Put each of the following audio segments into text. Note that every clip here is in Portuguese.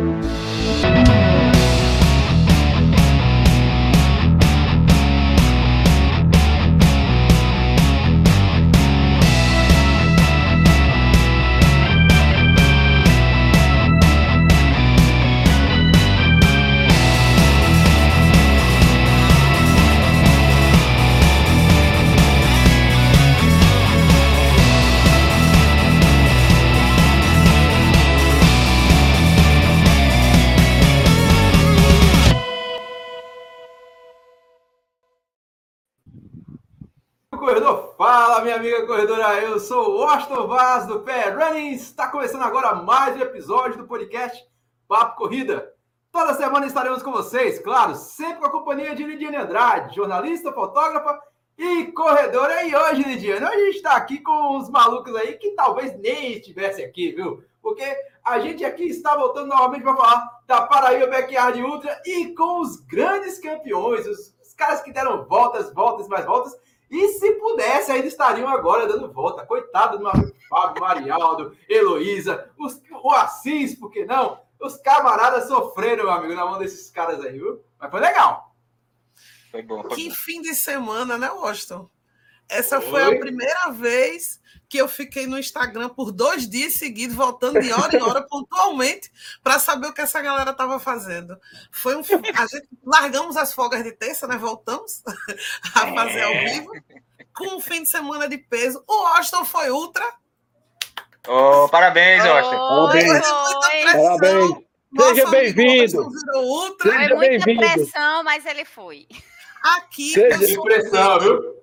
Fala, minha amiga corredora, eu sou o Washington Vaz do Pé Running. Está começando agora mais um episódio do podcast Papo Corrida. Toda semana estaremos com vocês, claro, sempre com a companhia de Lidiane Andrade, jornalista, fotógrafa e corredora. E hoje, Lidiane, hoje a gente está aqui com os malucos aí que talvez nem estivessem aqui, viu? Porque a gente aqui está voltando novamente para falar da Paraíba Backyard Ultra e com os grandes campeões, os, os caras que deram voltas, voltas, mais voltas e se pudesse, ainda estariam agora dando volta. Coitado do Fábio, Marialdo, Heloísa, os, o Assis, por que não? Os camaradas sofreram, meu amigo, na mão desses caras aí, viu? Mas foi legal. Foi bom. Foi que bom. fim de semana, né, Washington? Essa foi, foi a primeira vez que eu fiquei no Instagram por dois dias seguidos, voltando de hora em hora, pontualmente, para saber o que essa galera estava fazendo. Foi um. A gente largamos as folgas de terça, né? Voltamos a fazer ao vivo, com um fim de semana de peso. O Austin foi ultra. Oh, parabéns, Austin. Parabéns. Parabéns. Seja bem-vindo. Seja bem-vindo. pressão, mas ele foi. Aqui. Seja pressão, viu?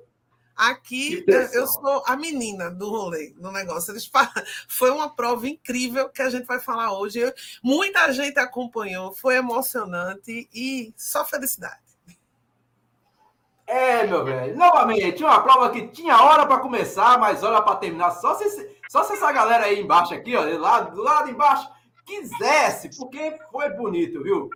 Aqui eu sou a menina do rolê, no negócio. Eles Foi uma prova incrível que a gente vai falar hoje. Muita gente acompanhou, foi emocionante e só felicidade. É, meu velho. Novamente, uma prova que tinha hora para começar, mas hora para terminar. Só se, só se essa galera aí embaixo, aqui, ó, do lado, do lado embaixo, quisesse, porque foi bonito, viu?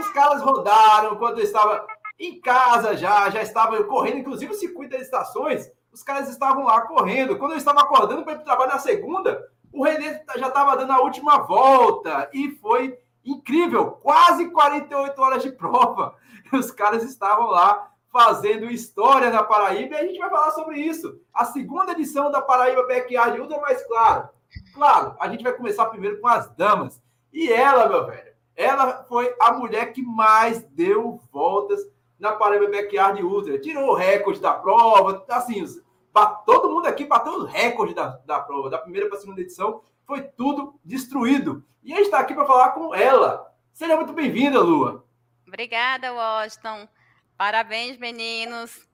Os caras rodaram quando estava em casa já, já estava correndo, inclusive o circuito das estações, os caras estavam lá correndo. Quando eu estava acordando para ir para o trabalho na segunda, o René já estava dando a última volta e foi incrível, quase 48 horas de prova. Os caras estavam lá fazendo história na Paraíba e a gente vai falar sobre isso. A segunda edição da Paraíba Backyard Ultra, mas claro, claro, a gente vai começar primeiro com as damas. E ela, meu velho, ela foi a mulher que mais deu voltas na Paraíba Backyard Ultra. Tirou o recorde da prova, assim, todo mundo aqui bateu o recorde da, da prova, da primeira para a segunda edição, foi tudo destruído. E a gente está aqui para falar com ela. Seja muito bem-vinda, Lua. Obrigada, Washington. Parabéns, meninos.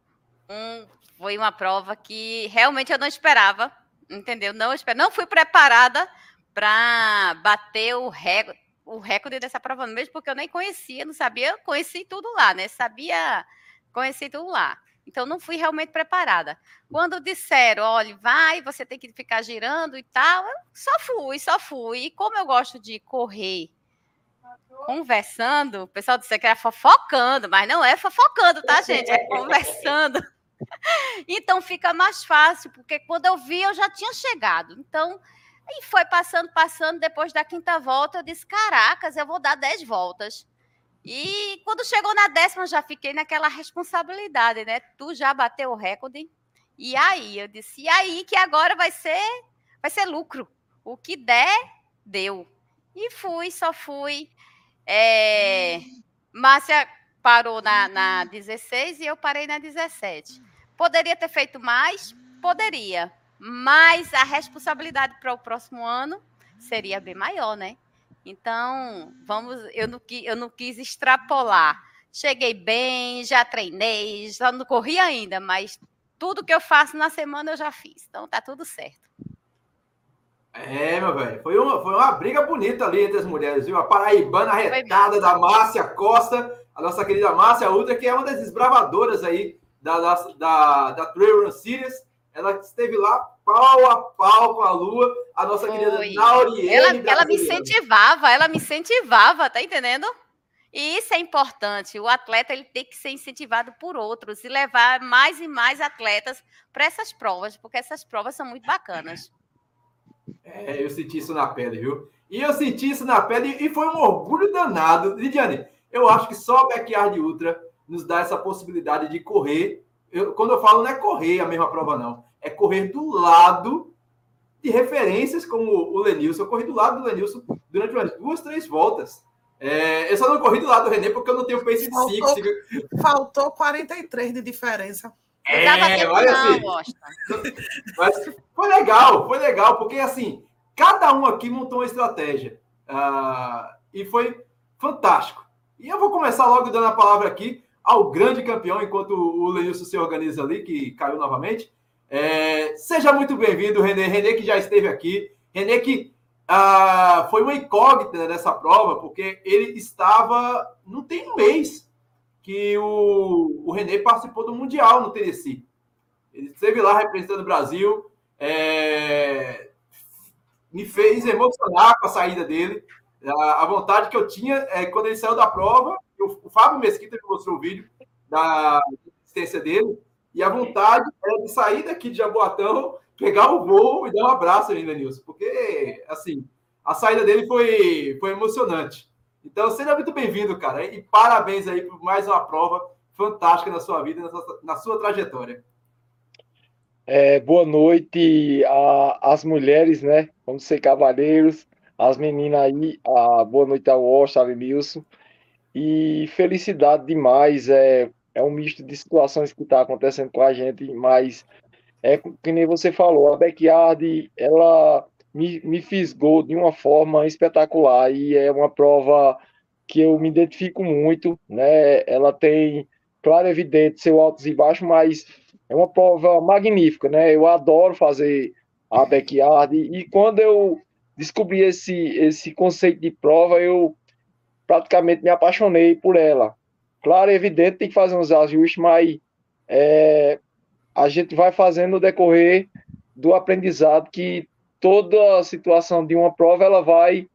Um, foi uma prova que realmente eu não esperava, entendeu? Não, esperava, não fui preparada para bater o recorde o recorde dessa prova mesmo, porque eu nem conhecia, não sabia, conheci tudo lá, né? Sabia, conheci tudo lá. Então, não fui realmente preparada. Quando disseram, olha, vai, você tem que ficar girando e tal, eu só fui, só fui. E como eu gosto de correr conversando, o pessoal disse que era fofocando, mas não é fofocando, tá, gente? É conversando. Então, fica mais fácil, porque quando eu vi, eu já tinha chegado. Então, e foi passando, passando. Depois da quinta volta, eu disse: Caracas, eu vou dar dez voltas. E quando chegou na décima, já fiquei naquela responsabilidade, né? Tu já bateu o recorde. E aí, eu disse: E aí, que agora vai ser, vai ser lucro. O que der, deu. E fui, só fui. É... Márcia parou na, na 16 e eu parei na 17. Poderia ter feito mais? Poderia mas a responsabilidade para o próximo ano seria bem maior, né? Então, vamos, eu não, eu não quis extrapolar. Cheguei bem, já treinei, já não corri ainda, mas tudo que eu faço na semana eu já fiz. Então tá tudo certo. É, meu velho, foi uma, foi uma briga bonita ali entre as mulheres, viu? A paraibana retada da Márcia Costa, a nossa querida Márcia Ultra, que é uma das desbravadoras aí da, da, da, da Trail Run Series ela esteve lá pau a pau com a Lua, a nossa Foi. querida Nauriene. Ela, ela me incentivava, ela me incentivava, tá entendendo? E isso é importante. O atleta ele tem que ser incentivado por outros e levar mais e mais atletas para essas provas, porque essas provas são muito bacanas. É, eu senti isso na pele, viu? E eu senti isso na pele e foi um orgulho danado. Lidiane, eu acho que só a Backyard Ultra nos dá essa possibilidade de correr. Eu, quando eu falo, não é correr a mesma prova, não. É correr do lado de referências como o Lenilson. Eu corri do lado do Lenilson durante umas duas, três voltas. É, eu só não corri do lado do René porque eu não tenho pace de 5. Faltou 43 de diferença. É, olha assim, mas foi legal, foi legal, porque assim, cada um aqui montou uma estratégia. Uh, e foi fantástico. E eu vou começar logo dando a palavra aqui ao grande campeão, enquanto o Lenilson se organiza ali, que caiu novamente. É, seja muito bem-vindo, Renê. Renê que já esteve aqui. Renê que ah, foi uma incógnita nessa prova, porque ele estava. Não tem um mês que o, o Renê participou do Mundial no Tennessee. Ele esteve lá representando o Brasil. É, me fez emocionar com a saída dele. A, a vontade que eu tinha é, quando ele saiu da prova, o, o Fábio Mesquita me mostrou o vídeo da assistência dele e a vontade é de sair daqui de Jaboatão, pegar o voo e dar um abraço ainda, Nilson, porque, assim, a saída dele foi, foi emocionante. Então, seja muito bem-vindo, cara, e parabéns aí por mais uma prova fantástica na sua vida, na sua, na sua trajetória. É, boa noite às mulheres, né? Vamos ser cavaleiros, as meninas aí, a, boa noite ao Oscar, Nilson. E felicidade demais, é, é um misto de situações que está acontecendo com a gente, mas é que nem você falou, a backyard, ela me, me fisgou de uma forma espetacular e é uma prova que eu me identifico muito, né? Ela tem, claro, evidente, seu altos e baixos, mas é uma prova magnífica, né? Eu adoro fazer a backyard e quando eu descobri esse, esse conceito de prova, eu praticamente me apaixonei por ela. Claro, é evidente, tem que fazer uns ajustes, mas é, a gente vai fazendo no decorrer do aprendizado que toda a situação de uma prova ela vai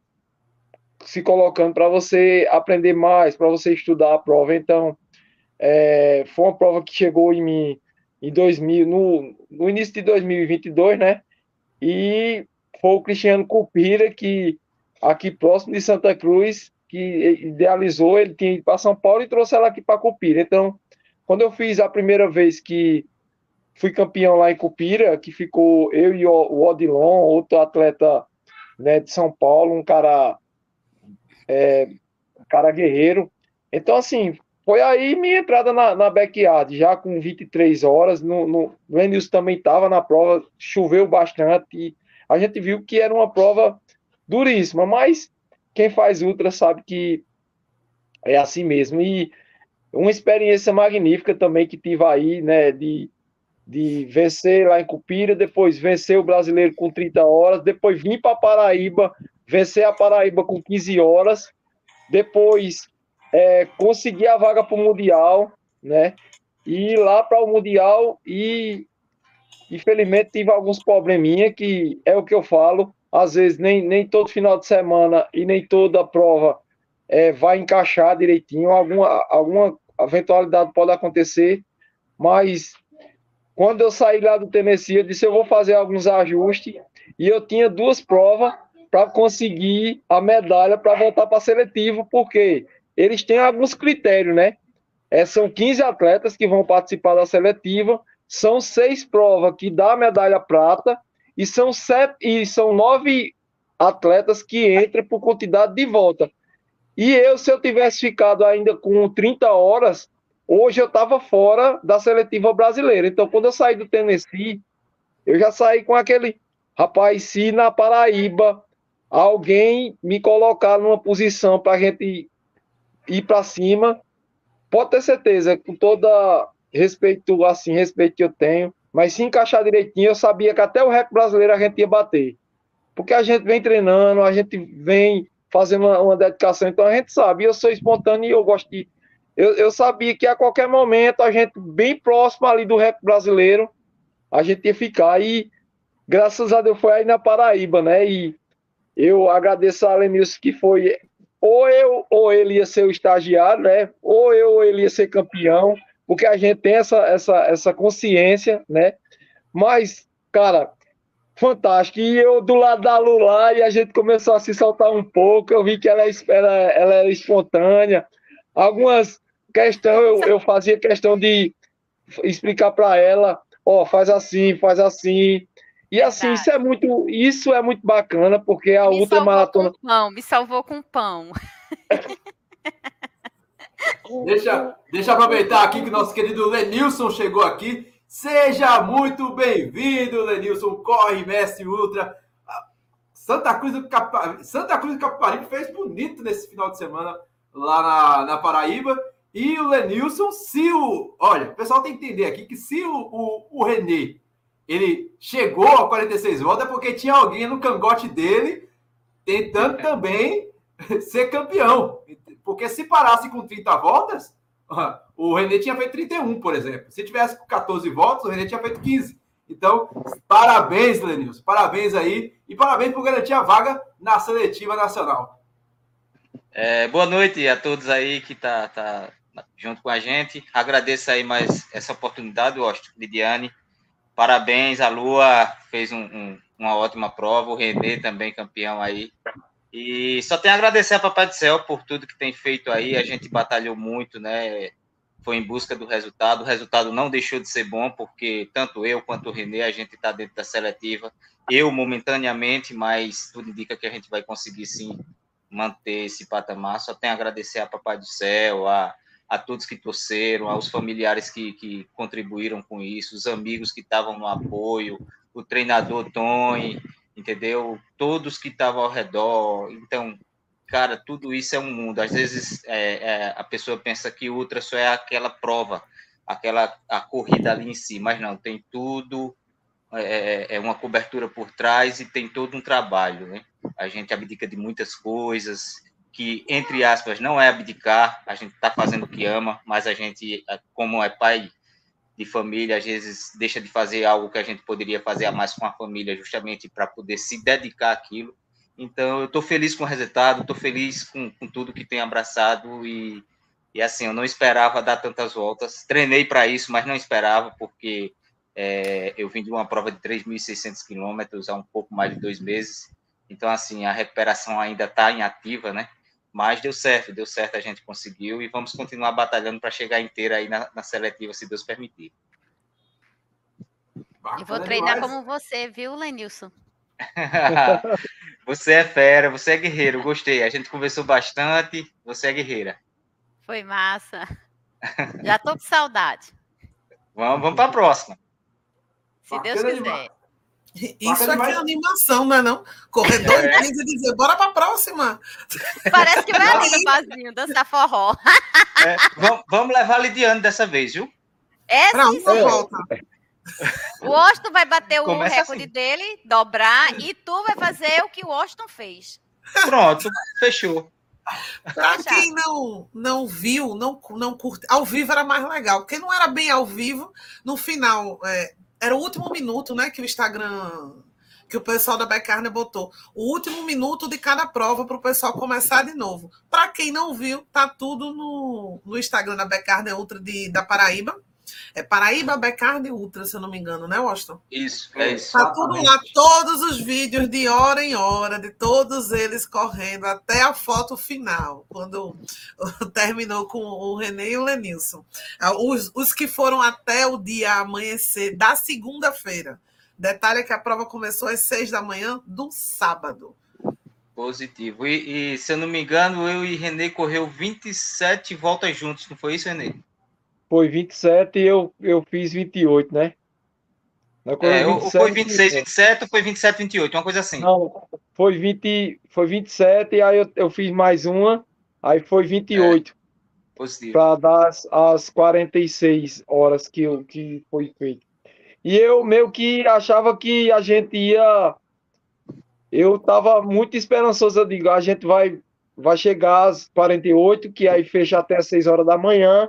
se colocando para você aprender mais, para você estudar a prova. Então, é, foi uma prova que chegou em mim em 2000, no, no início de 2022, né? E foi o Cristiano Cupira que aqui próximo de Santa Cruz que idealizou, ele tinha ido para São Paulo e trouxe ela aqui para Cupira. Então, quando eu fiz a primeira vez que fui campeão lá em Cupira, que ficou eu e o Odilon, outro atleta né, de São Paulo, um cara, é, cara guerreiro. Então, assim, foi aí minha entrada na, na backyard, já com 23 horas. No, no, o também estava na prova, choveu bastante. E a gente viu que era uma prova duríssima, mas quem faz ultra sabe que é assim mesmo. E uma experiência magnífica também que tive aí, né, de, de vencer lá em Cupira, depois vencer o brasileiro com 30 horas, depois vim para Paraíba, vencer a Paraíba com 15 horas, depois é, conseguir a vaga para o Mundial, né, e ir lá para o Mundial e infelizmente tive alguns probleminha que é o que eu falo, às vezes nem, nem todo final de semana e nem toda prova é, vai encaixar direitinho, alguma, alguma eventualidade pode acontecer, mas quando eu saí lá do Tennessee, eu disse eu vou fazer alguns ajustes e eu tinha duas provas para conseguir a medalha para voltar para seletivo, porque eles têm alguns critérios, né? É, são 15 atletas que vão participar da seletiva, são seis provas que dá medalha prata e são sete e são nove atletas que entram por quantidade de volta. E eu, se eu tivesse ficado ainda com 30 horas, hoje eu estava fora da seletiva brasileira. Então, quando eu saí do Tennessee, eu já saí com aquele rapaz, se na Paraíba alguém me colocar numa posição para a gente ir para cima, pode ter certeza, com toda respeito assim, respeito que eu tenho, mas se encaixar direitinho, eu sabia que até o recorde brasileiro a gente ia bater. Porque a gente vem treinando, a gente vem fazendo uma, uma dedicação, então a gente sabe. Eu sou espontâneo e eu gosto de. Eu, eu sabia que a qualquer momento a gente, bem próximo ali do recorde brasileiro, a gente ia ficar. E graças a Deus foi aí na Paraíba, né? E eu agradeço a Lenilson que foi ou eu ou ele ia ser o estagiário, né? Ou eu ou ele ia ser campeão porque a gente tem essa, essa, essa consciência, né? Mas, cara, fantástico. E eu do lado da Lula e a gente começou a se soltar um pouco. Eu vi que ela, é ela, ela era espontânea. Algumas questões eu, eu fazia questão de explicar para ela, ó, oh, faz assim, faz assim. E assim, isso é muito, isso é muito bacana, porque a me ultramaratona. Com pão, me salvou com pão. deixa, deixa eu aproveitar aqui que nosso querido Lenilson chegou aqui. Seja muito bem-vindo, Lenilson. Corre, mestre Ultra. Santa Cruz do Caparibe, Santa Cruz do Caparibe fez bonito nesse final de semana lá na, na Paraíba. E o Lenilson, se o. Olha, o pessoal tem que entender aqui que se o, o, o René ele chegou a 46 votos, é porque tinha alguém no cangote dele tentando também ser campeão. Porque se parasse com 30 voltas, o René tinha feito 31, por exemplo. Se tivesse com 14 votos, o René tinha feito 15. Então, parabéns, Lenilson. Parabéns aí. E parabéns por garantir a vaga na seletiva nacional. É, boa noite a todos aí que tá, tá junto com a gente. Agradeço aí mais essa oportunidade, Austin, Lidiane. Parabéns, a Lua fez um, um, uma ótima prova, o Renê também campeão aí. E só tenho a agradecer a Papai do Céu por tudo que tem feito aí. A gente batalhou muito, né? Foi em busca do resultado. O resultado não deixou de ser bom, porque tanto eu quanto o Renê, a gente está dentro da seletiva. Eu, momentaneamente, mas tudo indica que a gente vai conseguir sim manter esse patamar. Só tenho a agradecer a Papai do Céu, a a todos que torceram, aos familiares que, que contribuíram com isso, os amigos que estavam no apoio, o treinador Tony, entendeu? Todos que estavam ao redor. Então, cara, tudo isso é um mundo. Às vezes é, é, a pessoa pensa que ultra só é aquela prova, aquela a corrida ali em si, mas não, tem tudo, é, é uma cobertura por trás e tem todo um trabalho, né? A gente abdica de muitas coisas, que, entre aspas, não é abdicar, a gente está fazendo o que ama, mas a gente, como é pai de família, às vezes deixa de fazer algo que a gente poderia fazer a mais com a família, justamente para poder se dedicar àquilo. Então, eu estou feliz com o resultado, estou feliz com, com tudo que tem abraçado e, e, assim, eu não esperava dar tantas voltas. Treinei para isso, mas não esperava, porque é, eu vim de uma prova de 3.600 quilômetros há um pouco mais de dois meses. Então, assim, a recuperação ainda está em ativa, né? Mas deu certo, deu certo, a gente conseguiu e vamos continuar batalhando para chegar inteira aí na, na, seletiva, se Deus permitir. Eu vou treinar demais. como você, viu, Lenilson? você é fera, você é guerreiro, gostei. A gente conversou bastante, você é guerreira. Foi massa. Já tô com saudade. Vamos, vamos para a próxima. Se Bacana Deus quiser. Demais. Isso aqui é animação, não é não? Corredor é. e dizer, bora para a próxima. Parece que vai ali no barzinho, dançar forró. É, vamos, vamos levar a Lidiane dessa vez, viu? É, sim, sim. volta. O Washington vai bater o Começa recorde assim. dele, dobrar, e tu vai fazer o que o Washington fez. Pronto, fechou. Para quem não, não viu, não, não curte, ao vivo era mais legal, porque não era bem ao vivo, no final, é, era o último minuto, né? Que o Instagram, que o pessoal da Becarne botou. O último minuto de cada prova para o pessoal começar de novo. Para quem não viu, tá tudo no, no Instagram da Becarne Ultra de, da Paraíba. É Paraíba Becarne Ultra, se eu não me engano, né, Washington? Isso, é isso. Tá tudo lá, todos os vídeos de hora em hora, de todos eles correndo até a foto final, quando terminou com o René e o Lenilson. É, os, os que foram até o dia amanhecer da segunda-feira. Detalhe é que a prova começou às seis da manhã do sábado. Positivo. E, e, se eu não me engano, eu e Renê correu 27 voltas juntos, não foi isso, Renê? Foi 27 e eu, eu fiz 28, né? É, 27, foi 26, 27 ou foi 27, 28, uma coisa assim. Não, foi, 20, foi 27 e aí eu, eu fiz mais uma, aí foi 28. É, positivo. Para dar as, as 46 horas que, eu, que foi feito. E eu meio que achava que a gente ia. Eu estava muito esperançoso, eu digo, a gente vai, vai chegar às 48, que aí fecha até às 6 horas da manhã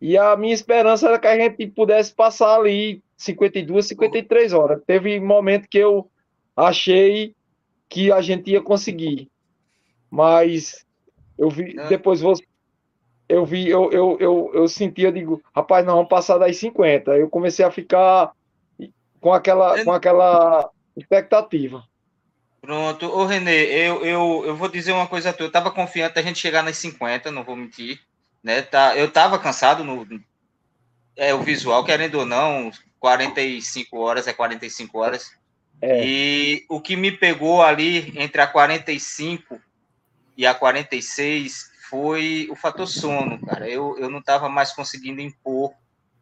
e a minha esperança era que a gente pudesse passar ali 52, 53 horas. Teve momento que eu achei que a gente ia conseguir. Mas eu vi, é. depois você, eu vi, eu, eu, eu, eu senti, eu digo, rapaz, não, vamos passar das 50. Eu comecei a ficar com aquela, é. com aquela expectativa. Pronto, ô Renê, eu, eu, eu vou dizer uma coisa a tu. Eu tava confiante da gente chegar nas 50, não vou mentir. Né? Tá, eu tava cansado no. É, o visual, querendo ou não, 45 horas é 45 horas. É. E o que me pegou ali entre a 45 e a 46 foi o fator sono, cara. Eu, eu não estava mais conseguindo impor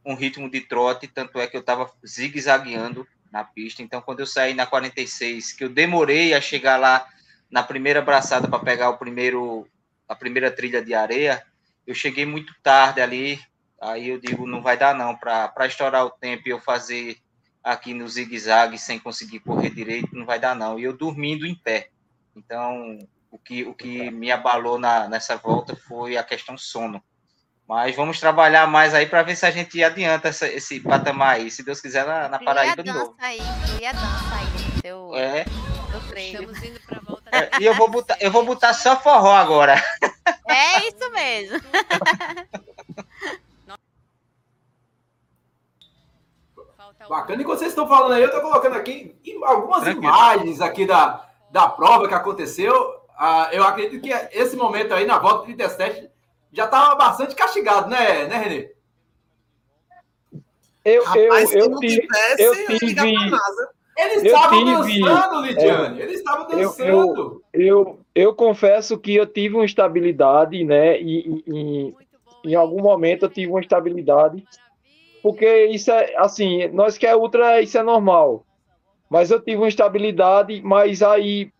um ritmo de trote, tanto é que eu estava zigue-zagueando na pista. Então, quando eu saí na 46, que eu demorei a chegar lá na primeira braçada para pegar o primeiro a primeira trilha de areia, eu cheguei muito tarde ali. Aí eu digo, não vai dar não para estourar o tempo e eu fazer aqui no zigue-zague sem conseguir correr direito, não vai dar não. E eu dormindo em pé. Então, o que, o que me abalou na, nessa volta foi a questão sono. Mas vamos trabalhar mais aí para ver se a gente adianta essa, esse patamar aí, se Deus quiser, na, na Paraíba de novo. Aí, a dança aí, seu, é. Estamos indo para. É, e eu vou botar, eu vou botar só forró agora. É isso mesmo. Bacana. E vocês estão falando aí, eu estou colocando aqui algumas Tranquilo. imagens aqui da, da prova que aconteceu. Ah, eu acredito que esse momento aí, na volta 37, já estava bastante castigado, né, né Renê? Eu, Rapaz, eu, eu, tive, tivesse, eu tive. Eles estavam dançando, Lidiane. É, eles estavam dançando. Eu, eu, eu, confesso que eu tive uma estabilidade, né? E, e, e, em algum momento eu tive uma estabilidade. Porque isso é assim, nós que é ultra, isso é normal. Mas eu tive uma estabilidade, mas aí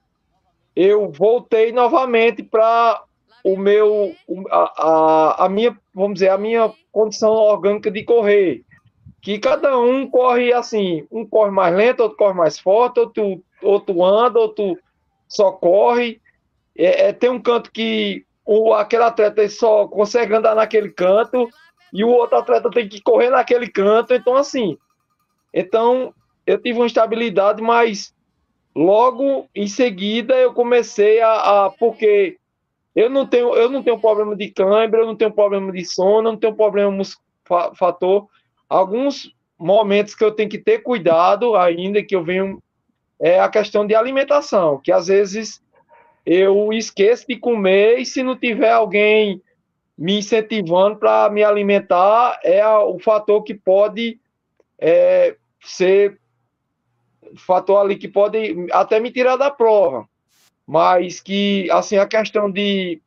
eu voltei novamente para o meu a, a, a, minha vamos dizer a minha condição orgânica de correr que cada um corre assim um corre mais lento outro corre mais forte outro outro anda outro só corre é, é, tem um canto que o aquele atleta só consegue andar naquele canto e o outro atleta tem que correr naquele canto então assim então eu tive uma estabilidade mas logo em seguida eu comecei a, a porque eu não tenho, eu não tenho problema de câimbra, eu não tenho problema de sono, eu não tenho problema fator. Alguns momentos que eu tenho que ter cuidado ainda que eu venho é a questão de alimentação, que às vezes eu esqueço de comer e se não tiver alguém me incentivando para me alimentar, é o fator que pode é, ser fator ali que pode até me tirar da prova. Mas que assim a questão de,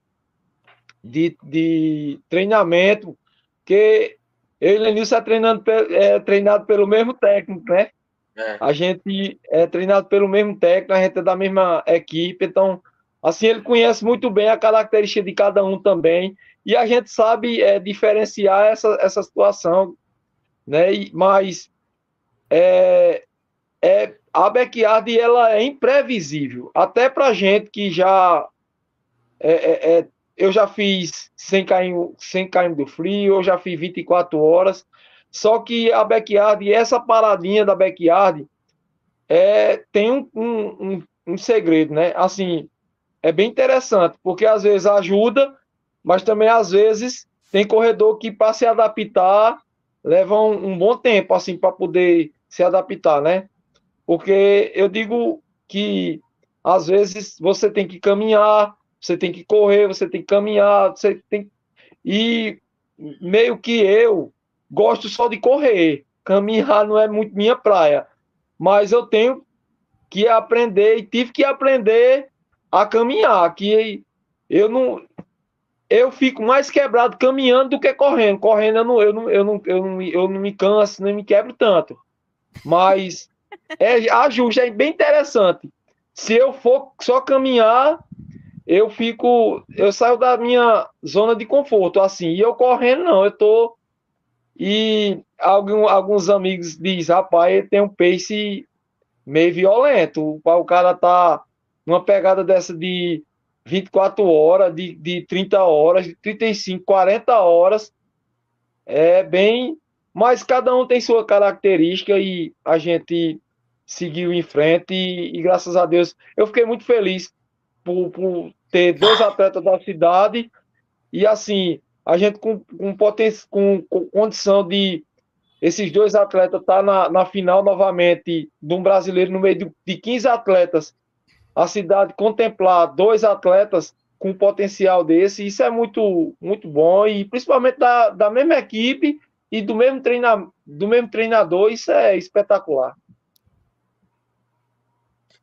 de, de treinamento, que eu e Lenilson é treinando é treinado pelo mesmo técnico, né? É. A gente é treinado pelo mesmo técnico, a gente é da mesma equipe, então assim ele conhece muito bem a característica de cada um também e a gente sabe é, diferenciar essa, essa situação, né? E, mas é, é a backyard ela é imprevisível. Até para gente que já. É, é, é, eu já fiz sem cair, sem cair do frio, eu já fiz 24 horas. Só que a backyard, essa paradinha da backyard, é, tem um, um, um, segredo, né? Assim, é bem interessante, porque às vezes ajuda, mas também às vezes tem corredor que para se adaptar leva um, um bom tempo, assim, para poder se adaptar, né? Porque eu digo que às vezes você tem que caminhar, você tem que correr, você tem que caminhar, você tem e meio que eu gosto só de correr. Caminhar não é muito minha praia, mas eu tenho que aprender e tive que aprender a caminhar, que eu não eu fico mais quebrado caminhando do que correndo. Correndo eu não, eu não, eu não, eu não, eu não me canso, nem me quebro tanto. Mas é, ajuste, é bem interessante. Se eu for só caminhar, eu fico, eu saio da minha zona de conforto, assim, e eu correndo não, eu tô e algum, alguns amigos dizem, rapaz, ele tem um pace meio violento, o cara tá numa pegada dessa de 24 horas, de, de 30 horas, de 35, 40 horas, é bem, mas cada um tem sua característica e a gente seguiu em frente e, e, graças a Deus eu fiquei muito feliz por, por, ter dois atletas da cidade e assim a gente com, com, potência, com, com condição de esses dois atletas estar tá na, na final novamente de um brasileiro no meio de, de 15 atletas, a cidade contemplar dois atletas com potencial desse, isso é muito, muito bom, e principalmente da, da mesma equipe e do mesmo, treina, do mesmo treinador, isso é espetacular.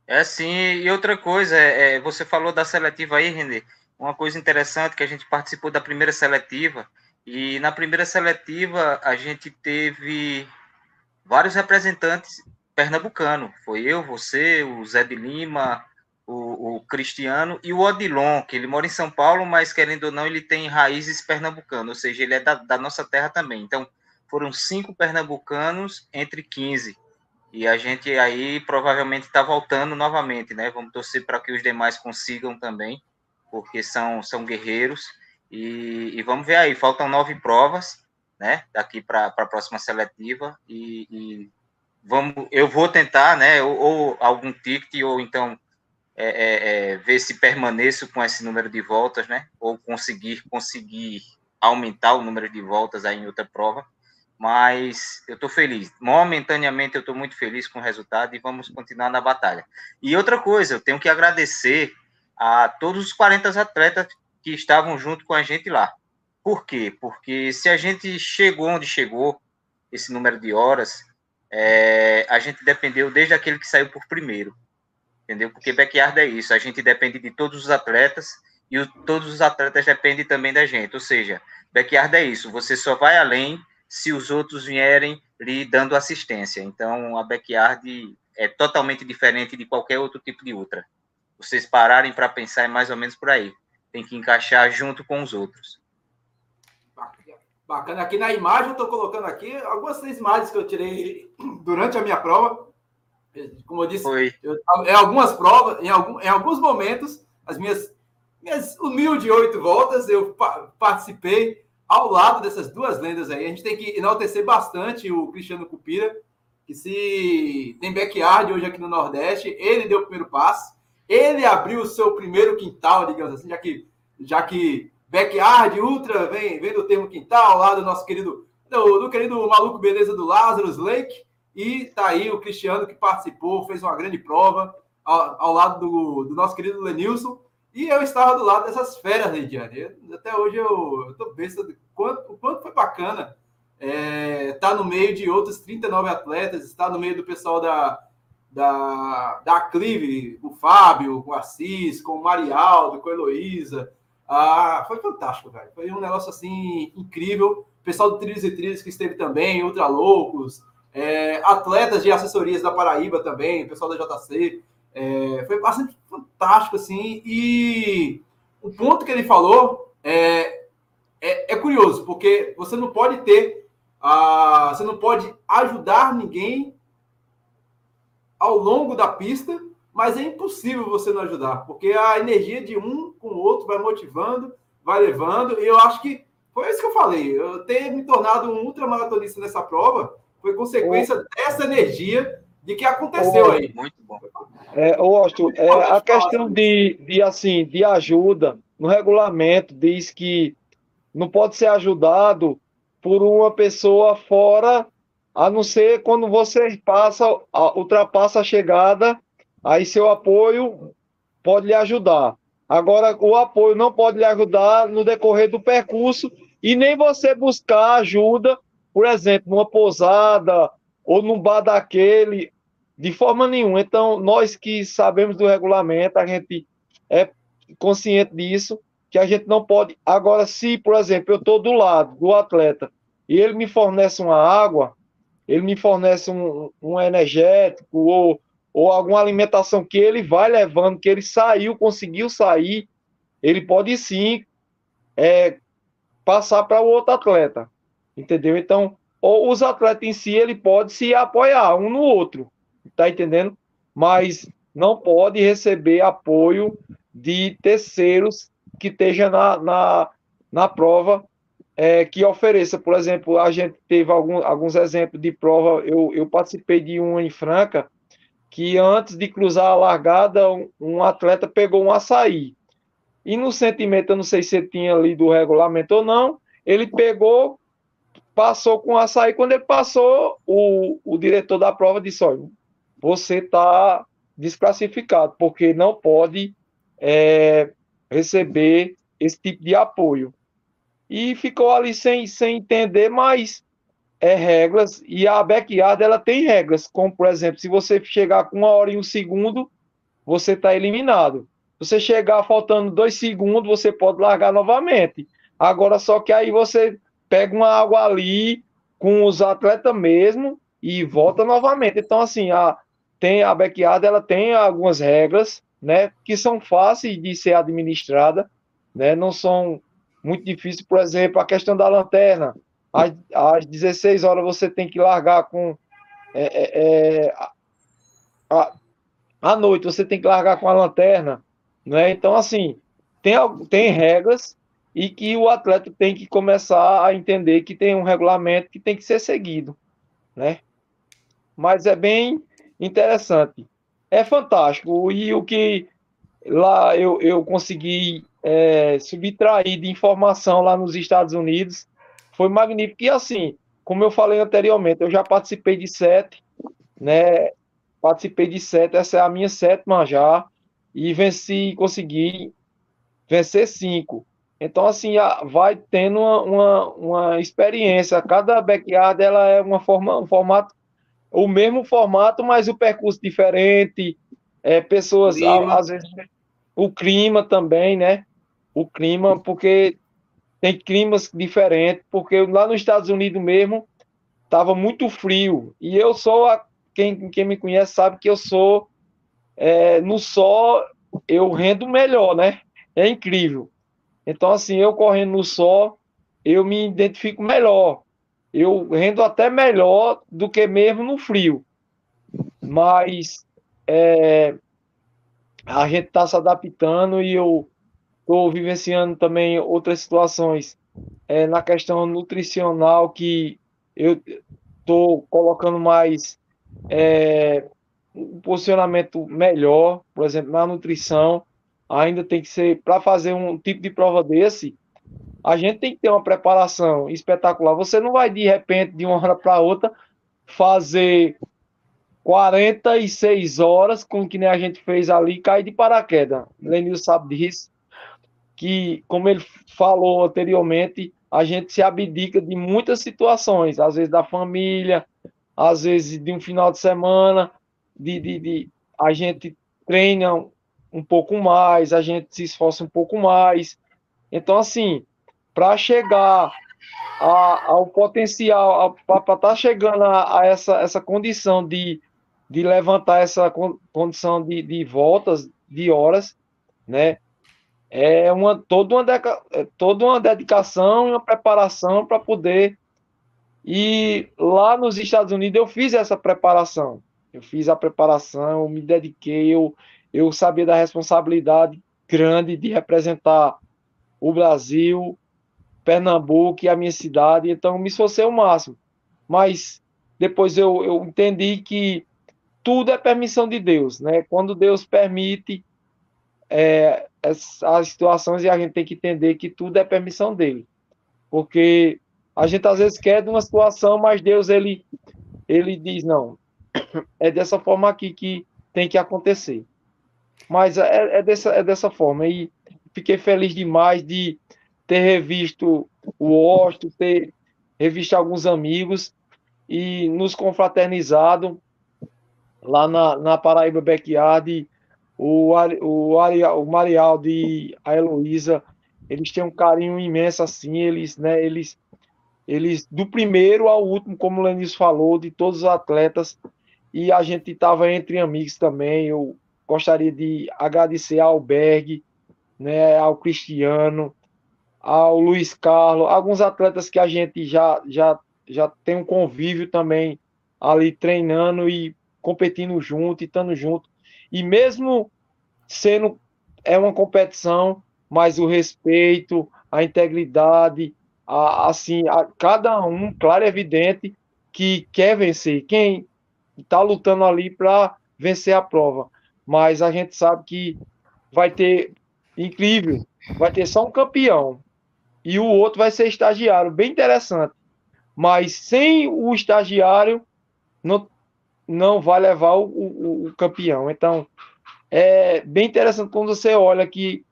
É sim, e outra coisa, é, é, você falou da seletiva aí, René, uma coisa interessante que a gente participou da primeira seletiva, e na primeira seletiva a gente teve vários representantes pernambucanos. Foi eu, você, o Zé de Lima, o, o, Cristiano e o Odilon, que ele mora em São Paulo, mas querendo ou não, ele tem raízes pernambucanas, ou seja, ele é da, da nossa terra também. Então, foram cinco pernambucanos entre 15. E a gente aí provavelmente está voltando novamente, né? Vamos torcer para que os demais consigam também, porque são, são guerreiros. E, e, vamos ver aí, faltam nove provas, né, daqui para a próxima seletiva, e, e, vamos, eu vou tentar, né, ou, ou algum ticket, ou então é, é, é, ver se permaneço com esse número de voltas, né, ou conseguir, conseguir aumentar o número de voltas aí em outra prova, mas eu estou feliz. Momentaneamente eu estou muito feliz com o resultado e vamos continuar na batalha. E outra coisa, eu tenho que agradecer a todos os 40 atletas que estavam junto com a gente lá. Por quê? Porque se a gente chegou onde chegou, esse número de horas, é, a gente dependeu desde aquele que saiu por primeiro. Entendeu? Porque backyard é isso, a gente depende de todos os atletas e o, todos os atletas dependem também da gente. Ou seja, backyard é isso, você só vai além se os outros vierem lhe dando assistência. Então, a backyard é totalmente diferente de qualquer outro tipo de ultra. Vocês pararem para pensar é mais ou menos por aí tem que encaixar junto com os outros. Bacana. Aqui na imagem eu estou colocando aqui algumas imagens que eu tirei durante a minha prova. Como eu disse, eu, em algumas provas, em, algum, em alguns momentos, as minhas, minhas humildes oito voltas, eu pa participei ao lado dessas duas lendas aí. A gente tem que enaltecer bastante o Cristiano Cupira, que se tem backyard hoje aqui no Nordeste, ele deu o primeiro passo. Ele abriu o seu primeiro quintal, digamos assim, já que, já que backyard, ultra, vem, vem do termo quintal, lá do nosso querido, do, do querido maluco beleza do Lazarus Lake. E tá aí o Cristiano que participou, fez uma grande prova ao, ao lado do, do, nosso querido Lenilson. E eu estava do lado dessas feras, Lidiane. Até hoje eu, tô pensando quanto, o quanto foi bacana é, tá no meio de outros 39 atletas, estar no meio do pessoal da, da, da Clive, o Fábio, com o Assis, com o Marialdo, com a Heloísa. Ah, foi fantástico, velho. Foi um negócio assim incrível. O pessoal do Trilhos e Trilhos que esteve também, Ultra Loucos, é, atletas de assessorias da Paraíba também, o pessoal da JC. É, foi bastante fantástico, assim. E o ponto que ele falou é, é, é curioso, porque você não pode ter. Ah, você não pode ajudar ninguém ao longo da pista, mas é impossível você não ajudar, porque a energia de um com o outro vai motivando, vai levando, e eu acho que foi isso que eu falei. Eu ter me tornado um ultramaratonista nessa prova foi consequência oh. dessa energia de que aconteceu oh. aí. Muito bom. É, Austin, é, a questão de, de, assim, de ajuda no regulamento diz que não pode ser ajudado por uma pessoa fora a não ser quando você passa, ultrapassa a chegada, aí seu apoio pode lhe ajudar. Agora, o apoio não pode lhe ajudar no decorrer do percurso e nem você buscar ajuda, por exemplo, numa pousada ou num bar daquele, de forma nenhuma. Então, nós que sabemos do regulamento, a gente é consciente disso, que a gente não pode. Agora, se, por exemplo, eu estou do lado do atleta e ele me fornece uma água, ele me fornece um, um energético ou, ou alguma alimentação que ele vai levando, que ele saiu, conseguiu sair, ele pode sim é, passar para o outro atleta, entendeu? Então, ou os atletas em si, ele pode se apoiar um no outro, tá entendendo? Mas não pode receber apoio de terceiros que esteja na, na, na prova é, que ofereça, por exemplo, a gente teve algum, alguns exemplos de prova, eu, eu participei de uma em Franca, que antes de cruzar a largada, um, um atleta pegou um açaí. E no sentimento, eu não sei se tinha lido o regulamento ou não, ele pegou, passou com açaí. Quando ele passou, o, o diretor da prova disse: olha, você está desclassificado, porque não pode é, receber esse tipo de apoio. E ficou ali sem, sem entender, mas é regras, e a backyard ela tem regras, como por exemplo, se você chegar com uma hora e um segundo, você está eliminado. Se você chegar faltando dois segundos, você pode largar novamente. Agora, só que aí você pega uma água ali com os atletas mesmo e volta novamente. Então, assim, a, tem a backyard, ela tem algumas regras, né, que são fáceis de ser administrada, né, não são muito difíceis. Por exemplo, a questão da lanterna. Às, às 16 horas você tem que largar com. É, é, é, a, à noite você tem que largar com a lanterna. Né? Então, assim, tem, tem regras e que o atleta tem que começar a entender que tem um regulamento que tem que ser seguido. Né? Mas é bem interessante. É fantástico. E o que lá eu, eu consegui é, subtrair de informação lá nos Estados Unidos foi magnífico. E assim, como eu falei anteriormente, eu já participei de sete, né? Participei de sete, essa é a minha sétima já, e venci, consegui vencer cinco. Então, assim, vai tendo uma, uma, uma experiência. Cada backyard ela é uma forma, um formato o mesmo formato, mas o percurso diferente, é, pessoas, às vezes, o clima também, né? O clima, porque tem climas diferentes, porque lá nos Estados Unidos mesmo estava muito frio, e eu sou, a, quem, quem me conhece sabe que eu sou, é, no sol, eu rendo melhor, né? É incrível. Então, assim, eu correndo no sol, eu me identifico melhor eu rendo até melhor do que mesmo no frio. Mas é, a gente está se adaptando e eu estou vivenciando também outras situações é, na questão nutricional que eu estou colocando mais é, um posicionamento melhor, por exemplo, na nutrição. Ainda tem que ser, para fazer um tipo de prova desse, a gente tem que ter uma preparação espetacular. Você não vai, de repente, de uma hora para outra, fazer 46 horas, com que nem a gente fez ali, cair de paraquedas. Lenil sabe disso. Que, como ele falou anteriormente, a gente se abdica de muitas situações, às vezes da família, às vezes de um final de semana, de, de, de a gente treina um pouco mais, a gente se esforça um pouco mais. Então, assim, para chegar a, ao potencial, para estar tá chegando a, a, essa, essa condição de, de levantar essa condição de, de voltas, de horas, né? É uma, toda, uma deca, é toda uma dedicação e uma preparação para poder. E lá nos Estados Unidos eu fiz essa preparação. Eu fiz a preparação, eu me dediquei, eu, eu sabia da responsabilidade grande de representar o Brasil, Pernambuco e a minha cidade, então me esforcei o máximo. Mas depois eu, eu entendi que tudo é permissão de Deus, né? Quando Deus permite é, as, situações e a gente tem que entender que tudo é permissão dele. Porque a gente às vezes quer de uma situação, mas Deus ele, ele diz: não, é dessa forma aqui que tem que acontecer. Mas é, é, dessa, é dessa forma. E fiquei feliz demais de ter revisto o Osto, ter revisto alguns amigos e nos confraternizado lá na, na Paraíba Backyard, o, o, o Marialdo e a Heloísa, eles têm um carinho imenso assim, eles, né, eles, eles do primeiro ao último, como o Lenis falou, de todos os atletas, e a gente estava entre amigos também, eu gostaria de agradecer ao Berg, né, ao Cristiano, ao Luiz Carlos, alguns atletas que a gente já, já, já tem um convívio também ali treinando e competindo junto e estando junto. E mesmo sendo é uma competição, mas o respeito, a integridade, a, assim, a, cada um, claro e evidente, que quer vencer. Quem está lutando ali para vencer a prova. Mas a gente sabe que vai ter, incrível, vai ter só um campeão e o outro vai ser estagiário, bem interessante. mas sem o estagiário não, não vai levar o, o, o campeão. Então, é bem interessante quando você olha que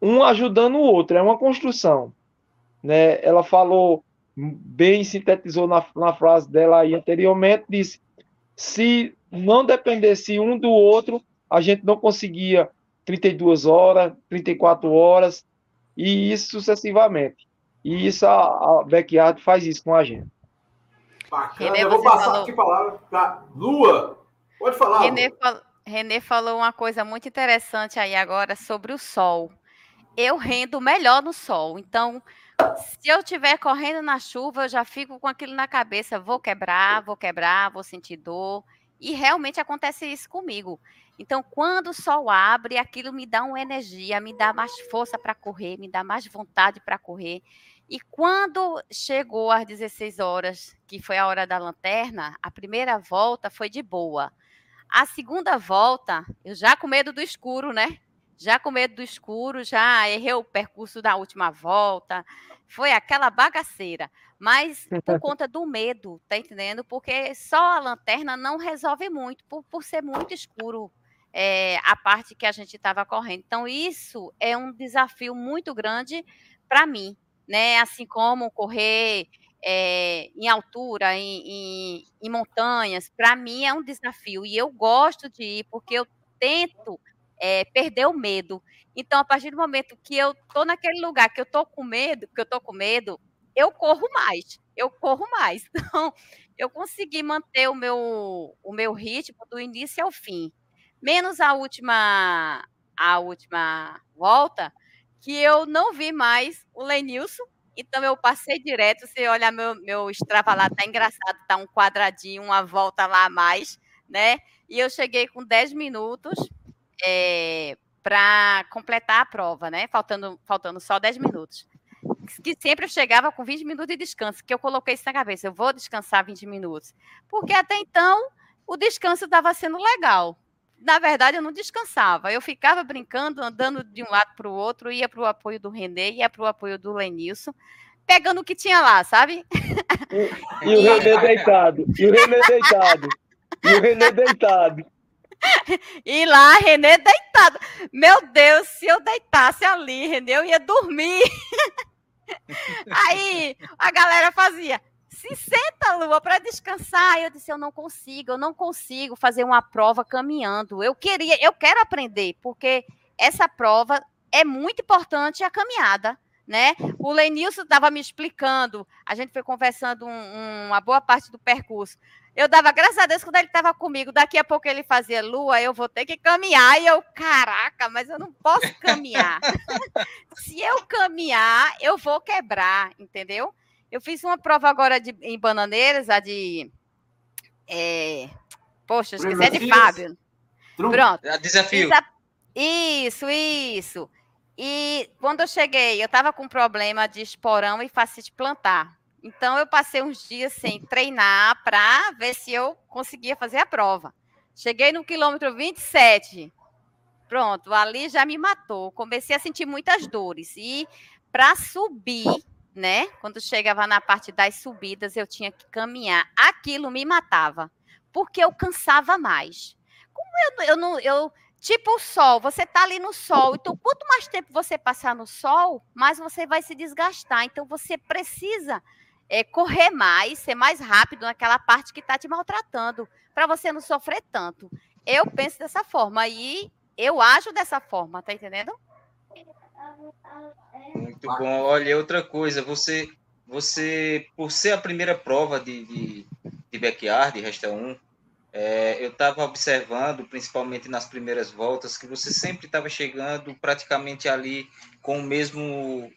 um ajudando o outro, é uma construção. Né? Ela falou, bem sintetizou na, na frase dela aí anteriormente, disse, se não dependesse um do outro, a gente não conseguia 32 horas, 34 horas, e isso sucessivamente. E isso a, a Backyard faz isso com a gente. Bacana, Renê, eu vou passar falou... aqui a palavra para Lua. Pode falar. Renê, fal... Renê falou uma coisa muito interessante aí agora sobre o sol. Eu rendo melhor no sol. Então, se eu estiver correndo na chuva, eu já fico com aquilo na cabeça. Vou quebrar, vou quebrar, vou sentir dor. E realmente acontece isso comigo. Então, quando o sol abre, aquilo me dá uma energia, me dá mais força para correr, me dá mais vontade para correr. E quando chegou às 16 horas, que foi a hora da lanterna, a primeira volta foi de boa. A segunda volta, eu já com medo do escuro, né? Já com medo do escuro, já errei o percurso da última volta. Foi aquela bagaceira. Mas por conta do medo, tá entendendo? Porque só a lanterna não resolve muito, por, por ser muito escuro é, a parte que a gente estava correndo. Então, isso é um desafio muito grande para mim, né? Assim como correr é, em altura, em, em, em montanhas, para mim é um desafio e eu gosto de ir porque eu tento é, perder o medo. Então, a partir do momento que eu tô naquele lugar que eu tô com medo, que eu tô com medo, eu corro mais, eu corro mais. Então, eu consegui manter o meu, o meu ritmo do início ao fim, menos a última a última volta, que eu não vi mais o Lenilson, então eu passei direto. Você olha meu, meu Strava lá, tá engraçado, tá um quadradinho, uma volta lá a mais, né? E eu cheguei com 10 minutos é, eh, para completar a prova, né? Faltando, faltando só 10 minutos. Que sempre eu chegava com 20 minutos de descanso, que eu coloquei isso na cabeça, eu vou descansar 20 minutos. Porque até então o descanso estava sendo legal na verdade, eu não descansava. Eu ficava brincando, andando de um lado para o outro, ia para o apoio do Renê, ia para o apoio do Lenilson, pegando o que tinha lá, sabe? E, e o Renê deitado. E o Renê deitado. E o Renê deitado. E lá, Renê deitado. Meu Deus, se eu deitasse ali, Renê, eu ia dormir. Aí a galera fazia se senta, Lua, para descansar. Eu disse, eu não consigo, eu não consigo fazer uma prova caminhando. Eu queria, eu quero aprender, porque essa prova é muito importante a caminhada, né? O Lenilson estava me explicando, a gente foi conversando um, um, uma boa parte do percurso. Eu dava graças a Deus quando ele estava comigo. Daqui a pouco ele fazia lua, eu vou ter que caminhar. E eu, caraca, mas eu não posso caminhar. Se eu caminhar, eu vou quebrar, entendeu? Eu fiz uma prova agora de, em Bananeiras, a de. É, poxa, esqueci, é de Fábio. Pronto. É desafio. Isso, isso. E quando eu cheguei, eu estava com problema de esporão e facite plantar. Então, eu passei uns dias sem treinar para ver se eu conseguia fazer a prova. Cheguei no quilômetro 27. Pronto, ali já me matou. Comecei a sentir muitas dores. E para subir, né? Quando chegava na parte das subidas, eu tinha que caminhar. Aquilo me matava, porque eu cansava mais. Como eu, eu não. Eu, tipo o sol, você tá ali no sol, então quanto mais tempo você passar no sol, mais você vai se desgastar. Então você precisa é, correr mais, ser mais rápido naquela parte que está te maltratando, para você não sofrer tanto. Eu penso dessa forma e eu ajo dessa forma, tá entendendo? Muito bom. Olha, outra coisa, você, você por ser a primeira prova de, de, de backyard, resta um, é, eu estava observando, principalmente nas primeiras voltas, que você sempre estava chegando praticamente ali com o mesmo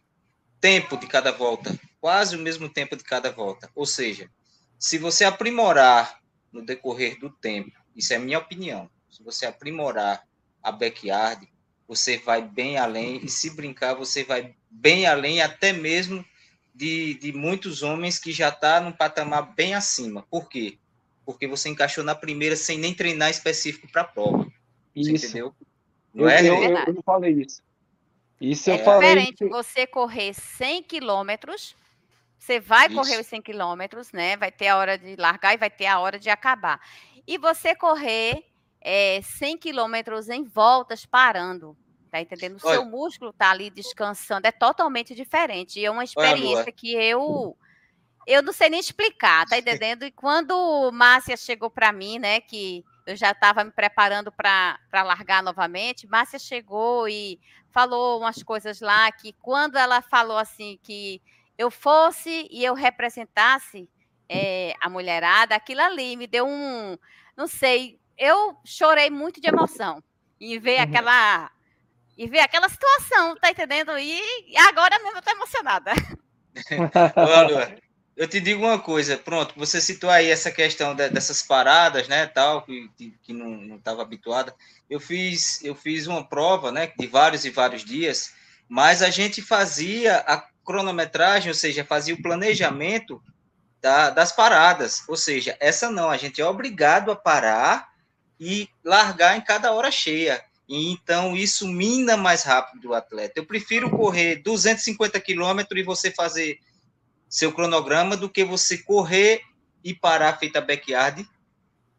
tempo de cada volta, quase o mesmo tempo de cada volta. Ou seja, se você aprimorar no decorrer do tempo, isso é minha opinião, se você aprimorar a backyard, você vai bem além, e se brincar, você vai bem além, até mesmo de, de muitos homens que já estão tá num patamar bem acima. Por quê? Porque você encaixou na primeira sem nem treinar específico para a prova. Isso. entendeu? Não eu, é, eu, eu, eu, falei isso. Isso é eu falei. diferente você correr 100 quilômetros Você vai Isso. correr os 100 quilômetros, né? Vai ter a hora de largar e vai ter a hora de acabar. E você correr é, 100 quilômetros em voltas parando. Tá entendendo? O Olha- seu músculo tá ali descansando. É totalmente diferente. E é uma experiência que eu. Eu não sei nem explicar, tá entendendo? E quando Márcia chegou para mim, né, que eu já estava me preparando para largar novamente, Márcia chegou e falou umas coisas lá que quando ela falou assim que eu fosse e eu representasse eh, a mulherada, aquilo ali me deu um, não sei, eu chorei muito de emoção em ver Uhum. aquela e ver aquela situação, tá entendendo? E, agora mesmo eu tô emocionada. Ô, Lua, eu te digo uma coisa, pronto, você citou aí essa questão de- dessas paradas, né, tal, que, que- que não estava habituada. Eu fiz, eu fiz uma prova, né, de vários e vários dias, mas a gente fazia a cronometragem, ou seja, fazia o planejamento da- das paradas, ou seja, essa não, a gente é obrigado a parar e largar em cada hora cheia. E então isso mina mais rápido o atleta. Eu prefiro correr 250 quilômetros e você fazer seu cronograma do que você correr e parar feita backyard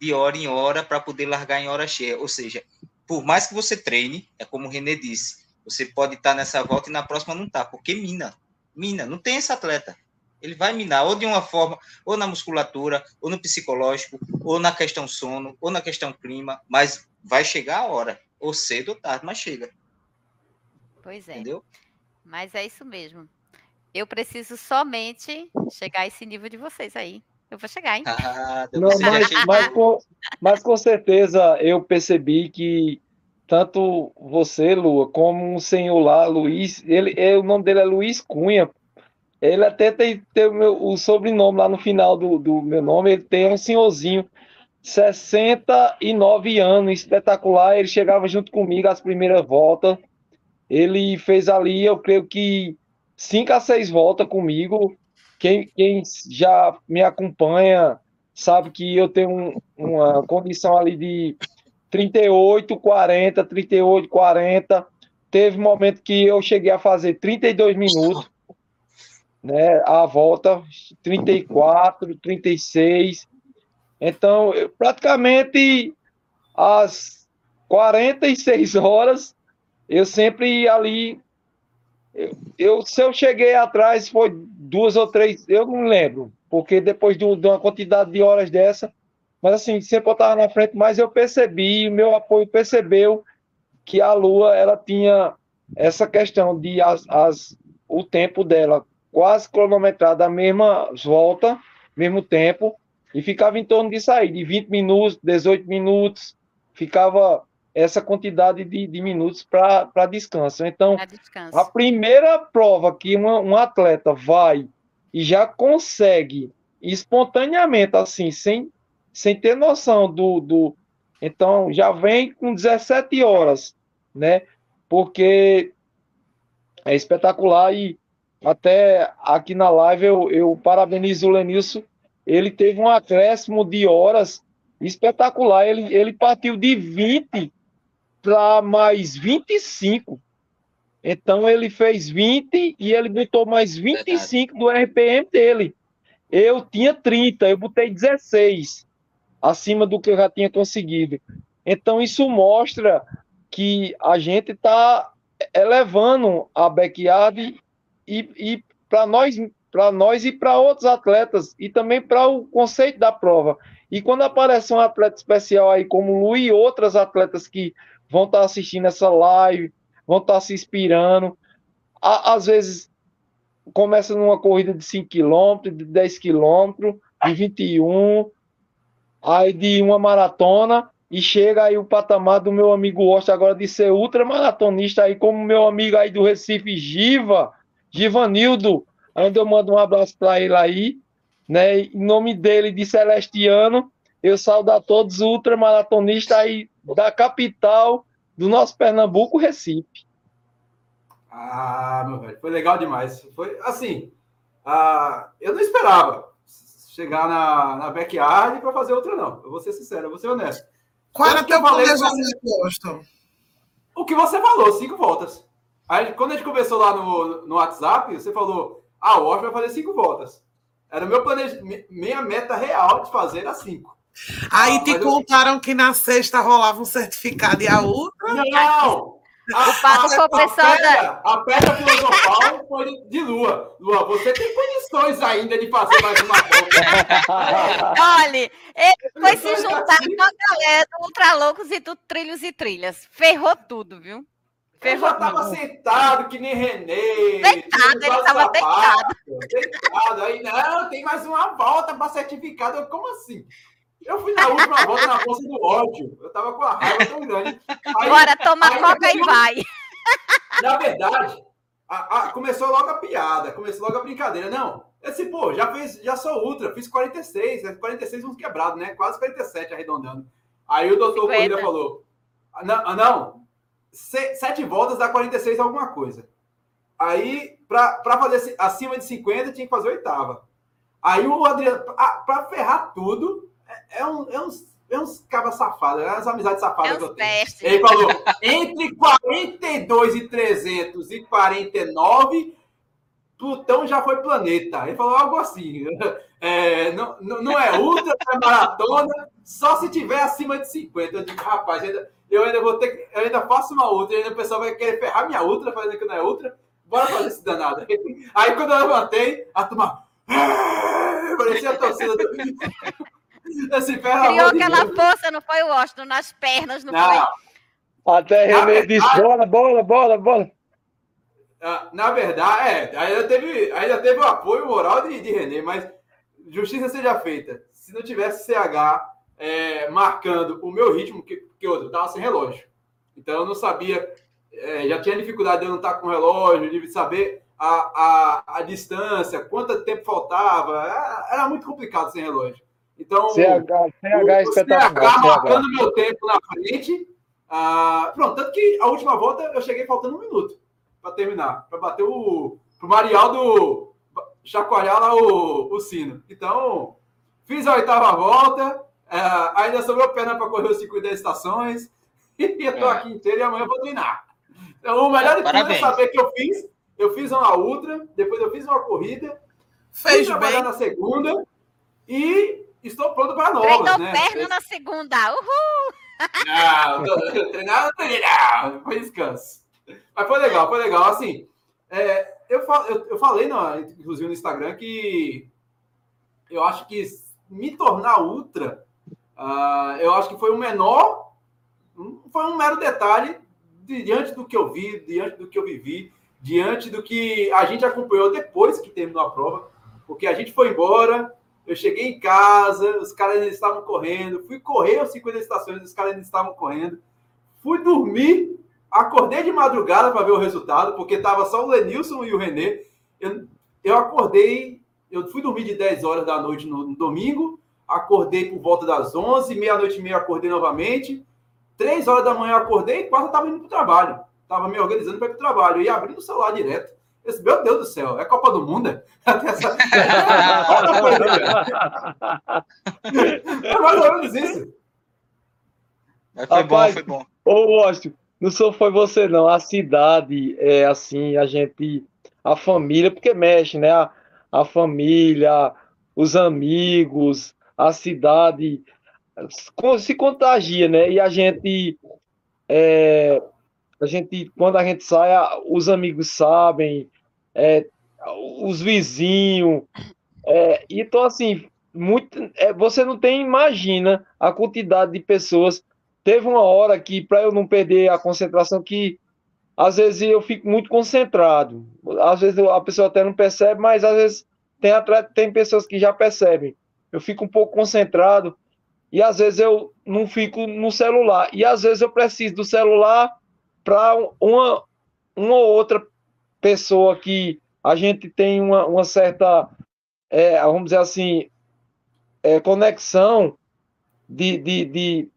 de hora em hora para poder largar em hora cheia. Ou seja, por mais que você treine, é como o René disse, você pode estar nessa volta e na próxima não tá, porque mina. Mina, não tem esse atleta. Ele vai minar ou de uma forma, ou na musculatura, ou no psicológico, ou na questão sono, ou na questão clima, mas vai chegar a hora, ou cedo ou tarde, mas chega, Pois é. entendeu? Mas é isso mesmo. Eu preciso somente chegar a esse nível de vocês aí. Eu vou chegar, hein? Ah, Não, você já mas, mas, com, mas com certeza eu percebi que tanto você, Lua, como o senhor lá, Luiz, ele, é, o nome dele é Luiz Cunha. Ele até tem, tem o, meu- o sobrenome lá no final do, do meu nome, ele tem um senhorzinho, 69 anos, espetacular. Ele chegava junto comigo às primeiras voltas. Ele fez ali, eu creio que cinco a seis voltas comigo. Quem, quem já me acompanha sabe que eu tenho um- uma condição ali de 38, 40, 38, 40. Teve um momento que eu cheguei a fazer 32 minutos, né? A volta, 34, 36. Então, praticamente às 46 horas, eu sempre ali. Eu, eu- se eu cheguei atrás, foi duas ou três, eu não lembro, porque depois de, de uma quantidade de horas dessa, mas assim, sempre eu estava na frente, mas eu percebi, o meu apoio percebeu que a Lua ela tinha essa questão de as, as, o tempo dela quase cronometrado a mesma volta, mesmo tempo, e ficava em torno disso aí, de 20 minutos, 18 minutos, ficava essa quantidade de, de minutos para descanso. Então, descanso. a primeira prova que uma- um atleta vai e já consegue espontaneamente, assim, sem, sem ter noção do, do. Então, já vem com 17 horas, né? Porque é espetacular e até aqui na live eu, eu parabenizo o Lenilson. Ele teve um acréscimo de horas espetacular. Ele, ele partiu de 20 para mais 25. Então ele fez 20 e ele botou mais 25 do RPM dele. Eu tinha 30, eu botei 16 acima do que eu já tinha conseguido. Então isso mostra que a gente está elevando a backyard e, e para nós, para nós e para outros atletas e também para o conceito da prova. E quando aparece um atleta especial aí como o Lu e outras atletas que vão estar assistindo essa live, vão estar se inspirando. À- Às vezes começa numa corrida de 5 km, de 10 km, de 21, aí de uma maratona, e chega aí o patamar do meu amigo Osta agora de ser ultramaratonista aí, como meu amigo aí do Recife, Giva, Givanildo, onde eu mando um abraço para ele aí, né? Em nome dele, de Celestiano, eu saúdo a todos os ultramaratonistas aí da capital do nosso Pernambuco, Recife. Ah, meu velho, foi legal demais. Foi assim, ah, eu não esperava chegar na, na backyard para fazer outra, não. Eu vou ser sincero, eu vou ser honesto. Qual era eu teu planejamento, Washington? O que você falou, cinco voltas. Aí, quando a gente conversou lá no, no WhatsApp, você falou: a Wash vai fazer cinco voltas. Era meu planejamento, minha meta real de fazer era cinco. Aí ah, te contaram eu... que na sexta rolava um certificado e a outra? Não! A, o Pato foi o pessoal da. A pedra filosofal foi de Lua. Lua, você tem condições ainda de fazer mais uma volta. Olha, ele foi se juntar com a galera do Ultraloucos e do Trilhos e Trilhas. Ferrou tudo, viu? Eu já tava tudo. sentado, que nem Renê. Deitado, ele tava deitado. Deitado. Aí, não, tem mais uma volta para certificado. Eu, como assim? Eu fui na última volta na força do ódio. Eu tava com a raiva tão grande. Aí, Bora, toma aí, coca aí, e vai. Na verdade, a, a, começou logo a piada, começou logo a brincadeira. Não, esse, pô, já fez, já sou ultra, fiz 46, 46 uns quebrados, né? Quase 47 arredondando. Aí o doutor Corrida falou: não, ah, não, sete voltas dá 46 alguma coisa. Aí, para fazer acima de 50, tinha que fazer oitava. Aí o Adriano, para ferrar tudo, é, um, é uns, é uns cabas safados, é umas amizades safadas é que eu tenho. Ele falou: entre 42 e 349, Plutão já foi planeta. Ele falou algo assim. É, não, não é ultra, não é maratona, só se tiver acima de 50. Eu digo, rapaz, ainda, eu ainda vou ter que. Eu ainda faço uma ultra, ainda o pessoal vai querer ferrar minha ultra, fazendo que não é ultra. Bora fazer esse danado. Aí quando eu levantei, a turma. Parecia a torcida do. Esse Criou aquela de força, não foi o Washington, nas pernas, não, não. foi? Até René disse: bola, bola, bola, bola. Ah, na verdade, é, ainda teve, ainda teve o apoio moral de, de René, mas justiça seja feita. Se não tivesse CH é, marcando o meu ritmo, que, que eu estava sem relógio. Então eu não sabia, é, já tinha dificuldade de eu não estar com relógio, de saber a, a, a distância, quanto tempo faltava. Era, era muito complicado sem relógio. Então, CH, CH é espetacular. CH marcando CH. meu tempo na frente. Ah, pronto, tanto que a última volta eu cheguei faltando um minuto para terminar, para bater o. para o Marialdo chacoalhar lá o, o sino. Então, fiz a oitava volta, é, ainda sobrou perna para correr os 50 estações, e eu tô é. aqui inteiro e amanhã eu vou treinar. Então, o melhor de tudo é saber que eu fiz. Eu fiz uma ultra, depois eu fiz uma corrida, fez bem na segunda e estou pronto para novas. Treinou né? perna na segunda, uhul! Não, treinei, não, foi descanso. Mas foi legal, foi legal. Assim, é, eu, eu, eu falei, no, inclusive no Instagram, que eu acho que me tornar ultra, uh, eu acho que foi o menor, foi um mero detalhe diante do que eu vi, diante do que eu vivi, diante do que a gente acompanhou depois que terminou a prova, porque a gente foi embora, eu cheguei em casa, os caras estavam correndo. Fui correr as 50 estações, os caras estavam correndo. Fui dormir, acordei de madrugada para ver o resultado, porque estava só o Lenilson e o Renê. Eu, eu acordei, eu fui dormir de 10 horas da noite no, no domingo, acordei por volta das 11, meia-noite e meia acordei novamente. 3 horas da manhã acordei e quase estava indo para o trabalho. Estava me organizando para ir para o trabalho. E abrindo o celular direto. Esse, meu Deus do céu, é Copa do Mundo? Essa... é mais ou menos isso. Mas foi Rapaz, bom, foi bom. Ô, Washington, não só foi você, não. A cidade, é assim, a gente. A família, porque mexe, né? A, a família, os amigos, a cidade se contagia, né? E a gente. É, a gente, quando a gente sai, os amigos sabem, é, os vizinhos. É, então, assim, muito, é, você não tem, imagina a quantidade de pessoas. Teve uma hora que, para eu não perder a concentração, que às vezes eu fico muito concentrado. Às vezes a pessoa até não percebe, mas às vezes tem, tem pessoas que já percebem. Eu fico um pouco concentrado e às vezes eu não fico no celular. E às vezes eu preciso do celular para uma, uma ou outra pessoa que a gente tem uma, uma certa, é, vamos dizer assim, é, conexão de, de, de,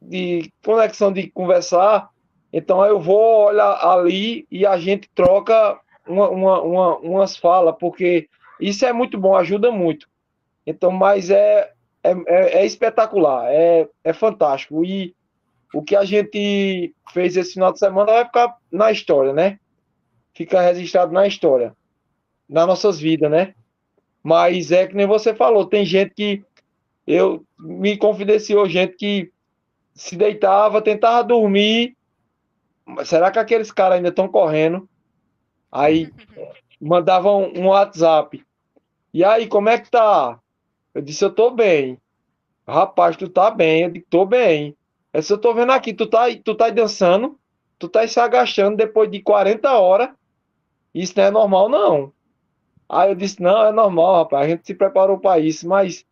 de, conexão de conversar, então eu vou olhar ali e a gente troca uma, uma, uma, umas falas, porque isso é muito bom, ajuda muito. Então, mas é, é, é, é espetacular, é, é fantástico. E o que a gente fez esse final de semana vai ficar na história, né? Fica registrado na história. nas nossas vidas, né? Mas é que nem você falou, tem gente que eu me confidenciou gente que se deitava, tentava dormir. Será que aqueles caras ainda estão correndo? Aí mandavam um WhatsApp. E aí, como é que tá? Eu disse, eu tô bem. Rapaz, tu tá bem? Eu disse, tô bem. Eu disse, eu tô vendo aqui, tu tá, tu tá dançando, tu tá se agachando depois de 40 horas. Isso não é normal, não. Aí eu disse, não, é normal, rapaz, a gente se preparou para isso, mas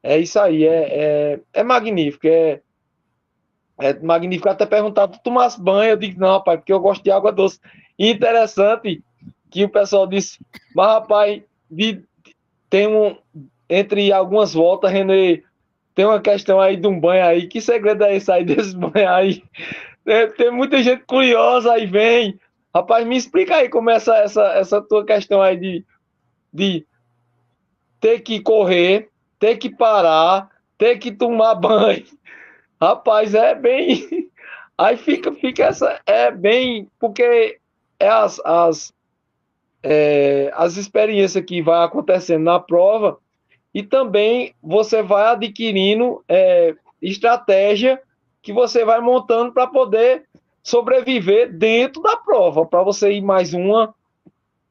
é isso aí, é, é, é magnífico, é, é magnífico. Até perguntar, tu tomas banho? Eu digo, não, rapaz, porque eu gosto de água doce. E interessante que o pessoal disse, mas rapaz, de, tem um, entre algumas voltas, René, tem uma questão aí de um banho aí, que segredo é esse aí desse banho aí? É, tem muita gente curiosa aí, vem. Rapaz, me explica aí como é essa, essa, essa tua questão aí de de ter que correr, ter que parar, ter que tomar banho. Rapaz, é bem. Aí fica, fica essa. É bem. Porque é as, as, é, as experiências que vai acontecendo na prova e também você vai adquirindo é, estratégia que você vai montando para poder sobreviver dentro da prova, para você ir mais uma,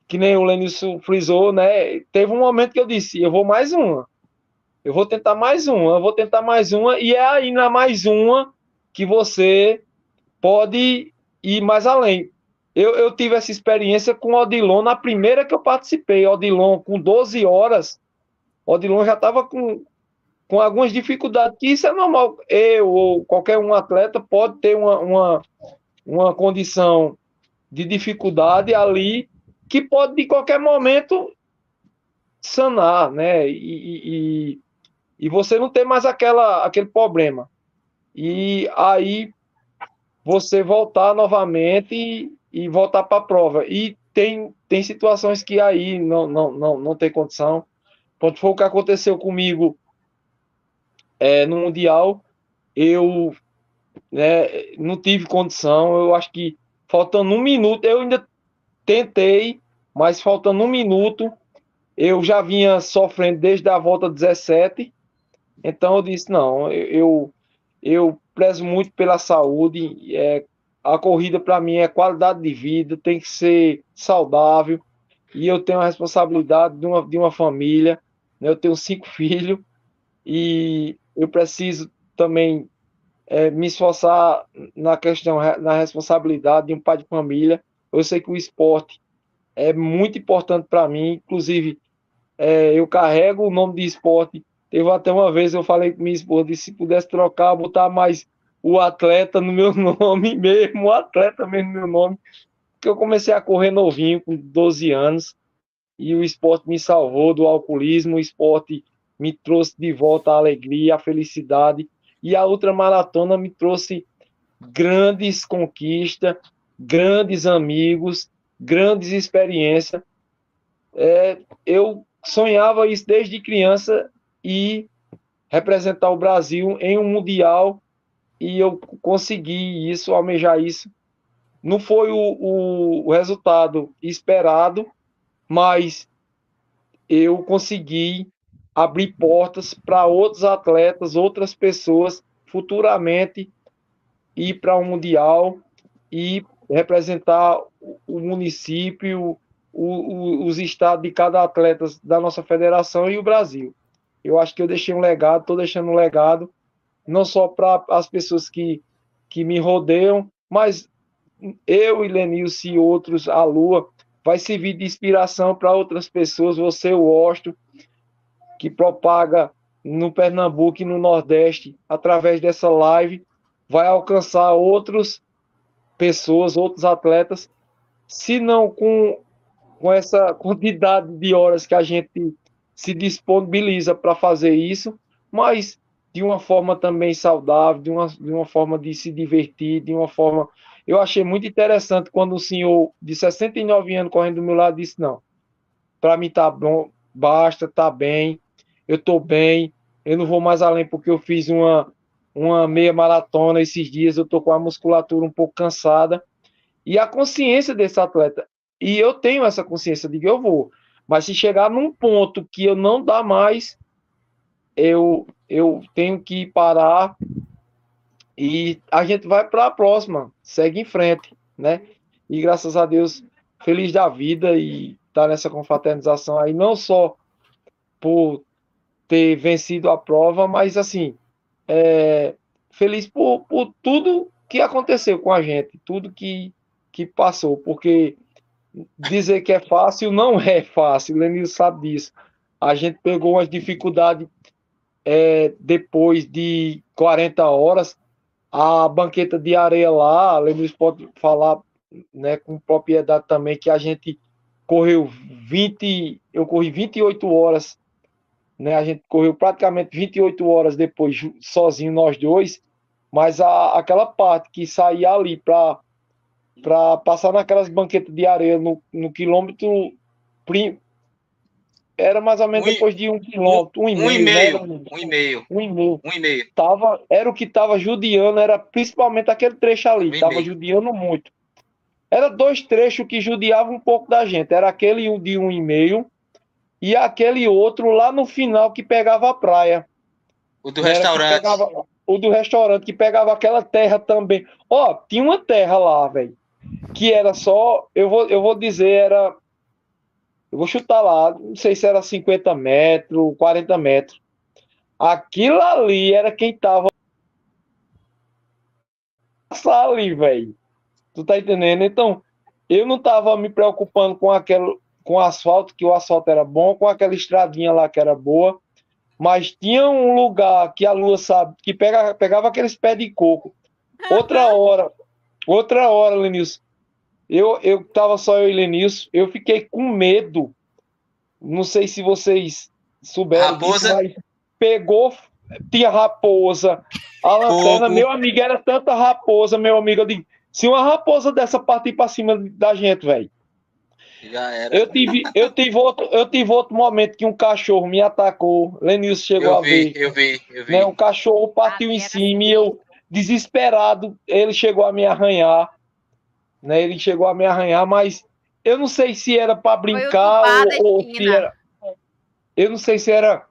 que nem o Lenilson frisou, né? Teve um momento que eu disse, eu vou mais uma. Eu vou tentar mais uma, eu vou tentar mais uma, e é aí na mais uma que você pode ir mais além. Eu, eu tive essa experiência com Odilon na primeira que eu participei. Odilon, com 12 horas, Odilon já estava com, com algumas dificuldades, que isso é normal. Eu ou qualquer um atleta pode ter uma, uma, uma condição de dificuldade ali que pode de qualquer momento sanar, né? E, e, e você não tem mais aquela, aquele problema. E aí você voltar novamente e, e voltar para a prova. E tem, tem situações que aí não, não, não, não tem condição. Quando foi o que aconteceu comigo é, no Mundial, eu né, não tive condição. Eu acho que faltando um minuto, eu ainda tentei mas faltando um minuto, eu já vinha sofrendo desde a volta 17, então eu disse, não, eu, eu prezo muito pela saúde, é, a corrida para mim é qualidade de vida, tem que ser saudável, e eu tenho a responsabilidade de uma, de uma família, né, eu tenho cinco filhos, e eu preciso também é, me esforçar na questão, na responsabilidade de um pai de família, eu sei que o esporte é muito importante para mim. Inclusive, é, eu carrego o nome de esporte. Teve até uma vez eu falei com minha esposa, se pudesse trocar, botar mais o atleta no meu nome mesmo, o atleta mesmo no meu nome, porque eu comecei a correr novinho, com 12 anos, e o esporte me salvou do alcoolismo, o esporte me trouxe de volta a alegria, a felicidade, e a ultramaratona me trouxe grandes conquistas, grandes amigos, grandes experiências. É, eu sonhava isso desde criança e representar o Brasil em um mundial e eu consegui isso, almejar isso. Não foi o, o, o resultado esperado, mas eu consegui abrir portas para outros atletas, outras pessoas futuramente ir para o um mundial e representar o município, o, os estados de cada atleta da nossa federação e o Brasil. Eu acho que eu deixei um legado, estou deixando um legado, não só para as pessoas que, que me rodeiam, mas eu e Lenilson e outros, a Lua, vai servir de inspiração para outras pessoas, você, o Osto, que propaga no Pernambuco e no Nordeste, através dessa live, vai alcançar outros pessoas, outros atletas, se não com, com essa quantidade de horas que a gente se disponibiliza para fazer isso, mas de uma forma também saudável, de uma, de uma forma de se divertir, de uma forma. Eu achei muito interessante quando o senhor de 69 anos correndo do meu lado disse: não, para mim tá bom, basta, tá bem, eu tô bem, eu não vou mais além porque eu fiz uma, uma meia maratona esses dias, eu tô com a musculatura um pouco cansada. E a consciência desse atleta, e eu tenho essa consciência que eu vou, Mas se chegar num ponto que eu não dá mais, eu, eu tenho que parar e a gente vai para a próxima, segue em frente, né? E graças a Deus, feliz da vida e tá nessa confraternização aí, não só por ter vencido a prova, mas assim, é, feliz por, por tudo que aconteceu com a gente, tudo que, que passou, porque dizer que é fácil não é fácil, Lenil sabe disso. A gente pegou umas dificuldades é, depois de 40 horas, a banqueta de areia lá, Lenil pode falar né, com propriedade também que a gente correu 20, eu corri 28 horas, né, a gente correu praticamente 28 horas depois sozinho nós dois, mas a, aquela parte que saía ali para para passar naquelas banquetas de areia no, no quilômetro prim, era mais ou menos um, depois de um quilômetro, um, e meio. Um e meio, né? um e meio. Um e meio. Um e meio. Tava, era o que estava judiando, era principalmente aquele trecho ali, um tava judiando muito. Era dois trechos que judiavam um pouco da gente. Era aquele de um e meio e aquele outro lá no final que pegava a praia. O do restaurante. Pegava, o do restaurante que pegava aquela terra também. Ó, tinha uma terra lá, velho que era só, eu vou, eu vou dizer, era, eu vou chutar lá, não sei se era 50 metros, 40 metros. Aquilo ali era quem tava ali, velho. Tu tá entendendo? Então, eu não tava me preocupando com aquele, com o asfalto, que o asfalto era bom, com aquela estradinha lá que era boa, mas tinha um lugar que a lua sabe, que pega, pegava aqueles pés de coco. Outra hora, Outra hora, Lenilson. Eu, eu tava só eu e Lenilson, eu fiquei com medo. Não sei se vocês souberam raposa. Disso, mas pegou, tinha raposa. A lanterna, meu amigo, era tanta raposa, meu amigo. Eu digo, se uma raposa dessa partir para cima da gente, velho. Já era. Eu tive, eu, tive outro, eu tive outro momento que um cachorro me atacou. Lenilson chegou eu a vi, ver. Eu vi, eu vi. Né? O cachorro partiu ah, em cima e eu desesperado, ele chegou a me arranhar, né? Ele chegou a me arranhar, mas eu não sei se era para brincar ou, ou se era. Eu não sei se era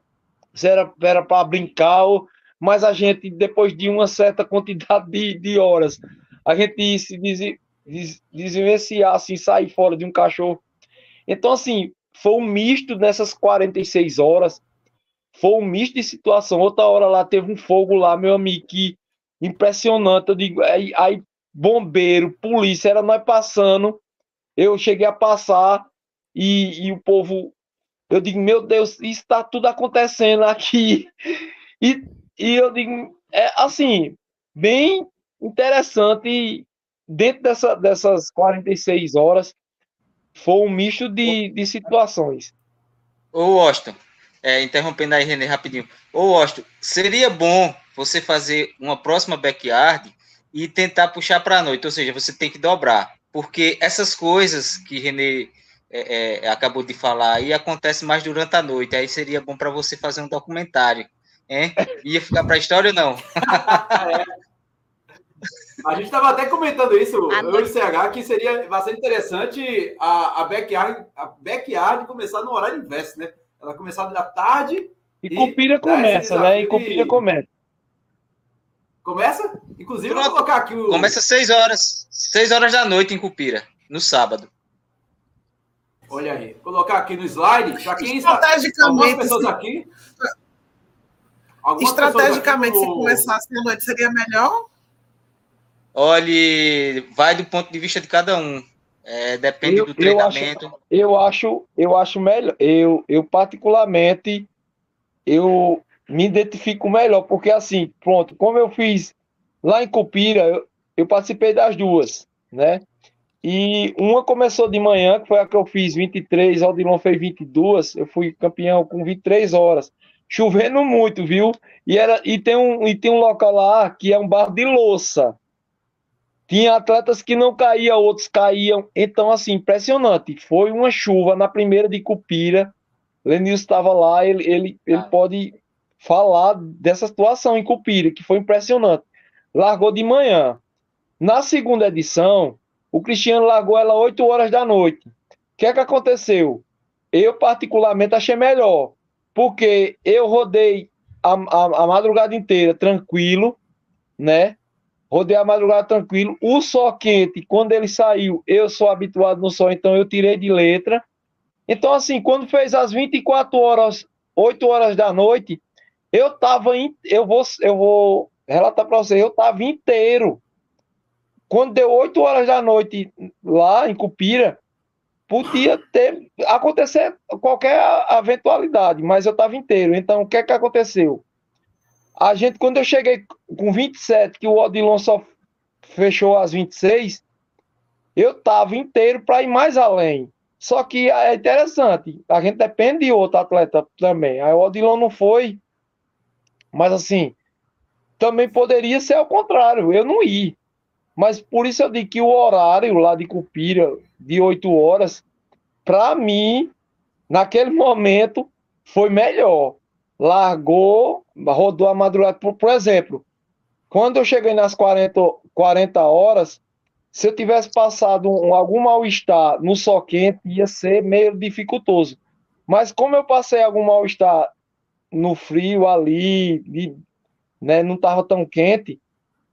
se era era para brincar ou, mas a gente depois de uma certa quantidade de, de horas, a gente se des, des, desvenciar assim, sair fora de um cachorro. Então assim, foi um misto nessas 46 horas. Foi um misto de situação. Outra hora lá teve um fogo lá, meu amigo, que impressionante. Eu digo, aí, aí bombeiro, polícia, era nós passando. Eu cheguei a passar e, e o povo, eu digo, meu Deus, isso está tudo acontecendo aqui. E, e eu digo, é assim, bem interessante. Dentro dessa, dessas 46 horas, foi um misto de, de situações. Ô, Austin, é, interrompendo aí, René, rapidinho. Ô, Austin, seria bom você fazer uma próxima backyard e tentar puxar para a noite, ou seja, você tem que dobrar, porque essas coisas que Renê é, é, acabou de falar aí acontecem mais durante a noite, aí seria bom para você fazer um documentário, hein? Ia ficar para a história ou não? A gente estava até comentando isso, eu e o CH, que seria bastante interessante a, a, backyard, a backyard começar no horário inverso, né? Ela começar da tarde. E, e Cupira começa, né? E Cupira começa. Começa? Inclusive, Pronto. vou colocar aqui o. Começa às 6 horas. 6 horas da noite em Cupira, no sábado. Olha aí. Vou colocar aqui no slide. Para quem está. Algumas pessoas aqui. Algumas estrategicamente, aqui se começasse à noite, seria melhor? Olhe, vai do ponto de vista de cada um. É, depende eu, do treinamento. Eu acho, eu acho, eu acho melhor. Eu, eu particularmente, eu me identifico melhor, porque assim, pronto, como eu fiz lá em Cupira, eu, eu participei das duas, né? E uma começou de manhã, que foi a que eu fiz 23, Aldilon fez 22, eu fui campeão com 23 horas. Chovendo muito, viu? E, era, e, tem um, e tem um local lá que é um bar de louça. Tinha atletas que não caíam, outros caíam. Então, assim, impressionante. Foi uma chuva na primeira de Cupira. Lenilson estava lá, ele, ele, ele pode falar dessa situação em Cupira, que foi impressionante. Largou de manhã. Na segunda edição, o Cristiano largou ela 8 horas da noite. O que é que aconteceu? eu particularmente achei melhor, porque eu rodei a, a, a madrugada inteira tranquilo, né? Rodei a madrugada tranquilo. O sol quente, quando ele saiu, eu sou habituado no sol, então eu tirei de letra. Então, assim, quando fez as 24 horas, 8 horas da noite, eu tava, in, eu vou, eu vou relatar para você, eu tava inteiro. Quando deu 8 horas da noite lá em Cupira, podia ter acontecer qualquer eventualidade, mas eu estava inteiro. Então, o que é que aconteceu? A gente, quando eu cheguei com 27, que o Odilon só fechou às 26, eu estava inteiro para ir mais além. Só que é interessante, a gente depende de outro atleta também. Aí o Odilon não foi, mas assim, também poderia ser ao contrário, eu não ir. Mas por isso eu digo que o horário lá de Cupira, de 8 horas, para mim, naquele momento, foi melhor. Largou, rodou a madrugada. Por, por exemplo, quando eu cheguei nas 40, 40 horas, se eu tivesse passado um, algum mal-estar no sol quente, ia ser meio dificultoso. Mas como eu passei algum mal-estar no frio ali, de, né, não estava tão quente,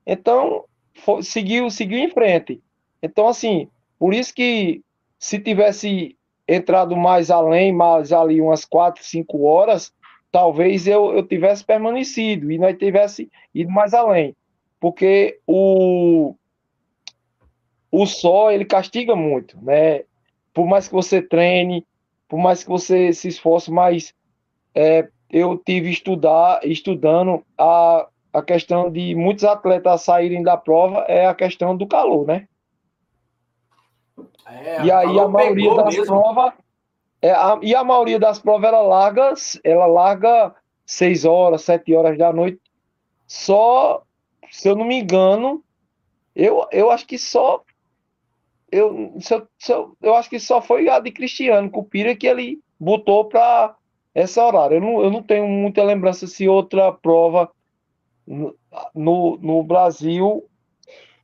então foi, seguiu, seguiu em frente. Então, assim, por isso que se tivesse entrado mais além, mais ali umas quatro, cinco horas, talvez eu, eu tivesse permanecido e nós tivesse ido mais além. Porque o, o sol, ele castiga muito, né? Por mais que você treine, por mais que você se esforce, mas é, eu tive estudar, estudando a, a questão de muitos atletas saírem da prova é a questão do calor, né? É, e aí a maioria das provas. É, a, e a maioria das provas ela larga, ela larga 6 horas, 7 horas da noite. Só, se eu não me engano, eu, eu acho que só. Eu, se eu, se eu, eu acho que só foi a de Cristiano Cupira que ele botou para essa horário. Eu não, eu não tenho muita lembrança se outra prova no, no Brasil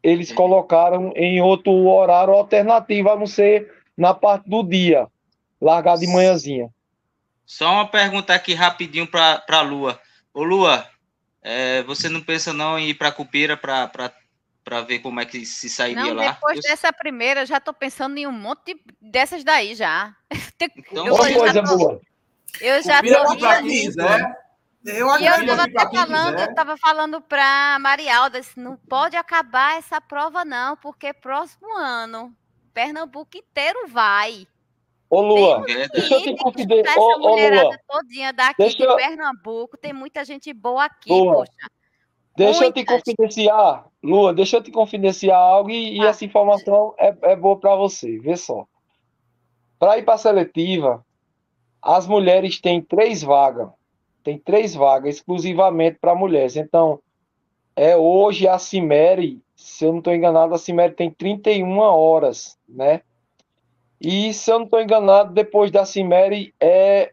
eles colocaram em outro horário alternativo, a não ser na parte do dia, largar de manhãzinha. Só uma pergunta aqui rapidinho para a Lua. Ô Lua, é, você não pensa não em ir para Cupira para ver como é que se sairia não, lá? Depois Eu... dessa primeira, já estou pensando em um monte dessas daí já. Então, eu, coisa boa. Eu já estou. Eu e eu estava até falando, eu estava falando para Marialda, não pode acabar essa prova não, porque próximo ano Pernambuco inteiro vai. Ô Lua, deixa eu te confidenciar. Ô, ô Lua, todinha daqui deixa de Pernambuco, tem muita gente boa aqui, Lua, poxa. Deixa muita eu te confidenciar, Lua, deixa eu te confidenciar algo e, ah. e essa informação é, é boa para você, vê só. Para ir para a seletiva, as mulheres têm três vagas tem três vagas exclusivamente para mulheres. Então, é hoje a Cimere, se eu não estou enganado, a Cimere tem 31 horas, né? E se eu não estou enganado, depois da Cimere é,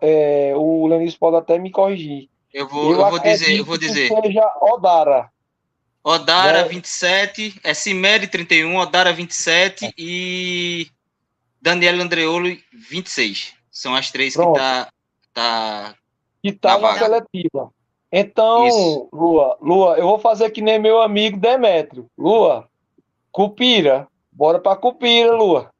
é o Lenis pode até me corrigir. Eu vou, eu, eu vou dizer, eu vou dizer. seja Odara. Odara né? 27, é Cimere 31, Odara 27 é. e Daniel Andreolo 26. São as três Pronto. que tá, tá que está na seletiva. Então, Isso. Lua, Lua, eu vou fazer que nem meu amigo Demétrio. Lua, Cupira, bora para Cupira, Lua.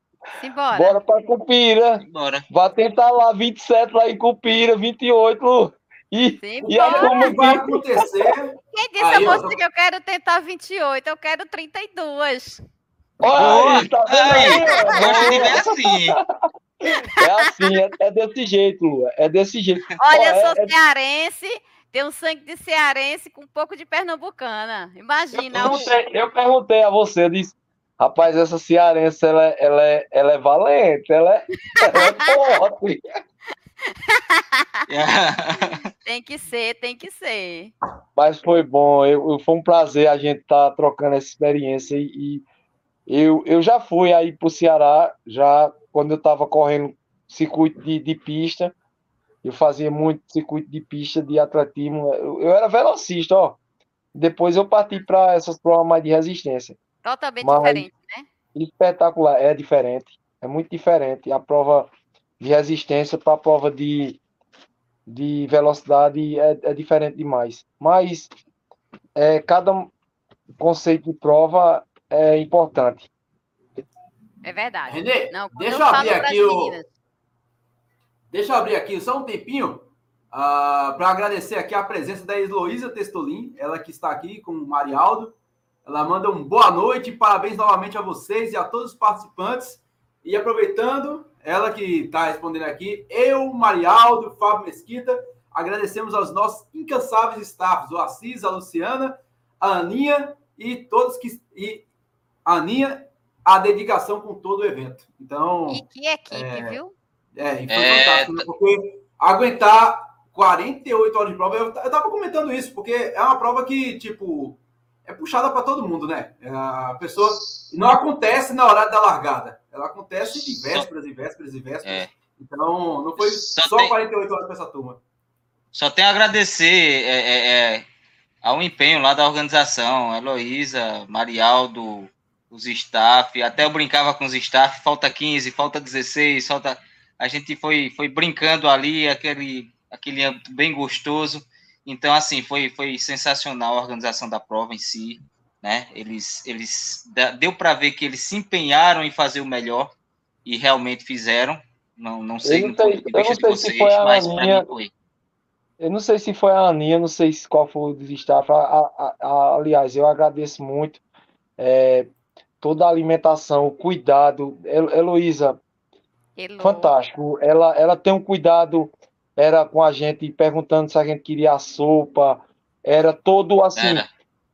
Simbora. Bora para Cupira. Bora. Vai tentar lá 27 lá em Cupira, 28, Lua. E, e a turma que vai acontecer. Quem disse aí, a você que eu quero tentar 28? Eu quero 32. Olha, tá vendo aí? É assim. É assim, é, é, desse jeito, Lua. É desse jeito. Olha, eu sou é, é, cearense, tenho sangue de cearense com um pouco de pernambucana. Imagina. Eu perguntei, eu perguntei a você, eu disse, rapaz, essa cearense, ela, ela, é, ela é valente, ela é, ela é forte. tem que ser, tem que ser. Mas foi bom, eu, foi um prazer a gente estar tá trocando essa experiência e, e eu, eu já fui aí para o Ceará, já quando eu estava correndo circuito de, de, pista, eu fazia muito circuito de pista de atletismo. Eu, eu era velocista, ó. Depois eu parti para essas provas mais de resistência. Totalmente Mas, diferente, né? Espetacular, é diferente, é muito diferente. A prova de resistência para a prova de, de velocidade é, é diferente demais. Mas é, cada conceito de prova é importante. É verdade. Renê, Não, deixa eu abrir aqui o. Deixa eu abrir aqui só um tempinho uh, ah, para agradecer aqui a presença da Heloísa Testolin, ela que está aqui com o Marialdo. Ela manda um boa noite, parabéns novamente a vocês e a todos os participantes. E aproveitando, ela que está respondendo aqui, eu, Marialdo, Fábio Mesquita, agradecemos aos nossos incansáveis staffs, o Assis, a Luciana, a Aninha e todos que. E a Aninha, a dedicação com todo o evento. Então. E que equipe, é, viu? É, e foi é... fantástico, né? porque aguentar 48 horas de prova, eu, eu tava comentando isso, porque é uma prova que, tipo, é puxada para todo mundo, né? É, a pessoa não acontece na hora da largada, ela acontece de vésperas e vésperas e vésperas. É. Então, não foi só, só tem... 48 horas para essa turma. Só tenho a agradecer é, é, é, ao empenho lá da organização, Heloísa, Marialdo, os staff, até eu brincava com os staff, falta 15, falta 16, falta. A gente foi, foi brincando ali, aquele, aquele âmbito bem gostoso. Então, assim, foi, foi sensacional a organização da prova em si, né? Eles, eles deu para ver que eles se empenharam em fazer o melhor e realmente fizeram. Não, não sei, eu não sei, eu não sei vocês, se foi a foi. Eu não sei se foi a Aninha, não sei qual foi o a, aliás, eu agradeço muito é, toda a alimentação, o cuidado. Heloísa, fantástico. Ela, ela tem um cuidado, era com a gente perguntando se a gente queria a sopa, era todo assim. Era,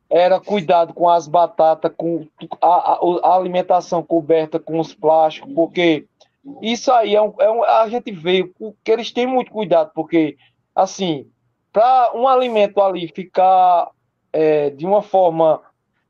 era cuidado com as batatas, com a, a, a, alimentação coberta com os plásticos, porque isso aí é um, é um, a gente veio que eles têm muito cuidado, porque assim, para um alimento ali ficar é, de uma forma,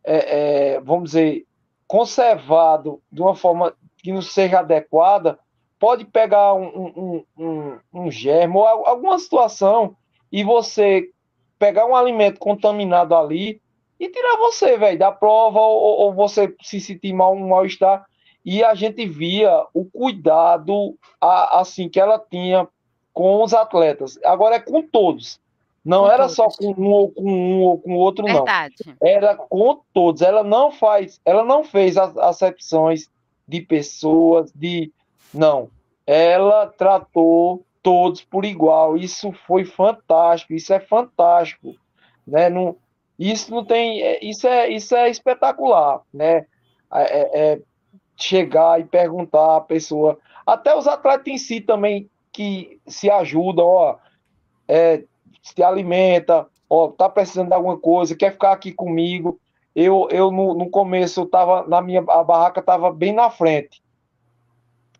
é, é, vamos dizer, conservado de uma forma que não seja adequada, pode pegar um, um, um, um germe ou alguma situação e você pegar um alimento contaminado ali e tirar você, velho, da prova ou, ou, você se sentir mal, um mal-estar. E a gente via o cuidado a, assim que ela tinha com os atletas. Agora é com todos. Não com era todos. só com um ou com um ou com outro, Verdade. não. Era com todos. Ela não faz, ela não fez as acepções de pessoas, de. Não. Ela tratou todos por igual. Isso foi fantástico. Isso é fantástico. Né? Não, isso não tem. É, isso é, isso é espetacular. Né? É, é, é chegar e perguntar à pessoa. Até os atletas em si também que se ajudam, ó, é, se alimenta, ó, tá precisando de alguma coisa, quer ficar aqui comigo. Eu, eu no, no começo, eu tava na minha, a barraca tava bem na frente.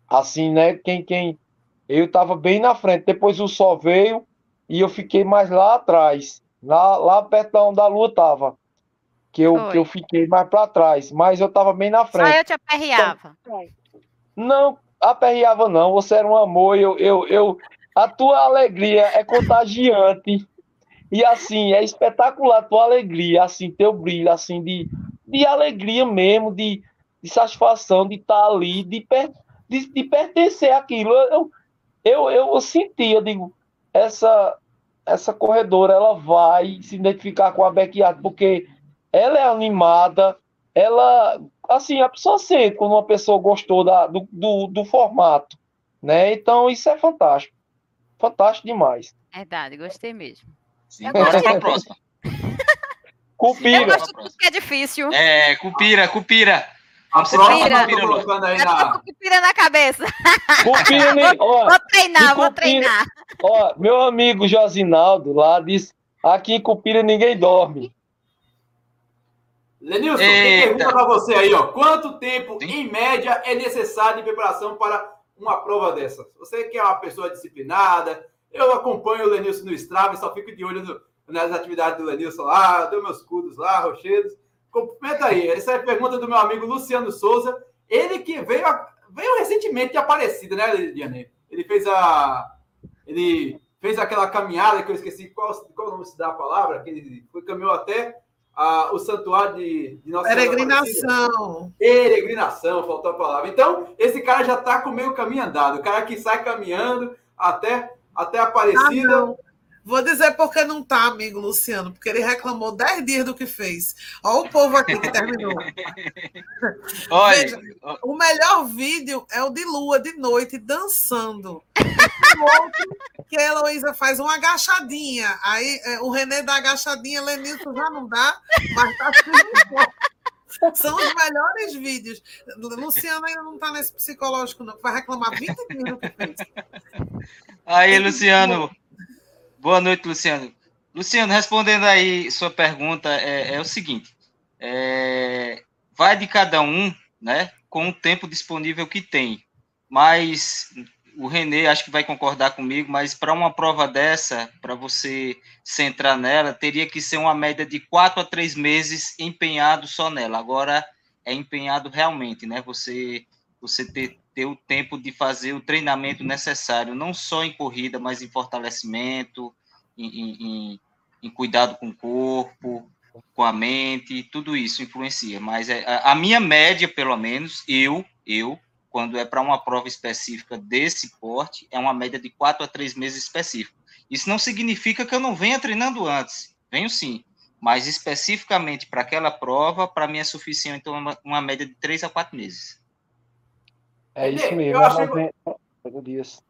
Assim, né, quem, quem, eu tava bem na frente. Depois o sol veio e eu fiquei mais lá atrás, lá, lá perto da onde a lua tava. Que eu, que eu fiquei mais para trás, mas eu tava bem na frente. Só eu te aperreava. Não, aperreava, não. Você era um amor. Eu, eu, eu, a tua alegria é contagiante. E assim, é espetacular a tua alegria, assim, teu brilho, assim, de, de alegria mesmo, de, de satisfação de estar tá ali, de, per, de, de, pertencer àquilo. Eu, eu, eu senti, eu digo, essa, essa corredora, ela vai se identificar com a backyard, porque ela é animada, ela assim, a pessoa sente quando uma pessoa gostou da, do, do, do, formato, né? Então, isso é fantástico. Fantástico demais. Verdade, gostei mesmo. Sim, agora para a próxima. Cupira. Eu gosto que é difícil. É, Cupira, Cupira. A cupira. colocando aí na... cupira na cabeça. Cupira, né? ó, vou treinar, vou treinar. Ó, meu amigo Josinaldo lá disse, aqui em Cupira ninguém dorme. Lenilson, tem pergunta para você aí, ó. Quanto tempo, Sim. em média, é necessário de preparação para uma prova dessa? Você que é uma pessoa disciplinada, eu acompanho o Lenilson no Strava só fico de olho no, nas atividades do Lenilson lá, dou meus cudos lá, rochedos. Comenta aí. Essa é a pergunta do meu amigo Luciano Souza. Ele que veio, veio recentemente de Aparecida, né, Liane? Ele fez a. Ele fez aquela caminhada que eu esqueci qual, qual nome se dá a palavra, que ele foi, caminhou até a, o santuário de, de Nossa Peregrinação. Peregrinação, faltou a palavra. Então, esse cara já está com meio caminho andado. O cara que sai caminhando até, até Aparecida. Ah, Vou dizer porque não tá, amigo Luciano, porque ele reclamou 10 dias do que fez. Olha o povo aqui que terminou. Olha, Veja, o melhor vídeo é o de Lua de noite dançando. Que a Heloísa faz uma agachadinha. Aí é, o Renê dá agachadinha, Lenilson já não dá, mas tá tudo São os melhores vídeos. Luciano ainda não está nesse psicológico, não, vai reclamar 20 dias do que fez. Aí, Luciano, Boa noite, Luciano. Luciano, respondendo aí sua pergunta, é, é o seguinte: é, vai de cada um, né, com o tempo disponível que tem. Mas o Renê acho que vai concordar comigo, mas para uma prova dessa, para você centrar nela, teria que ser uma média de quatro a três meses empenhado só nela. Agora é empenhado realmente, né? Você você ter ter o tempo de fazer o treinamento necessário, não só em corrida, mas em fortalecimento, em, em, em cuidado com o corpo, com a mente, tudo isso influencia. Mas é, a, a minha média, pelo menos, eu, eu, quando é para uma prova específica desse porte, é uma média de quatro a três meses específico. Isso não significa que eu não venha treinando antes, venho sim, mas especificamente para aquela prova, para mim é suficiente então, uma, uma média de três a quatro meses. É isso mesmo. Eu achei... Dias.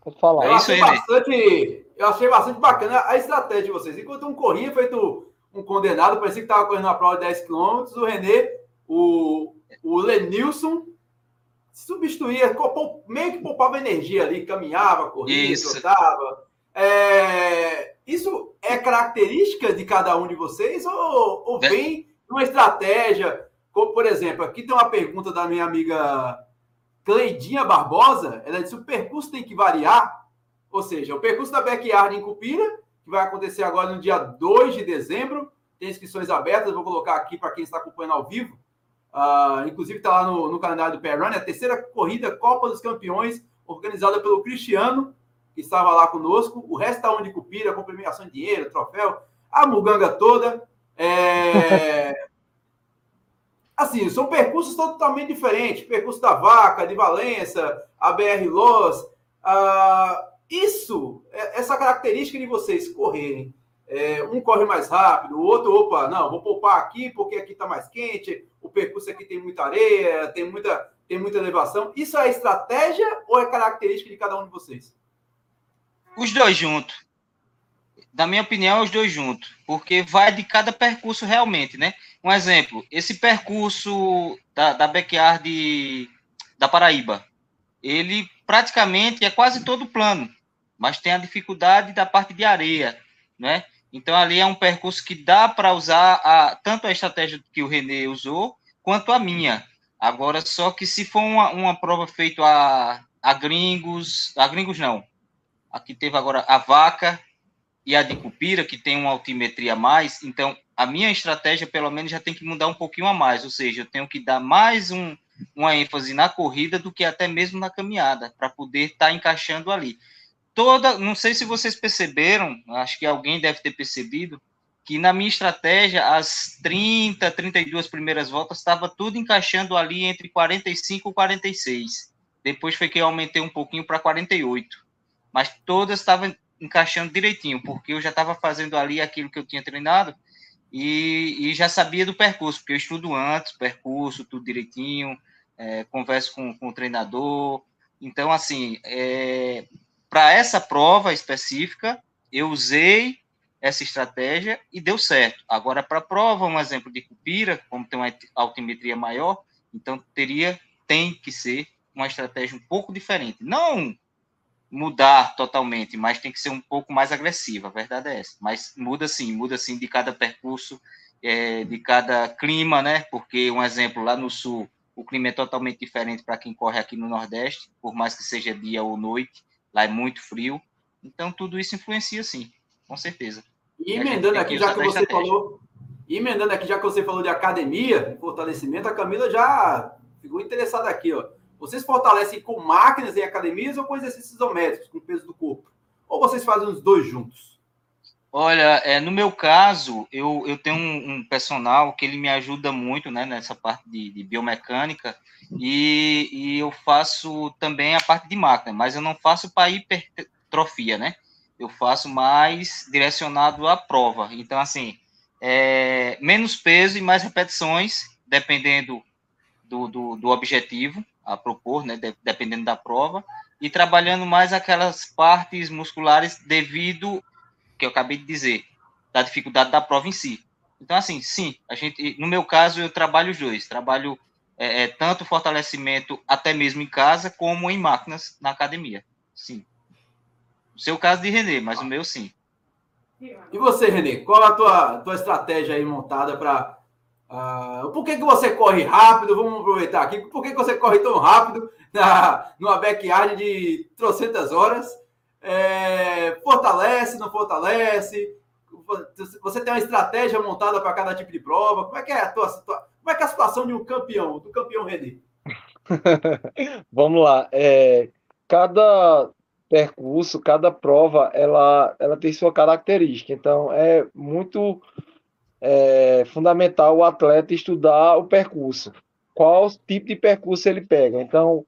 Pode falar. Eu, é achei bastante, eu achei bastante bacana a estratégia de vocês. Enquanto um corria feito um condenado, parecia que estava correndo uma prova de 10 km, o René, o, o Lenilson substituía, meio que poupava energia ali, caminhava, corria, trotava. É, isso é característica de cada um de vocês ou, ou vem uma estratégia? Como, por exemplo, aqui tem uma pergunta da minha amiga Cleidinha Barbosa. Ela disse: o percurso tem que variar. Ou seja, o percurso da Backyard em Cupira, que vai acontecer agora no dia 2 de dezembro. Tem inscrições abertas, vou colocar aqui para quem está acompanhando ao vivo. Uh, inclusive está lá no, no, calendário do Pair Run, a terceira corrida Copa dos Campeões, organizada pelo Cristiano, que estava lá conosco. O resto está onde Cupira, com premiação de dinheiro, troféu, a muganga toda. É... Assim, são percursos totalmente diferentes. Percurso da Vaca, de Valença, a BR Loz. Ah, isso, é, essa característica de vocês correrem. É, um corre mais rápido, o outro, opa, não, vou poupar aqui porque aqui está mais quente, o percurso aqui tem muita areia, tem muita, tem muita elevação. Isso é estratégia ou é característica de cada um de vocês? Os dois juntos. Da minha opinião, é os dois juntos, porque vai de cada percurso realmente, né? Um exemplo, esse percurso da, da backyard da Paraíba, ele praticamente é quase todo plano, mas tem a dificuldade da parte de areia, né? Então ali é um percurso que dá para usar a, tanto a estratégia que o René usou, quanto a minha. Agora, só que se for uma, uma prova feita a, a gringos, a gringos não, aqui teve agora a vaca e a de Cupira, que tem uma altimetria a mais, então a minha estratégia, pelo menos, já tem que mudar um pouquinho a mais, ou seja, eu tenho que dar mais um, uma ênfase na corrida do que até mesmo na caminhada, para poder estar tá encaixando ali. Toda, não sei se vocês perceberam, acho que alguém deve ter percebido, que na minha estratégia, as 30, 32 primeiras voltas, estava tudo encaixando ali entre 45 e 46. Depois foi que eu aumentei um pouquinho para 48. Mas todas estavam encaixando direitinho, porque eu já estava fazendo ali aquilo que eu tinha treinado, e, e, já sabia do percurso, porque eu estudo antes, percurso, tudo direitinho, é, converso com, com, o treinador. Então, assim, é, para essa prova específica, eu usei essa estratégia e deu certo. Agora, para a prova, um exemplo de Cupira, como tem uma altimetria maior, então teria, tem que ser uma estratégia um pouco diferente. Não mudar totalmente, mas tem que ser um pouco mais agressiva, a verdade é essa. Mas muda sim, muda sim de cada percurso, é, de cada clima, né? Porque, um exemplo, lá no sul, o clima é totalmente diferente para quem corre aqui no Nordeste, por mais que seja dia ou noite, lá é muito frio. Então, tudo isso influencia sim, com certeza. E emendando aqui, já que você falou, emendando aqui, já que você falou de academia, fortalecimento, a Camila já ficou interessada aqui, ó. Vocês fortalecem com máquinas em academias ou com exercícios isométricos, com peso do corpo? Ou vocês fazem os dois juntos? Olha, é, no meu caso, eu, eu tenho um, um, personal que ele me ajuda muito né, nessa parte de, de biomecânica e, e, eu faço também a parte de máquina, mas eu não faço para hipertrofia, né? Eu faço mais direcionado à prova. Então, assim, é, menos peso e mais repetições, dependendo do, do, do objetivo a propor, né? De, dependendo da prova, e trabalhando mais aquelas partes musculares devido que eu acabei de dizer, da dificuldade da prova em si. Então, assim, sim, a gente, no meu caso, eu trabalho os dois, trabalho é, é, tanto fortalecimento até mesmo em casa, como em máquinas na academia, sim. O seu caso de Renê, mas o meu sim. E você, Renê, qual a tua, tua estratégia aí montada para. Uh, por que, que você corre rápido? Vamos aproveitar aqui. Por que, que você corre tão rápido na, numa backyard de trocentas horas? É, fortalece, não fortalece? Você tem uma estratégia montada para cada tipo de prova? Como é que é a tua, como é que é a situação de um campeão, do campeão René? Vamos lá. É, cada percurso, cada prova, ela, ela tem sua característica. Então, é muito é, fundamental o atleta estudar o percurso. Qual tipo de percurso ele pega. Então,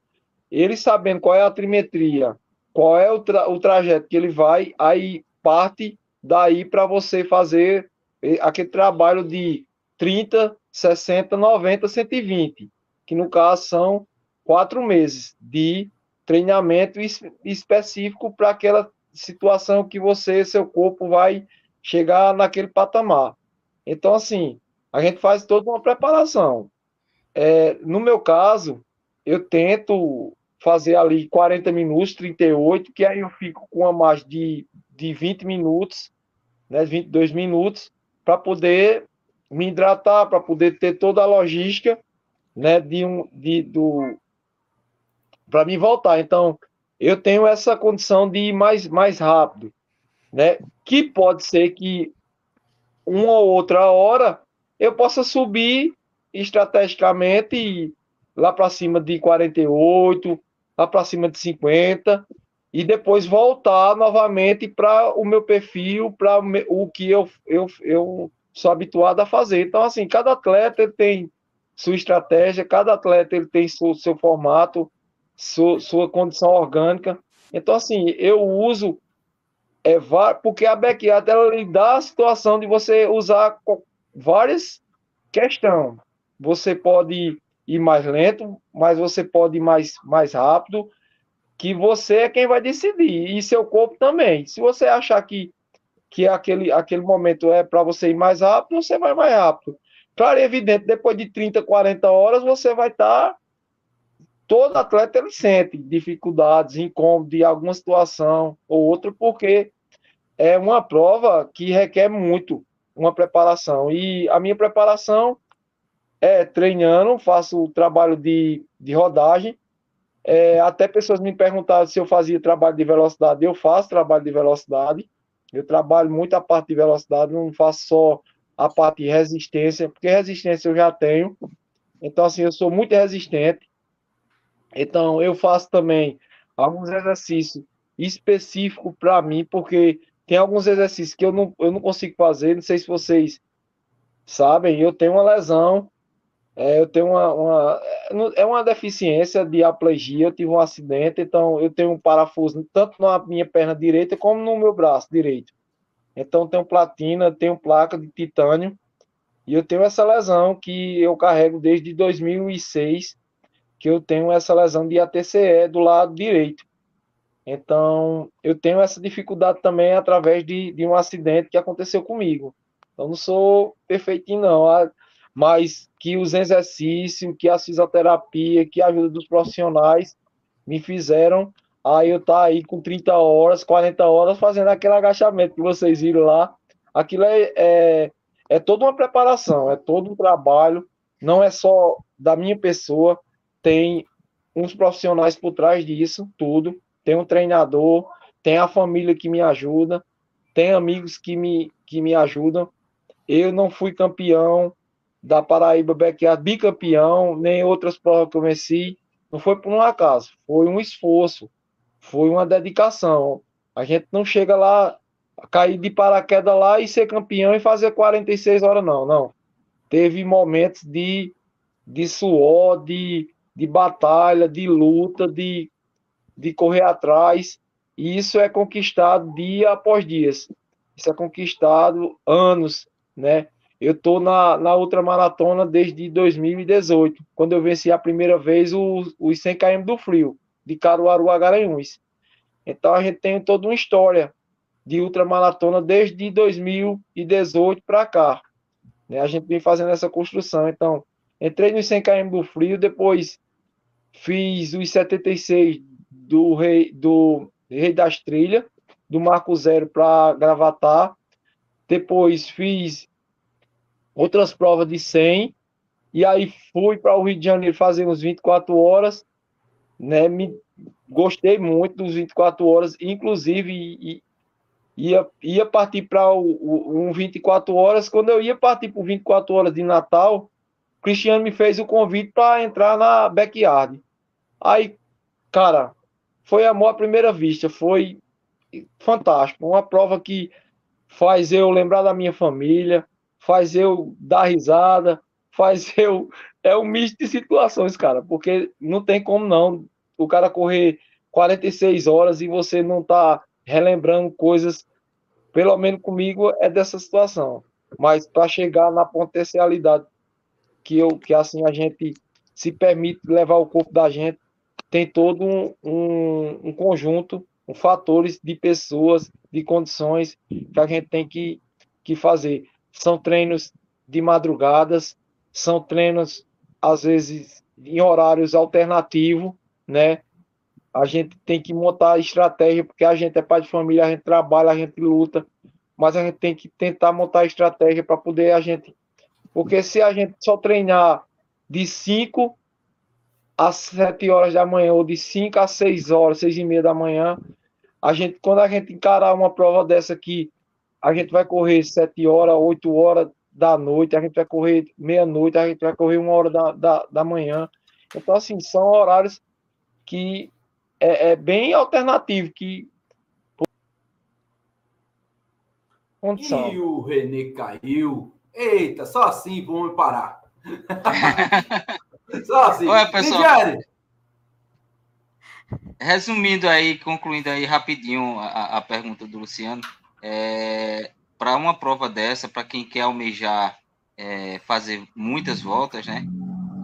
ele sabendo qual é a trimetria, qual é o, tra o trajeto que ele vai, aí parte daí para você fazer aquele trabalho de 30, 60, 90, 120, que no caso são quatro meses de treinamento específico para aquela situação que você, seu corpo vai chegar naquele patamar. Então, assim, a gente faz toda uma preparação. É, no meu caso, eu tento fazer ali 40 minutos, 38, que aí eu fico com a mais de, de 20 minutos, né, 22 minutos, para poder me hidratar, para poder ter toda a logística, né, de um, de, do, para me voltar. Então, eu tenho essa condição de ir mais, mais rápido, né, que pode ser que uma ou outra hora eu possa subir estrategicamente lá para cima de 48, lá para cima de 50 e depois voltar novamente para o meu perfil, para o que eu, eu, eu sou habituado a fazer. Então, assim, cada atleta ele tem sua estratégia, cada atleta ele tem seu, seu formato, sua, sua condição orgânica. Então, assim, eu uso é, porque a backyard ela lhe dá a situação de você usar várias questões. Você pode ir mais lento, mas você pode ir mais, mais rápido, que você é quem vai decidir, e seu corpo também. Se você achar que, que aquele, aquele momento é para você ir mais rápido, você vai mais rápido. Claro, é evidente, depois de 30, 40 horas, você vai estar. Tá, todo atleta ele sente dificuldades, incômodo de alguma situação ou outra, porque é uma prova que requer muito uma preparação. E a minha preparação é, treinando, faço trabalho de, de rodagem. É, até pessoas me perguntaram se eu fazia trabalho de velocidade. Eu faço trabalho de velocidade. Eu trabalho muito a parte de velocidade, não faço só a parte de resistência, porque resistência eu já tenho. Então, assim, eu sou muito resistente. Então, eu faço também alguns exercícios específicos para mim, porque tem alguns exercícios que eu não, eu não consigo fazer. Não sei se vocês sabem, eu tenho uma lesão é, eu tenho uma, uma, é uma deficiência de aplegia, eu tive um acidente, então eu tenho um parafuso tanto na minha perna direita como no meu braço direito. Então tenho platina, tenho placa de titânio e eu tenho essa lesão que eu carrego desde 2006, que eu tenho essa lesão de ATCE do lado direito. Então eu tenho essa dificuldade também através de, de um acidente que aconteceu comigo. Eu não sou perfeitinho não mas que os exercícios, que a fisioterapia, que a ajuda dos profissionais me fizeram aí eu estar tá aí com 30 horas, 40 horas fazendo aquele agachamento que vocês viram lá. Aquilo é, é, é toda uma preparação, é todo um trabalho, não é só da minha pessoa, tem uns profissionais por trás disso, tudo. Tem um treinador, tem a família que me ajuda, tem amigos que me, que me ajudam. Eu não fui campeão, da Paraíba Backyard bicampeão, nem outras provas que eu venci. Não foi por um acaso, foi um esforço, foi uma dedicação. A gente não chega lá cair de paraquedas lá e ser campeão e fazer 46 horas, não, não. Teve momentos de, de suor, de, de batalha, de luta, de, de correr atrás, e isso é conquistado dia após dia. Isso é conquistado anos, né? Eu estou na, na ultramaratona desde 2018, quando eu venci a primeira vez os, os 100 km do frio, de Caruaru a Garanhuns. Então a gente tem toda uma história de ultramaratona desde 2018 para cá. Né? A gente vem fazendo essa construção. Então, entrei nos 100 km do frio, depois fiz os 76 do Rei, do Rei das Trilhas, do Marco Zero para Gravatar. Depois fiz outras provas de 100, e aí fui para o Rio de Janeiro fazer uns 24 horas, né? Me gostei muito dos 24 horas, inclusive e, ia, ia partir para um 24 horas. Quando eu ia partir para 24 horas de Natal, Cristiano me fez o convite para entrar na backyard. Aí, cara, foi amor à primeira vista, foi fantástico. Uma prova que faz eu lembrar da minha família, faz eu dar risada, faz eu. É um misto de situações, cara, porque não tem como não o cara correr 46 horas e você não tá relembrando coisas, pelo menos comigo é dessa situação. Mas para chegar na potencialidade que eu que assim a gente se permite levar o corpo da gente, tem todo um, um, um conjunto, um fatores de pessoas, de condições que a gente tem que, que fazer são treinos de madrugadas, são treinos, às vezes, em horários alternativos, né? A gente tem que montar estratégia, porque a gente é pai de família, a gente trabalha, a gente luta, mas a gente tem que tentar montar estratégia para poder a gente. Porque se a gente só treinar de 5 às 7 horas da manhã, ou de 5 às 6 horas, 6 e meia da manhã, a gente, quando a gente encarar uma prova dessa aqui, a gente vai correr sete horas, oito horas da noite, a gente vai correr meia-noite, a gente vai correr uma hora da, da, da manhã. Então, assim, são horários que é, é bem alternativo, que Condição. E o Renê caiu. Eita, só assim vamos parar. só assim. Olha, pessoal. Resumindo aí, concluindo aí rapidinho a, a pergunta do Luciano, é, para uma prova dessa, para quem quer almejar é, fazer muitas voltas, né?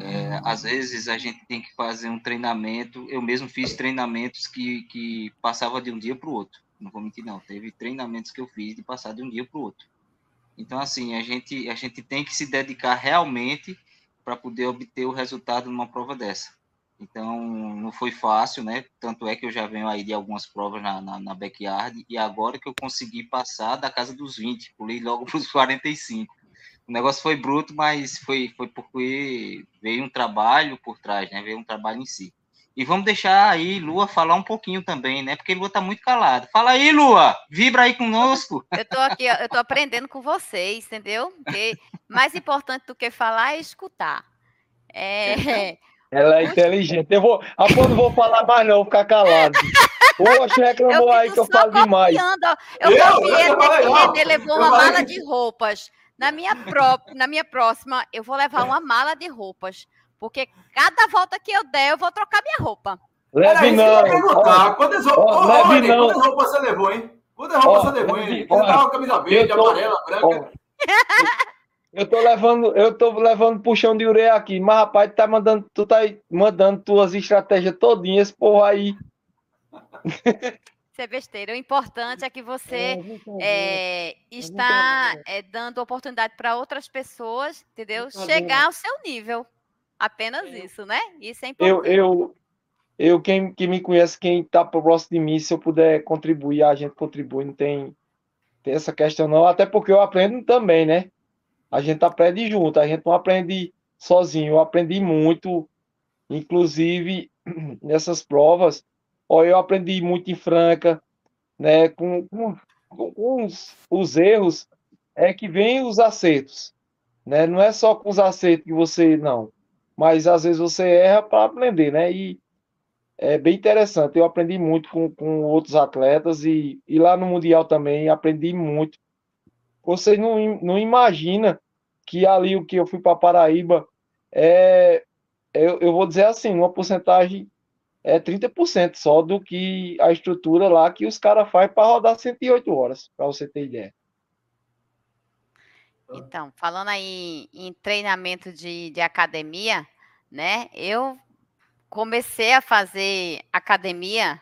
É, às vezes a gente tem que fazer um treinamento. Eu mesmo fiz treinamentos que, que passava de um dia para o outro. Não vou mentir, não. Teve treinamentos que eu fiz de passar de um dia para o outro. Então, assim, a gente, a gente tem que se dedicar realmente para poder obter o resultado numa prova dessa. Então, não foi fácil, né? Tanto é que eu já venho aí de algumas provas na, na, na backyard, e agora que eu consegui passar da casa dos 20, pulei logo para os 45. O negócio foi bruto, mas foi, foi porque veio um trabalho por trás, né? Veio um trabalho em si. E vamos deixar aí Lua falar um pouquinho também, né? Porque Lua tá muito calada. Fala aí, Lua! Vibra aí conosco! Eu tô aqui, eu tô aprendendo com vocês, entendeu? Porque mais importante do que falar é escutar. É, Ela é inteligente. Eu vou, a não vou falar mais, não, vou ficar calado. Poxa, reclamou aí que eu falo demais. Eu copiei até que ele levou uma mala de roupas. Na minha, pró na minha próxima, eu vou levar uma mala de roupas. Porque cada volta que eu der, eu vou trocar minha roupa. Leve não. Quantas, roupas você levou, hein? Quantas roupas você levou, hein? Você tava uma camisa verde, amarela, branca. Eu tô levando, eu tô levando puxão de ureia aqui, mas rapaz, tu tá mandando, tu tá mandando tuas estratégias todinhas, porra aí. Isso é besteira. O importante é que você é, está é, dando oportunidade para outras pessoas, entendeu? Chegar ao seu nível. Apenas isso, né? Isso é importante. Eu, eu, eu quem, quem me conhece, quem está próximo de mim, se eu puder contribuir, a gente contribui, não tem, tem essa questão não, até porque eu aprendo também, né? A gente aprende junto, a gente não aprende sozinho. Eu aprendi muito, inclusive nessas provas. Eu aprendi muito em Franca, né? Com, com, com os, os, erros é que vem os acertos, né? Não é só com os acertos que você não, mas às vezes você erra para aprender, né? E é bem interessante. Eu aprendi muito com, com outros atletas e, e lá no Mundial também aprendi muito. Vocês não, não imaginam que ali o que eu fui para Paraíba é, eu, eu vou dizer assim, uma porcentagem é 30% só do que a estrutura lá que os caras fazem para rodar 108 horas, para você ter ideia. Então, falando aí em treinamento de, de academia, né? Eu comecei a fazer academia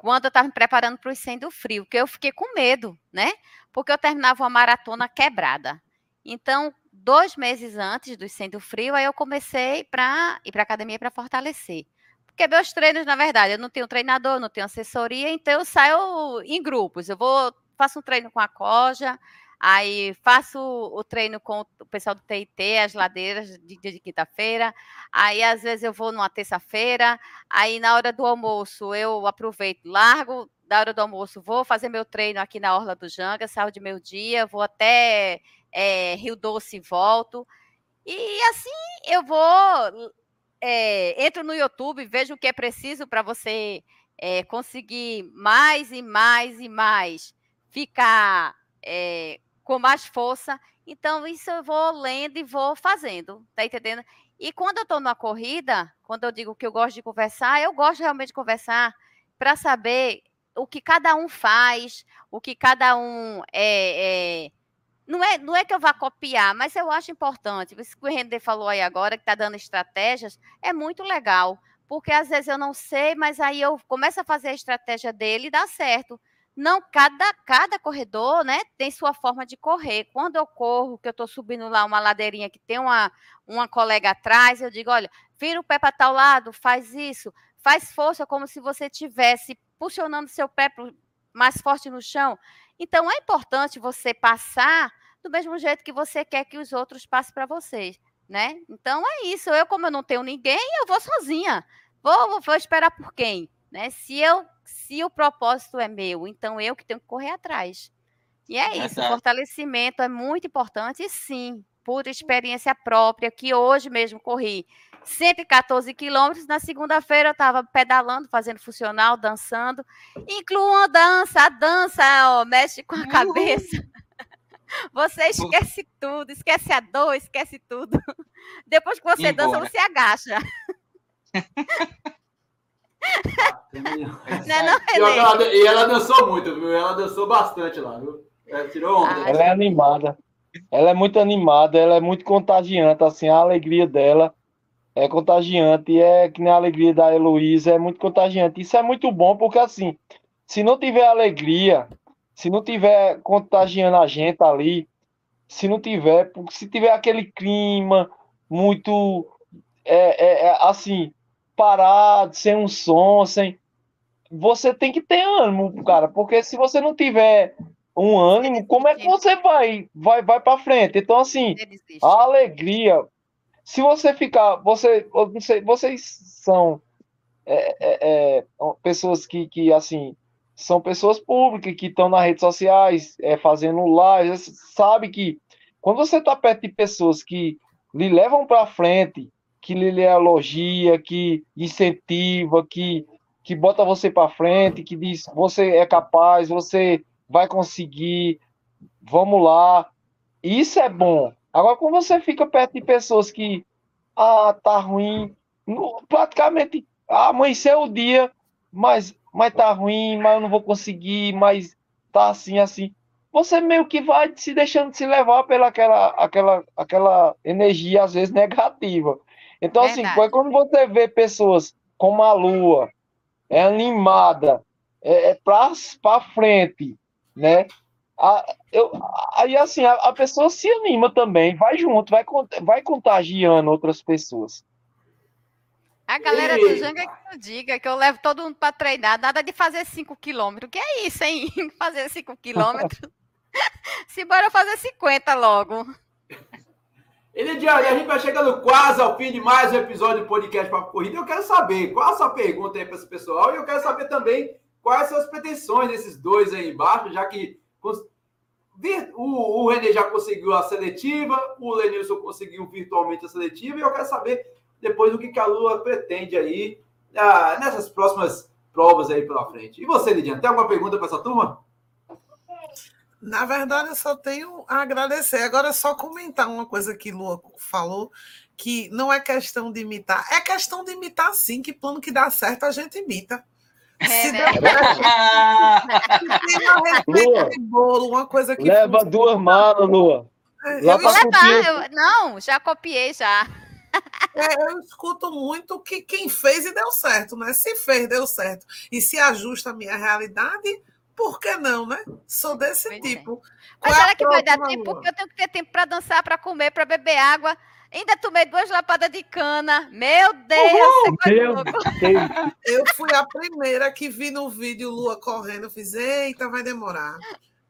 quando eu estava me preparando para o 100 do frio, porque eu fiquei com medo, né? Porque eu terminava uma maratona quebrada. Então, dois meses antes do 100 do frio, aí eu comecei para ir para academia para fortalecer. Porque meus treinos, na verdade, eu não tenho treinador, não tenho assessoria, então eu saio em grupos. Eu vou, faço um treino com a Coja, Aí faço o treino com o pessoal do TIT, as ladeiras de dia de quinta-feira. Aí às vezes eu vou numa terça-feira. Aí na hora do almoço eu aproveito, largo da hora do almoço, vou fazer meu treino aqui na Orla do Janga, saio de meu dia, vou até é, Rio Doce e volto. E assim eu vou, é, entro no YouTube, vejo o que é preciso para você é, conseguir mais e mais e mais ficar com mais força. Então, isso eu vou lendo e vou fazendo, tá entendendo? E quando eu estou na corrida, quando eu digo que eu gosto de conversar, eu gosto realmente de conversar para saber o que cada um faz, o que cada um é, é, não é, não é que eu vá copiar, mas eu acho importante. Isso que o Render falou aí agora, que está dando estratégias, é muito legal. Porque às vezes eu não sei, mas aí eu começo a fazer a estratégia dele e dá certo. Não, cada, cada corredor, né, tem sua forma de correr. Quando eu corro, que eu estou subindo lá uma ladeirinha que tem uma, uma colega atrás, eu digo, olha, vira o pé para tal lado, faz isso, faz força como se você estivesse puxando seu pé mais forte no chão. Então, é importante você passar do mesmo jeito que você quer que os outros passem para vocês, né? Então, é isso. Eu, como eu não tenho ninguém, eu vou sozinha. Vou, vou esperar por quem? Né? Se eu se o propósito é meu, então eu que tenho que correr atrás. E é isso, o fortalecimento é muito importante, e sim, por experiência própria, que hoje mesmo corri 114 quilômetros, na segunda-feira eu estava pedalando, fazendo funcional, dançando, inclua a dança, a dança, ó, mexe com a cabeça. Você esquece tudo, esquece a dor, esquece tudo. Depois que você dança, você agacha. não, é não, ela, e ela dançou muito, viu? Ela dançou bastante lá, viu? Ela tirou onda. Ela é animada. Ela é muito animada, ela é muito contagiante, assim, a alegria dela é contagiante, e é que nem a alegria da Heloísa, é muito contagiante. Isso é muito bom, porque assim, se não tiver alegria, se não tiver contagiando a gente ali, se não tiver, se tiver aquele clima muito, é, é, é assim, parado, sem um som, sem. Você tem que ter ânimo, cara, porque se você não tiver um ânimo, como é que você vai vai vai para frente? Então assim, a alegria. Se você ficar, você, não sei, vocês são é, é, é, pessoas que, que assim são pessoas públicas que estão nas redes sociais é, fazendo lives, sabe que quando você está perto de pessoas que lhe levam para frente, que lhe elogia, que incentiva, que, que bota você para frente, que diz você é capaz, você vai conseguir, vamos lá. Isso é bom. Agora, quando você fica perto de pessoas que, ah, tá ruim, praticamente amanheceu o dia, mas, mas tá ruim, mas eu não vou conseguir, mas tá assim, assim. Você meio que vai se deixando se levar pela aquela, aquela, aquela energia, às vezes, negativa. Então, assim, Verdade. assim, quando você vê pessoas como a Lua, é animada, é, é para frente, né? A, eu, aí, assim, a, a, pessoa se anima também, vai junto, vai, vai contagiando outras pessoas. A galera do Janga que eu diga que eu levo todo mundo para treinar, nada de fazer 5 quilômetros. Que é isso, hein? fazer 5 quilômetros. Se bora fazer 50 logo. Elidiane, a gente vai chegando quase ao fim de mais um episódio do podcast para Corrida. Eu quero saber qual a sua pergunta aí para esse pessoal e eu quero saber também quais são as pretensões desses dois aí embaixo, já que o, o René já conseguiu a seletiva, o Lenilson conseguiu virtualmente a seletiva e eu quero saber depois o que, que a Lua pretende aí ah, nessas próximas provas aí pela frente. E você, Lidiane, tem alguma pergunta para essa turma? Na verdade, eu só tenho a agradecer. Agora, é só comentar uma coisa que Lua falou, que não é questão de imitar, é questão de imitar sim, que plano que dá certo a gente imita. É, Se né? der uma receita de bolo, uma coisa que Leva funciona. duas malas, Lua. É, lá eu, Levar, eu- não, já copiei já. é, eu escuto muito que quem fez e deu certo, né? Se fez, deu certo. E se ajusta a minha realidade, por que não, né? Sou desse Pois é. tipo. Mas é a será que vai dar tempo? Porque eu tenho que ter tempo para dançar, para comer, para beber água. Ainda tomei duas lapadas de cana. Meu Deus, Meu. Tá Eu fui a primeira que vi no vídeo Lua correndo. Eu fiz, eita, vai demorar.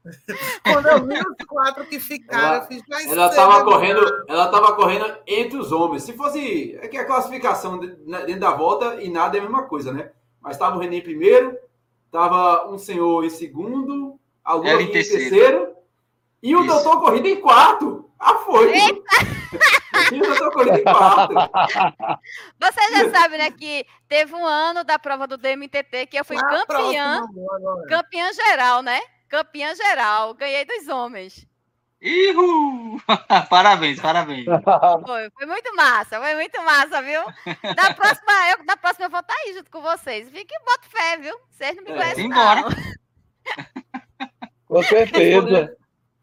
Quando eu vi os quatro que ficaram, Ela- eu fiz, vai Ela estava correndo, ela tava correndo entre os homens. Se fosse é que a classificação né, dentro da volta e nada é a mesma coisa, né? Mas estava o René em primeiro, estava um senhor em segundo, a Lua Ela em terceiro, terceiro. e o Isso. doutor corrida em quarto. Ah, foi! e o doutor corrida em quarto. Você já sabe, né, que teve um ano da prova do DMTT que eu fui campeã, próxima, campeã geral, né? Campeã geral. Ganhei dos homens. Ihu! parabéns, parabéns. Foi, foi muito massa, foi muito massa, viu? Da próxima, eu, da próxima eu vou estar aí junto com vocês. Fique e boto fé, viu? Vocês não me É, conhecem, simbora. não. Com certeza.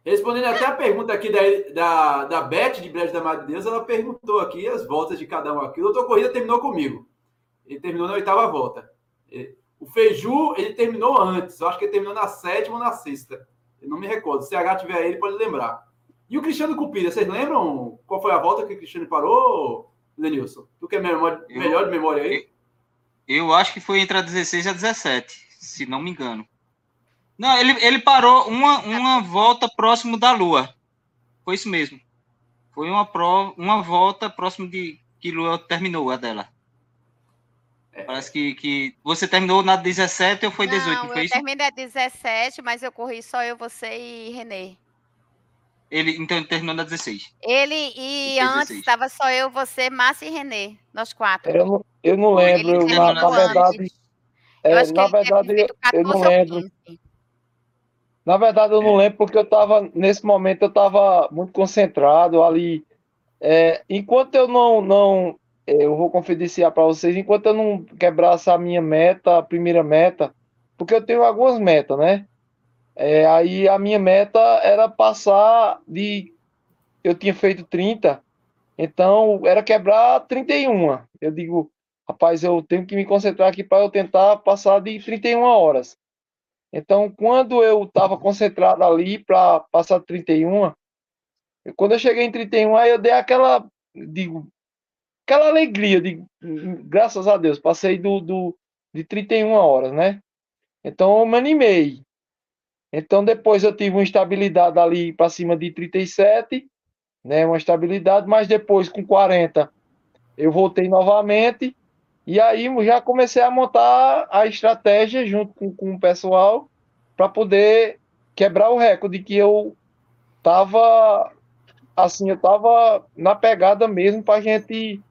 Respondendo até a pergunta aqui da, da, da Beth, de Brejo da Madre de Deus, ela perguntou aqui as voltas de cada um aqui. O doutor Corrida terminou comigo. Ele terminou na oitava volta. O Feiju, ele terminou antes. Eu acho que ele terminou na sétima ou na sexta. Eu não me recordo. Se H tiver aí, ele pode lembrar. E o Cristiano Cupira, vocês lembram qual foi a volta que o Cristiano parou, Lenilson? Tu que é memória- Eu- melhor de memória aí? Eu acho que foi entre a 16 e a 17, se não me engano. Não, ele, ele parou uma, uma volta próximo da Lua. Foi isso mesmo. Foi uma, prova, uma volta próximo de que Lua terminou, a dela. Parece que, que você terminou na 17 ou foi 18, não, não foi eu isso? terminei a 17, mas eu corri só eu, você e Renê. Ele, então ele terminou na 16. Ele e antes 16. estava só eu, você, Márcia e Renê, nós quatro. Eu não, eu não Ele lembro. eu, terminou na, na verdade, Eu é, acho que na ele deve verdade ter eu, feito eu 14 não lembro. 15. Na verdade, eu não lembro porque eu estava, nesse momento, eu estava muito concentrado ali. É, enquanto eu não, não, é, eu vou confidenciar para vocês, enquanto eu não quebrasse a minha meta, a primeira meta, porque eu tenho algumas metas, né? É, aí a minha meta era passar de. Eu tinha feito 30, então era quebrar 31. Eu digo, rapaz, eu tenho que me concentrar aqui para eu tentar passar de 31 horas. Então, quando eu estava concentrado ali para passar 31, eu- quando eu cheguei em 31, aí eu dei aquela, digo, aquela alegria, digo, graças a Deus, passei do, do, de 31 horas, né? Então, eu me animei. Então, depois eu tive uma estabilidade ali para cima de 37, né? Uma estabilidade, mas depois com 40 eu voltei novamente. E aí já comecei a montar a estratégia junto com, com o pessoal para poder quebrar o recorde que eu tava assim, eu tava na pegada mesmo para gente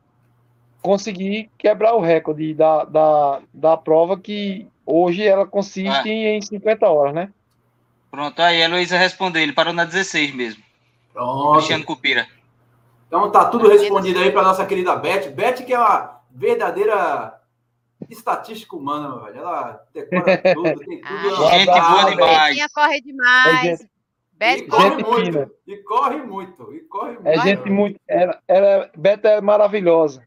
conseguir quebrar o recorde da, da, da prova que hoje ela consiste Ah. em 50 horas, né? Pronto, aí a Heloísa respondeu, ele parou na 16 mesmo. Pronto. Cristiano Cupira. Então tá tudo respondido aí para nossa querida Beth. Beth, que é uma verdadeira estatística humana, velho. Ela decora tudo, tem tudo. Ai, Gente boa demais. Betinha corre demais. É Beth E corre muito. fina. E corre muito. E corre muito. É gente muito. Ela, ela, Beta é maravilhosa.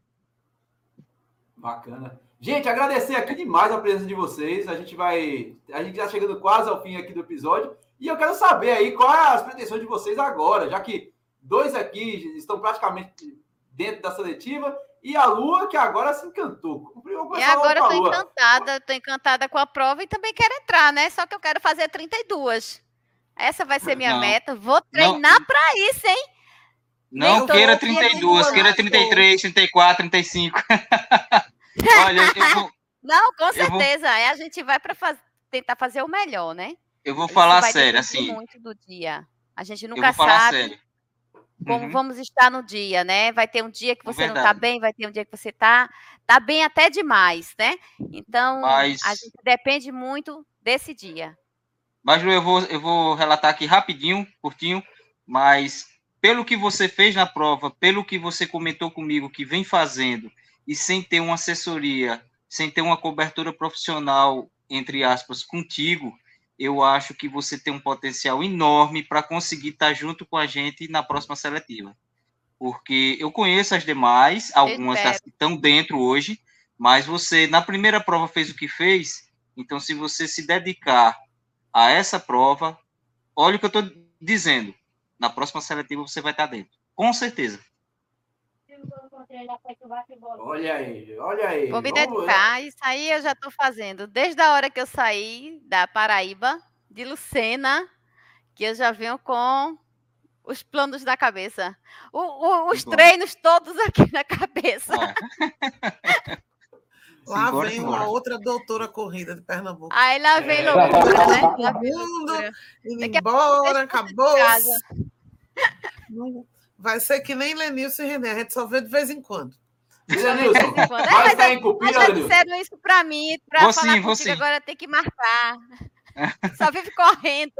Bacana. Gente, agradecer aqui demais a presença de vocês. A gente vai. A gente já chegando quase ao fim aqui do episódio. E eu quero saber aí quais as pretensões de vocês agora, já que dois aqui estão praticamente dentro da seletiva e a Lua, que agora se encantou. E agora Lua. encantada, tô encantada com a prova e também quero entrar, né? Só que eu quero fazer 32. Essa vai ser minha Não. meta. Vou treinar pra isso, hein? Não Nem queira todo dia 32, tem queira uma- 33, 34, 35. Olha, eu vou, Não, com vou- certeza. Aí a gente vai para tentar fazer o melhor, né? eu vou Isso falar vai sério, assim. muito do dia. A gente Eu nunca vou falar sabe sério. como Uhum. vamos estar no dia, né? Vai ter um dia que É você não tá verdade. bem, vai ter um dia que você tá, tá bem até demais, né? Então, Mas- a gente depende muito desse dia. Mas, Lu, eu vou, eu vou relatar aqui rapidinho, curtinho, mas pelo que você fez na prova, pelo que você comentou comigo que vem fazendo, e sem ter uma assessoria, sem ter uma cobertura profissional, entre aspas, contigo, eu acho que você tem um potencial enorme para conseguir estar junto com a gente na próxima seletiva. Porque eu conheço as demais, algumas das que estão dentro hoje, mas você, na primeira prova, fez o que fez, então se você se dedicar a essa prova, olha o que eu estou dizendo. Na próxima seletiva você vai estar dentro. Com certeza. Olha aí, olha aí. Vou me Vamos- dedicar, isso aí eu já estou fazendo. Desde a hora que eu saí da Paraíba, de Lucena, que eu já venho com os planos na cabeça. O- o- os Bom. treinos todos aqui na cabeça. Ah, Lá vem uma outra doutora corrida de Pernambuco. Aí lá vem É. loucura, né? Lá vem Mundo, loucura. indo embora, eu acabou. Vai ser que nem Lenilson e René, a gente só vê de vez em quando. É, vai mas estar eu- em Cupira, já disseram isso pra mim, pra Vou falar sim, contigo sim. agora tem que marcar. Só vive correndo.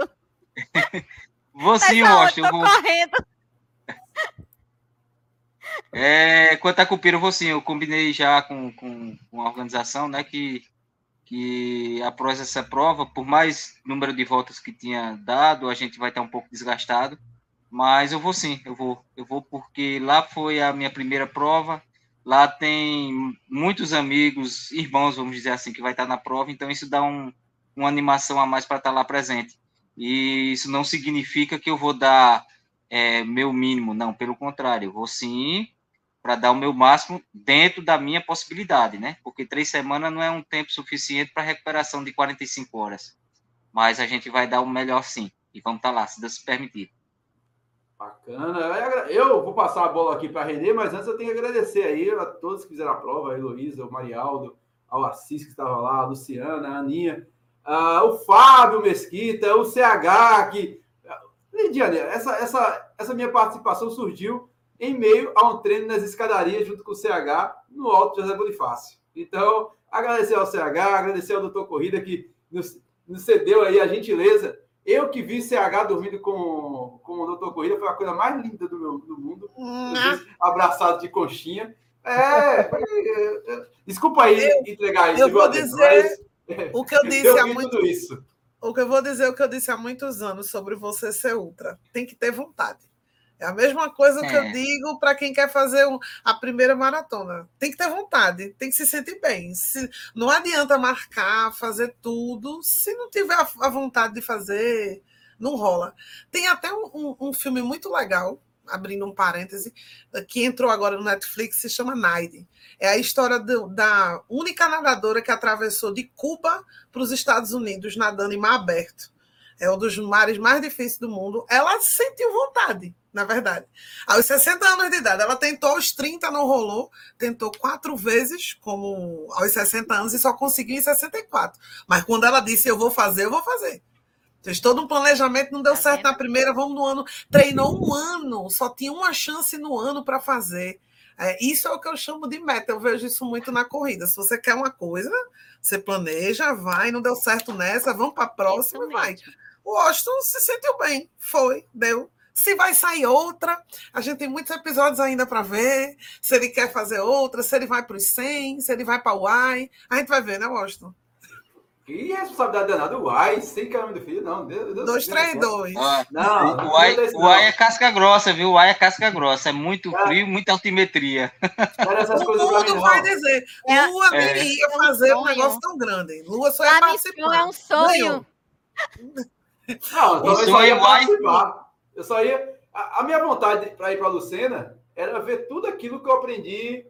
Vou Mas sim, aonde? Washington. Eu Tô vou, correndo. É, quanto a Cupira, eu vou sim, eu combinei já com, com, com a organização, né, que, que após essa prova, por mais número de voltas que tinha dado, a gente vai estar um pouco desgastado, mas eu vou sim, eu vou, eu vou porque lá foi a minha primeira prova, lá tem muitos amigos, irmãos, vamos dizer assim, que vai estar na prova, então isso dá um, uma animação a mais para estar lá presente. E isso não significa que eu vou dar é, meu mínimo, não, pelo contrário, eu vou sim para dar o meu máximo dentro da minha possibilidade, né? Porque três semanas não é um tempo suficiente para recuperação de 45 horas. Mas a gente vai dar o melhor sim. E vamos estar lá, se Deus permitir. Bacana. Eu vou passar a bola aqui para Renê, mas antes eu tenho que agradecer aí a todos que fizeram a prova, a Heloísa, o Marialdo, ao Assis que estava lá, a Luciana, a Aninha, ah, o Fábio Mesquita, o CH, que. Lidiane, essa, essa, essa minha participação surgiu em meio a um treino nas escadarias junto com o CH no Alto José Bonifácio. Então, agradecer ao CH, agradecer ao Doutor Corrida que nos, nos cedeu aí a gentileza eu que vi CH dormindo com, com o Doutor Corrida foi a coisa mais linda do, meu, do mundo. Abraçados de conchinha. É, foi- é, é. desculpa aí entregar isso. eu vou dizer mas O que eu disse eu há muito isso. O que eu vou dizer é o que eu disse há muitos anos sobre você ser ultra. Tem que ter vontade. É a mesma coisa que eu É. digo para quem quer fazer um- a primeira maratona. Tem que ter vontade, tem que se sentir bem. Se- não adianta marcar, fazer tudo, se não tiver a, a vontade de fazer, não rola. Tem até um, um- um filme muito legal, abrindo um parêntese, que entrou agora no Netflix, se chama Naide. É a história do- da única nadadora que atravessou de Cuba para os Estados Unidos nadando em mar aberto. É um dos mares mais difíceis do mundo. Ela sentiu vontade, na verdade. Aos 60 anos de idade, ela tentou aos 30, não rolou. Tentou quatro vezes, como aos 60 anos, e só conseguiu em 64. Mas quando ela disse, eu vou fazer, eu vou fazer. Fez todo um planejamento, não deu Tá certo vendo? na primeira, vamos no ano. Treinou um ano, só tinha uma chance no ano para fazer. É, isso é o que eu chamo de meta. Eu vejo isso muito na corrida. Se você quer uma coisa, você planeja, vai, não deu certo nessa, vamos para a próxima e vai. O Austin se sentiu bem, foi, deu. Se vai sair outra, a gente tem muitos episódios ainda para ver. Se ele quer fazer outra, se ele vai para os 100, se ele vai para o Y, a gente vai ver, né, Austin? Que responsabilidade danada. Uai, sem caminho do filho, não. Deus, Deus, 2, 3, 2. Ó, Não, o desse o não. é casca grossa, viu? O Uai é casca grossa. É muito É. frio, muita altimetria. Essas O coisas mundo não. vai dizer. É- Lua É. nem ia É um fazer um negócio tão grande. Lua só ia no participar. É um sonho. Não, então eu só ia vai. participar. Eu só ia. A, a minha vontade para ir para a Lucena era ver tudo aquilo que eu aprendi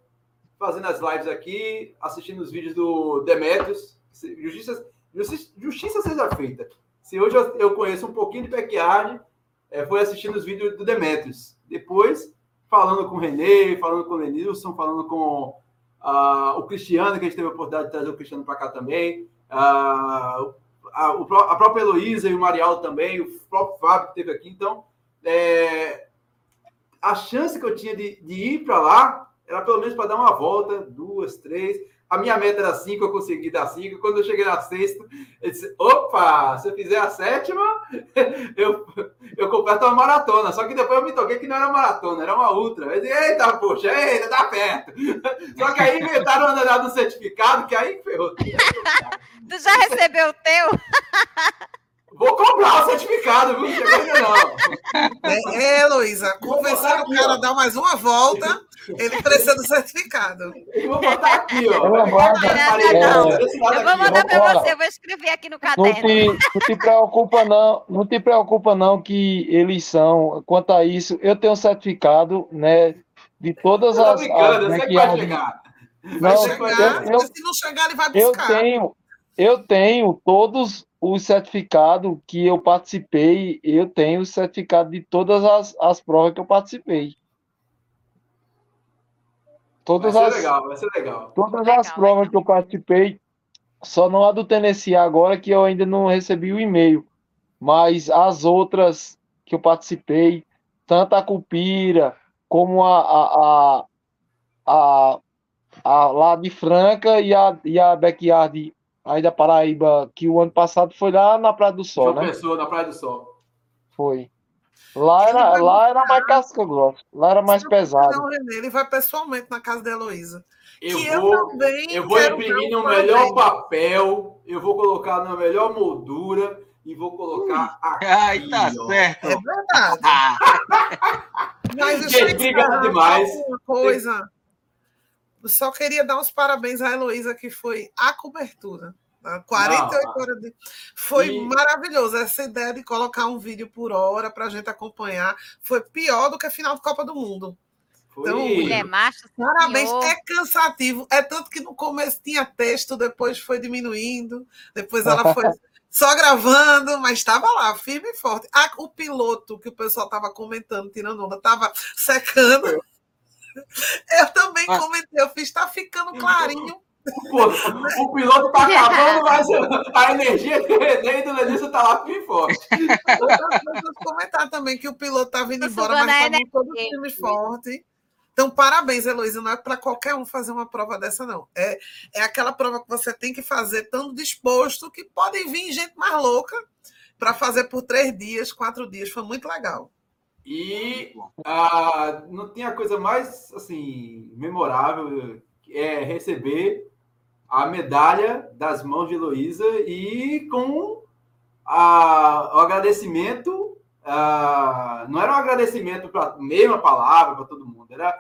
fazendo as lives aqui, assistindo os vídeos do Demetrius. Justiça, justiça, seja feita. Se hoje eu, conheço um pouquinho de pecuária, é, foi assistindo os vídeos do Demetrius. Depois, falando com o Renê, falando com o Lenilson, falando com ah, o Cristiano, que a gente teve a oportunidade de trazer o Cristiano para cá também. Ah, a, a própria Heloísa e o Marialdo também, o próprio Fábio que esteve aqui. Então, é, a chance que eu tinha de, de ir para lá era pelo menos para dar uma volta, duas, três. A minha meta era cinco, eu consegui dar cinco. Quando eu cheguei na sexta, eu disse: opa, se eu fizer a sétima, eu, eu completo uma maratona. Só que depois eu me toquei que não era maratona, era uma ultra. Eu disse: eita, poxa, eita, tá perto. Só que aí inventaram o andar do certificado, que aí ferrou. tu já recebeu o teu? Vou comprar o certificado, viu? Não. É, é Heloísa, convencendo o cara a dar mais uma volta, ele precisa do certificado. Eu vou botar aqui, ó. Não, não, não. Eu vou mandar para você, eu vou escrever aqui no caderno. Não te, não te preocupa, não. Não te preocupa, não, que eles são. Quanto a isso, eu tenho certificado, né? De todas eu as. brincando, as eu sei que vai chegar. Vai Não, chegar, eu- eu- se não chegar, ele vai Eu buscar. tenho, eu tenho todos os certificados que eu participei, eu tenho o certificado de todas as, as provas que eu participei. Vai Todas ser as, legal, vai ser legal. todas Legal, as provas legal. que eu participei, só não a do Tennessee agora, que eu ainda não recebi o e-mail. Mas as outras que eu participei, tanto a Cupira, como a, a, a, a, a lá de Franca e a, e a Backyard aí da Paraíba, que o ano passado foi lá na Praia do Sol, João né? Pessoa, na Praia do Sol. Foi. Lá Ele era, vai lá era mais casca grossa, lá era mais pesado. René, ele vai pessoalmente na casa da Heloísa. Eu que eu vou, também eu vou imprimir no melhor papel, eu vou colocar na melhor moldura e vou colocar aqui. Ai, tá ó. certo. É verdade. Mas Gente, obrigado demais. coisa. Eu só queria dar os parabéns à Heloísa, que foi a cobertura. tá? 48 Não, horas de... Foi e- maravilhoso. Essa ideia de colocar um vídeo por hora para a gente acompanhar foi pior do que a final de Copa do Mundo. Foi. Então, Mulher macho, Parabéns, senhor. é cansativo. É tanto que no começo tinha texto, depois foi diminuindo, depois ela foi só gravando, mas estava lá, firme e forte. Ah, o piloto que o pessoal estava comentando, tirando onda, estava secando. Eu também Ah. comentei, eu fiz, está ficando clarinho. Pô, o piloto tá acabando, mas a energia do René e do Lenilson tá lá forte. Comentar também que o piloto estava indo embora, mas estava todo energia. firme e forte. Então, parabéns, Heloísa. Não é para qualquer um fazer uma prova dessa, não. É, é aquela prova que você tem que fazer tão disposto que podem vir gente mais louca para fazer por três dias, quatro dias. Foi muito legal. E ah, não tinha coisa mais assim memorável é receber a medalha das mãos de Heloísa e com a- o agradecimento. ah, não era um agradecimento para a mesma palavra para todo mundo, era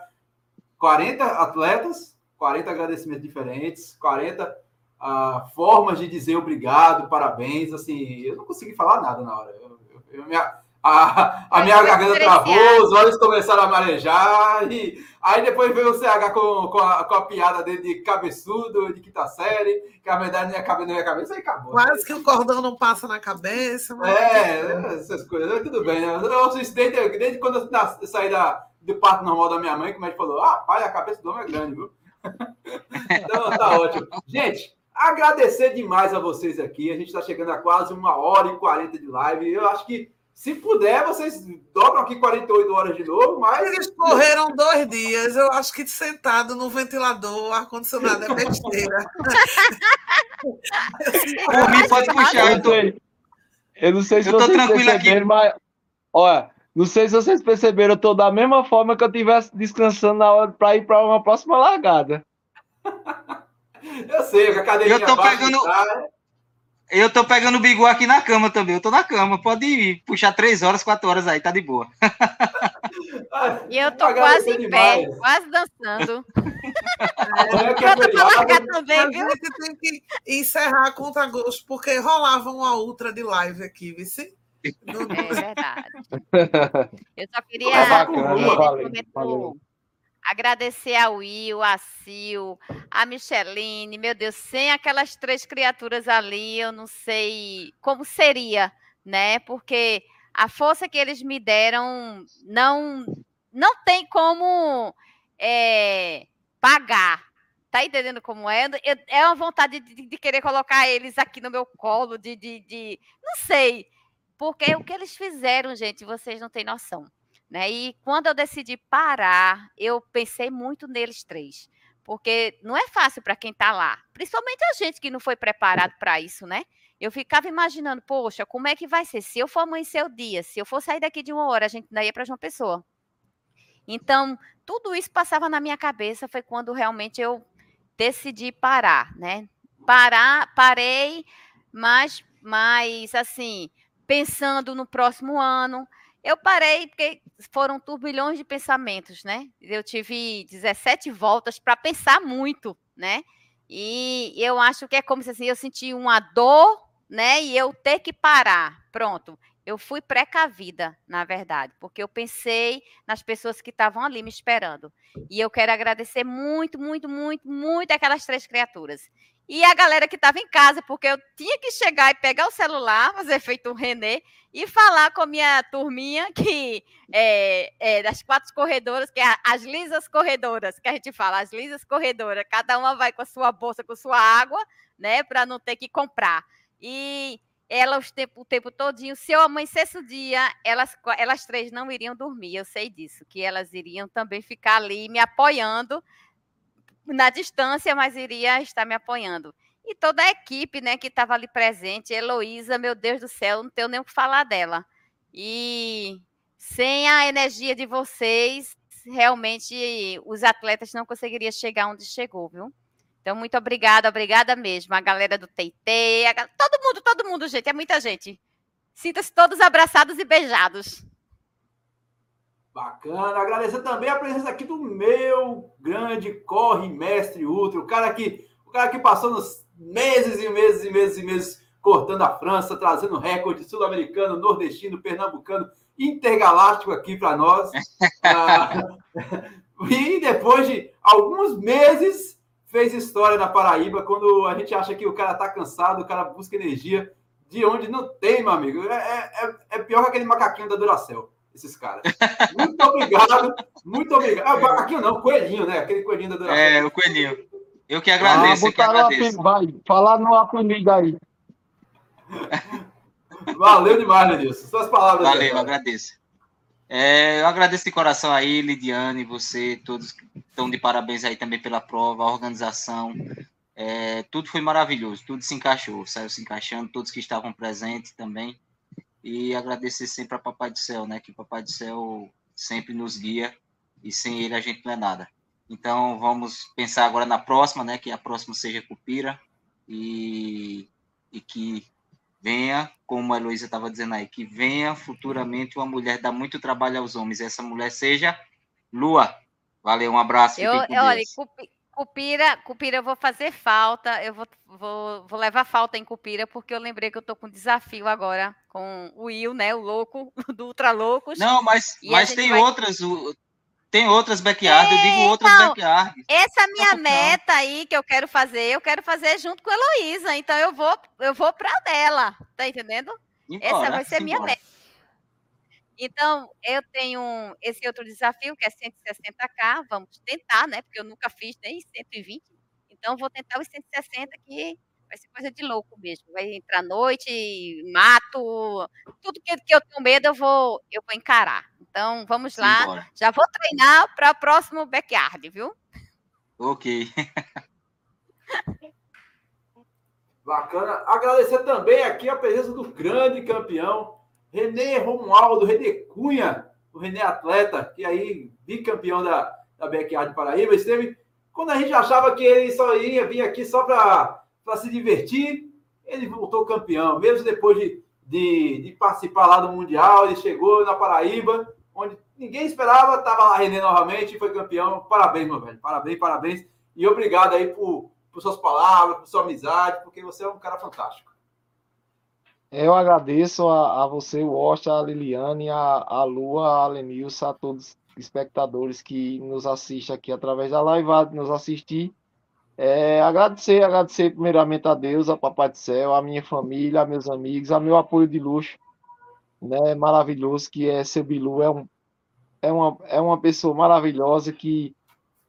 40 atletas, 40 agradecimentos diferentes, 40 ah, formas de dizer obrigado, parabéns. Assim, eu não consegui falar nada na hora. Eu, eu- eu me- a, a minha garganta travou, os olhos começaram a marejar, e aí depois veio o CH com, com, a, com a piada dele de cabeçudo, de quinta série, que a medalha não ia caber na minha cabeça, aí acabou. Quase que o cordão não passa na cabeça. Mas... É, essas coisas, tudo bem, né? Eu desde, desde quando eu saí da, do parto normal da minha mãe, que o médico falou: ah, pai, a cabeça do homem é grande, viu? então tá ótimo. Gente, agradecer demais a vocês aqui. A gente está chegando a quase uma hora e 40 de live. Eu acho que, se puder, vocês dobram aqui 48 horas de novo, mas. Eles correram dois dias, eu acho que sentado no ventilador, ar-condicionado é besteira. por mim, pode puxar. Eu Eu não tô, sei, eu não sei se eu tô vocês tranquilo aqui. perceberam, mas olha, não sei se vocês perceberam, eu tô da mesma forma que eu estivesse descansando na hora para ir para uma próxima largada. Eu sei, a cadeirinha Eu tô pegando- tá? Eu tô pegando o bigu aqui na cama também. Eu tô na cama. Pode ir puxar três horas, quatro horas aí, tá de boa. E eu tô quase em pé, quase dançando. É Pronta pra largar também, A viu? gente tem que encerrar a conta gosto, porque rolava uma ultra de live aqui, vice. É verdade. Eu só queria É bacana, valeu, momento, valeu. Agradecer a Will, a Sil, a Micheline. Meu Deus, sem aquelas três criaturas ali, eu não sei como seria, né? Porque a força que eles me deram não, não tem como eh, pagar. Tá entendendo como é? Eu- é uma vontade de, de querer colocar eles aqui no meu colo, de, de, de- não sei. Porque o que eles fizeram, gente, vocês não têm noção. Né? E quando eu decidi parar, eu pensei muito neles três. Porque não é fácil para quem está lá, principalmente a gente que não foi preparado para isso, né? Eu ficava imaginando, poxa, como é que vai ser? Se eu for amanhecer o dia, se eu for sair daqui de uma hora, a gente ainda ia para João Pessoa. Então, tudo isso passava na minha cabeça, foi quando realmente eu decidi parar, né? Parar, parei, mas, mas assim, pensando no próximo ano, eu parei porque foram turbilhões de pensamentos, né? Eu tive 17 voltas para pensar muito, né? E eu acho que é como se assim, eu senti uma dor, né? E eu ter que parar. Pronto. Eu fui precavida, na verdade, porque eu pensei nas pessoas que estavam ali me esperando. E eu quero agradecer muito, muito, muito, muito aquelas três criaturas e a galera que estava em casa, porque eu tinha que chegar e pegar o celular, fazer feito o Renê, e falar com a minha turminha, que é, é, das quatro corredoras, que é as lisas corredoras, que a gente fala, as lisas corredoras, cada uma vai com a sua bolsa, com sua água, né, para não ter que comprar. E elas o tempo, o tempo todinho, se eu amanhecesse o dia, elas, elas três não iriam dormir, eu sei disso, que elas iriam também ficar ali me apoiando, na distância, mas iria estar me apoiando. E toda a equipe né, que estava ali presente, Heloísa, meu Deus do céu, não tenho nem o que falar dela. E sem a energia de vocês, realmente os atletas não conseguiriam chegar onde chegou, viu? Então, muito obrigada, obrigada mesmo. A galera do TT, a... todo mundo, todo mundo, gente, é muita gente. Sinta-se todos abraçados e beijados. Bacana. Agradecer também a presença aqui do meu grande corre mestre Ultra, o cara que o cara que passou nos meses e meses e meses e meses cortando a França, trazendo recorde sul-americano, nordestino, pernambucano, intergaláctico aqui para nós. ah, e depois de alguns meses fez história na Paraíba quando a gente acha que o cara tá cansado, o cara busca energia de onde não tem, meu amigo. É, é, é pior que aquele macaquinho da Duracell esses caras. Muito obrigado, muito obrigado. Ah, aqui não, coelhinho, né? Aquele coelhinho da Duração. É, o coelhinho. Eu que agradeço, ah, eu que agradeço. Vai, falar no apelido aí. Valeu demais, Lenilson. Suas palavras. Valeu, aí, agradeço. É, eu agradeço de coração aí, Lidiane, você, todos estão de parabéns aí também pela prova, a organização. É, tudo foi maravilhoso, tudo se encaixou, saiu se encaixando, todos que estavam presentes também e agradecer sempre a Papai do Céu, né? Que Papai do Céu sempre nos guia e sem ele a gente não é nada. Então vamos pensar agora na próxima, né? Que a próxima seja Cupira e, e que venha, como a Heloísa estava dizendo aí, que venha futuramente uma mulher dar muito trabalho aos homens. Essa mulher seja Lua. Valeu, um abraço. Eu, olha, Cupira, Cupira, eu vou fazer falta, eu vou, vou, vou levar falta em Cupira, porque eu lembrei que eu tô com um desafio agora com o Will, né, o louco, do Ultra Loucos. Não, mas, mas tem vai... outras, o, tem outras backyard, é, eu digo outras então, backyard. Essa minha meta aí que eu quero fazer, eu quero fazer junto com a Heloísa, então eu vou, eu vou para dela, tá entendendo? Embora, Essa vai ser minha meta. Então, eu tenho esse outro desafio, que é 160K, vamos tentar, né? Porque eu nunca fiz nem 120. Então, vou tentar os 160, que vai ser coisa de louco mesmo. Vai entrar à noite, mato, tudo que, que eu tenho medo, eu vou, eu vou encarar. Então, vamos Sim, lá. Bora. Já vou treinar para o próximo backyard, viu? Ok. Bacana. Agradecer também aqui a presença do grande campeão René Romualdo, René Cunha, o René Atleta, que aí bicampeão da, da Backyard Paraíba, esteve quando a gente achava que ele só ia vir aqui só para se divertir, ele voltou campeão, mesmo depois de, de, de, participar lá do Mundial, ele chegou na Paraíba, onde ninguém esperava, estava lá René novamente e foi campeão. Parabéns, meu velho, parabéns, parabéns. E obrigado aí por, por suas palavras, por sua amizade, porque você é um cara fantástico. Eu agradeço a, a você, o Osta, a Liliane, a, a Lua, a Lenilson, a todos os espectadores que nos assistem aqui através da live, nos assistir. É, agradecer, agradecer primeiramente a Deus, a Papai do Céu, a minha família, a meus amigos, a meu apoio de luxo, né, maravilhoso, que é seu Bilu, é, um, é, uma, é uma pessoa maravilhosa que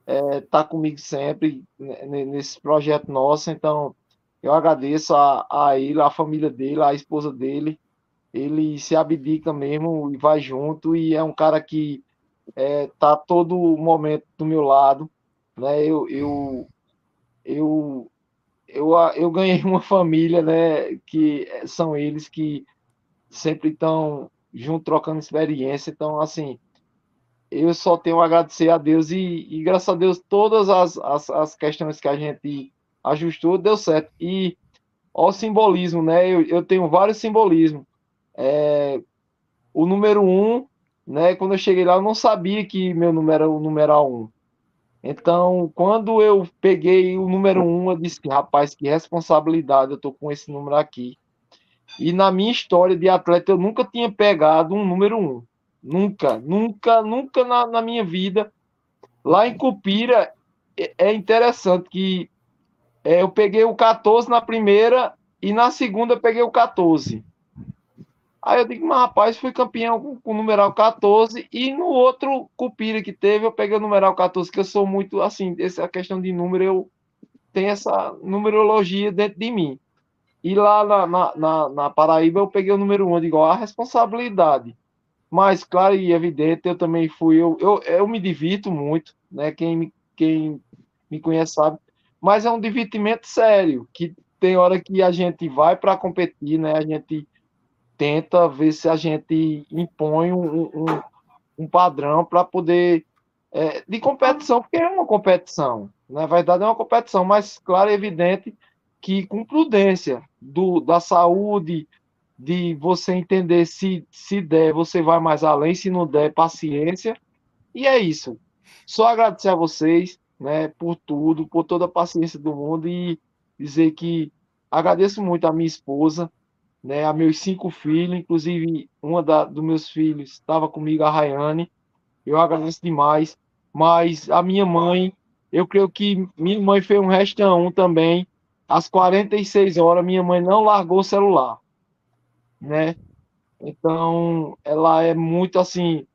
está é, tá comigo sempre nesse projeto nosso, então eu agradeço a, a ele, a família dele, a esposa dele, ele se abdica mesmo e vai junto e é um cara que é, tá todo momento do meu lado, né? Eu, eu, eu, eu, eu ganhei uma família, né? Que são eles que sempre estão junto trocando experiência, então assim eu só tenho a agradecer a Deus e, e graças a Deus todas as, as, as, questões que a gente ajustou deu certo. E ó, o simbolismo, né? Eu, eu tenho vários simbolismos. É, o número um, né? Quando eu cheguei lá, eu não sabia que meu número era o numeral um. Então, quando eu peguei o número um, eu disse, rapaz, que responsabilidade, eu tô com esse número aqui. E na minha história de atleta, eu nunca tinha pegado um número um. Nunca, nunca, nunca na, na minha vida. Lá em Cupira, é, é interessante que é, eu peguei o 14 na primeira e na segunda eu peguei o 14. Aí eu digo, mas rapaz, fui campeão com, com o numeral 14 e no outro Cupira que teve eu peguei o numeral 14, que eu sou muito assim, essa questão de número, eu tenho essa numerologia dentro de mim. E lá na, na, na, na Paraíba eu peguei o número 1, eu digo, a responsabilidade mas, claro e evidente, eu também fui. Eu, eu, eu me divirto muito, né? Quem quem me conhece sabe. Mas é um divertimento sério, que tem hora que a gente vai para competir, né? A gente tenta ver se a gente impõe um, um, um padrão para poder. É, de competição, porque é uma competição. Na verdade, é uma competição, mas, claro e evidente que com prudência do, da saúde, de você entender se, se der, você vai mais além, se não der, paciência. E é isso. Só agradecer a vocês, né, por tudo, por toda a paciência do mundo e dizer que agradeço muito a minha esposa, né, a meus cinco filhos, inclusive uma da, dos meus filhos estava comigo, a Rayane. Eu agradeço demais. Mas a minha mãe, eu creio que minha mãe fez um restão também. Às 46 horas, minha mãe não largou o celular né? Então, ela é muito assim,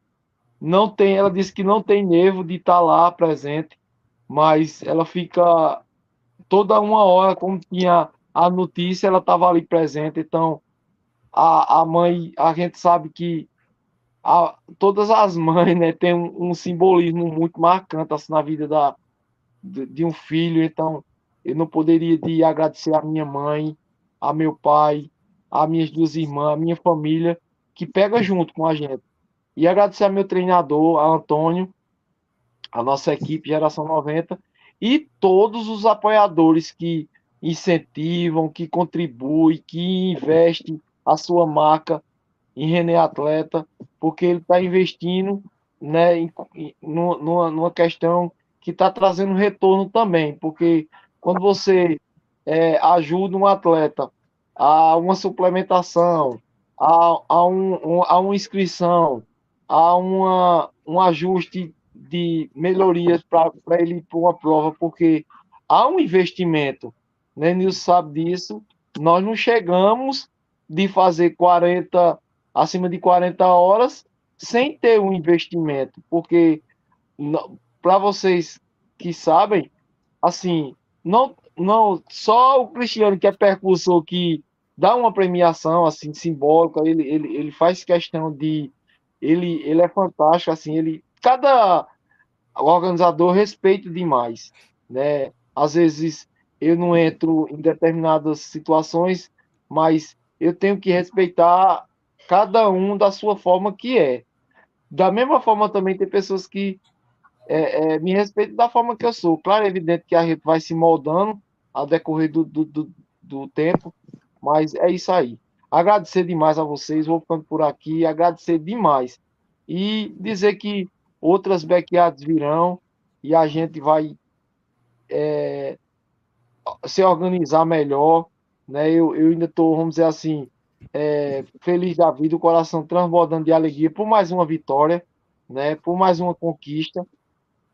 não tem, ela disse que não tem nervo de estar tá lá presente, mas ela fica toda uma hora, como tinha a notícia, ela estava ali presente. Então, a, a mãe, a gente sabe que a, todas as mães, né, tem um, um, simbolismo muito marcante assim, na vida da, de, de um filho. Então, eu não poderia de agradecer a minha mãe, a meu pai, as minhas duas irmãs, a minha família, que pega junto com a gente. E agradecer ao meu treinador, a Antônio, a nossa equipe Geração 90 e todos os apoiadores que incentivam, que contribuem, que investem a sua marca em René Atleta, porque ele está investindo né, em, numa, numa questão que está trazendo retorno também, porque quando você é, ajuda um atleta a uma suplementação, a, a, um, a uma inscrição, a uma, um ajuste de melhorias para ele ir para uma prova, porque há um investimento. Né? Nilson sabe disso. Nós não chegamos de fazer 40, acima de 40 horas sem ter um investimento, porque para vocês que sabem, assim, não, não só o Cristiano que é percursor que dá uma premiação assim simbólica, ele, ele, ele faz questão de ele, ele é fantástico assim, ele cada organizador respeita demais, né? Às vezes eu não entro em determinadas situações, mas eu tenho que respeitar cada um da sua forma que é. Da mesma forma também tem pessoas que é, é, me respeitam da forma que eu sou. Claro, é evidente que a gente vai se moldando ao decorrer do, do, do, do tempo, mas é isso aí. Agradecer demais a vocês, vou ficando por aqui, agradecer demais. E dizer que outras backyards virão e a gente vai é, se organizar melhor. Né? Eu, eu ainda estou, vamos dizer assim, é, feliz da vida, o coração transbordando de alegria por mais uma vitória, né? por mais uma conquista.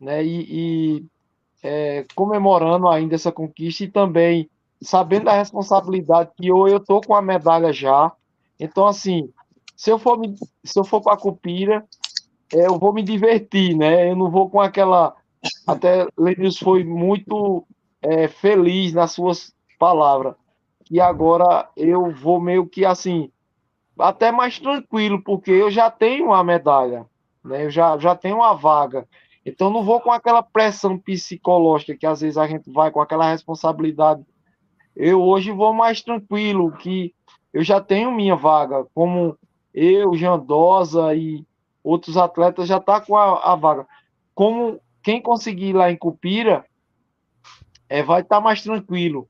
Né? E, e é, comemorando ainda essa conquista e também sabendo da responsabilidade que eu eu tô com a medalha já. Então, assim, se eu for, se eu for para a Cupira, eu vou me divertir, né? Eu não vou com aquela. Até Lenils foi muito é, feliz nas suas palavras. E agora eu vou meio que assim até mais tranquilo, porque eu já tenho uma medalha, né? Eu já, já tenho uma vaga. Então não vou com aquela pressão psicológica que às vezes a gente vai com aquela responsabilidade. Eu hoje vou mais tranquilo, que eu já tenho minha vaga, como eu, Jandosa e outros atletas já tá com a, a vaga. Como quem conseguir lá em Cupira é, vai estar tá mais tranquilo,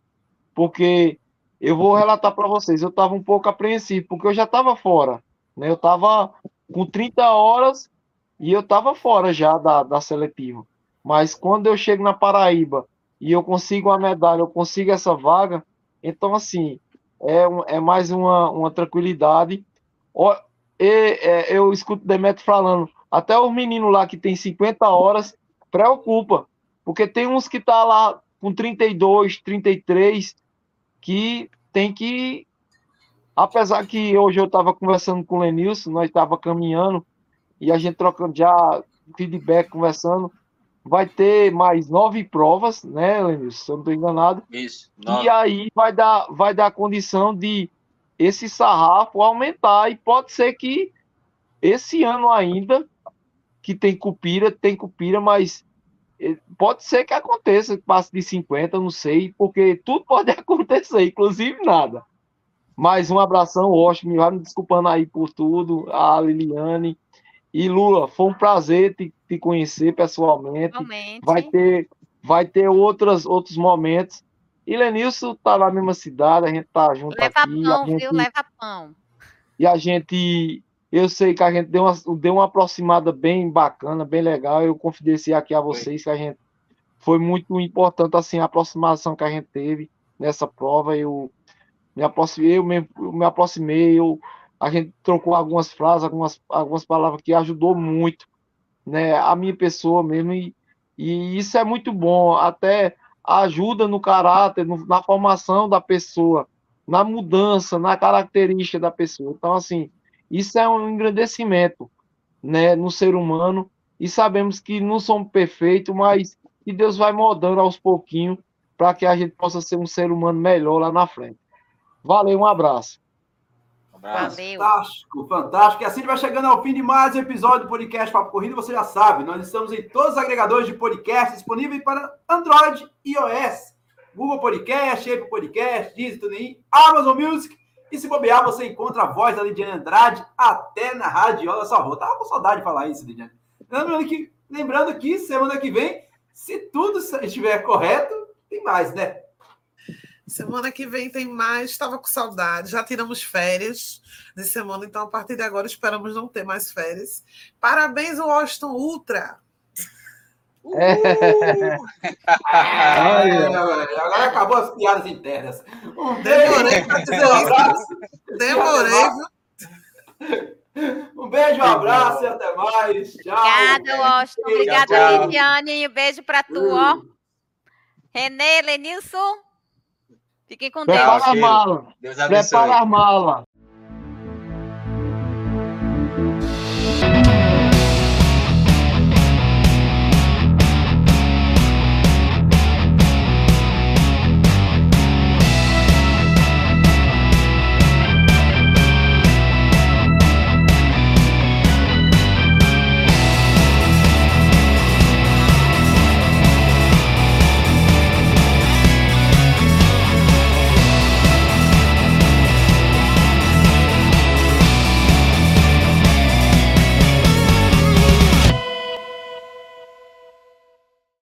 porque eu vou relatar para vocês, eu estava um pouco apreensivo, porque eu já estava fora, né? Eu estava com 30 horas e eu estava fora já da, da seletiva. Mas quando eu chego na Paraíba e eu consigo a medalha, eu consigo essa vaga, então assim, é, é mais uma, uma tranquilidade. E, é, eu escuto Demetrio falando, até os meninos lá que tem 50 horas preocupa, porque tem uns que tá lá com 32, 33, que tem que. Apesar que hoje eu estava conversando com o Lenilson, nós estava caminhando e a gente trocando já feedback, conversando. Vai ter mais nove provas, né, Lenilson? Se eu não estou enganado. Isso. Nove. E aí vai dar, vai dar condição de esse sarrafo aumentar. E pode ser que esse ano ainda, que tem cupira, tem cupira, mas pode ser que aconteça, que passe de 50, não sei, porque tudo pode acontecer, inclusive nada. Mais um abração, Washington, vai me desculpando aí por tudo, a Liliane. E Lula, foi um prazer te, te conhecer pessoalmente. Realmente. Vai ter, vai ter outras, outros momentos. E Lenilson tá na mesma cidade, a gente tá junto Leva aqui. Pão, gente, viu? Leva pão. E a gente eu sei que a gente deu uma, deu uma aproximada bem bacana, bem legal. Eu confidenciei aqui a vocês que a gente foi muito importante assim a aproximação que a gente teve nessa prova. Eu me aproximei, eu me, eu me aproximei, eu, a gente trocou algumas frases, algumas, algumas palavras que ajudou muito, né, a minha pessoa mesmo e, e isso é muito bom, até ajuda no caráter, no, na formação da pessoa, na mudança, na característica da pessoa. Então assim, isso é um engrandecimento né, no ser humano e sabemos que não somos perfeitos, mas que Deus vai moldando aos pouquinhos para que a gente possa ser um ser humano melhor lá na frente. Valeu, um abraço. Fantástico, fantástico. E assim vai chegando ao fim de mais um episódio do podcast Papo Corrida. Você já sabe, nós estamos em todos os agregadores de podcast disponíveis para Android e iOS. Google Podcast, Apple Podcast, Disney, Amazon Music e se bobear, você encontra a voz da Lidiane Andrade até na radiola sua avó. Tava com saudade de falar isso, Lidiane. Lembrando que, lembrando que semana que vem, se tudo estiver correto, tem mais, né? Semana que vem tem mais. Estava com saudade. Já tiramos férias de semana, então a partir de agora esperamos não ter mais férias. Parabéns, Washington Ultra. É. agora acabou as piadas internas. Um Demorei para dizer um abraço. Demorei, Um beijo, um abraço e até mais. Tchau. Obrigada, Washington. Obrigada, Lidiane. Um beijo para tu, ó. Renê, Lenilson. Fiquem com Deus. Prepara a mala. Deus abençoe. Prepara a mala.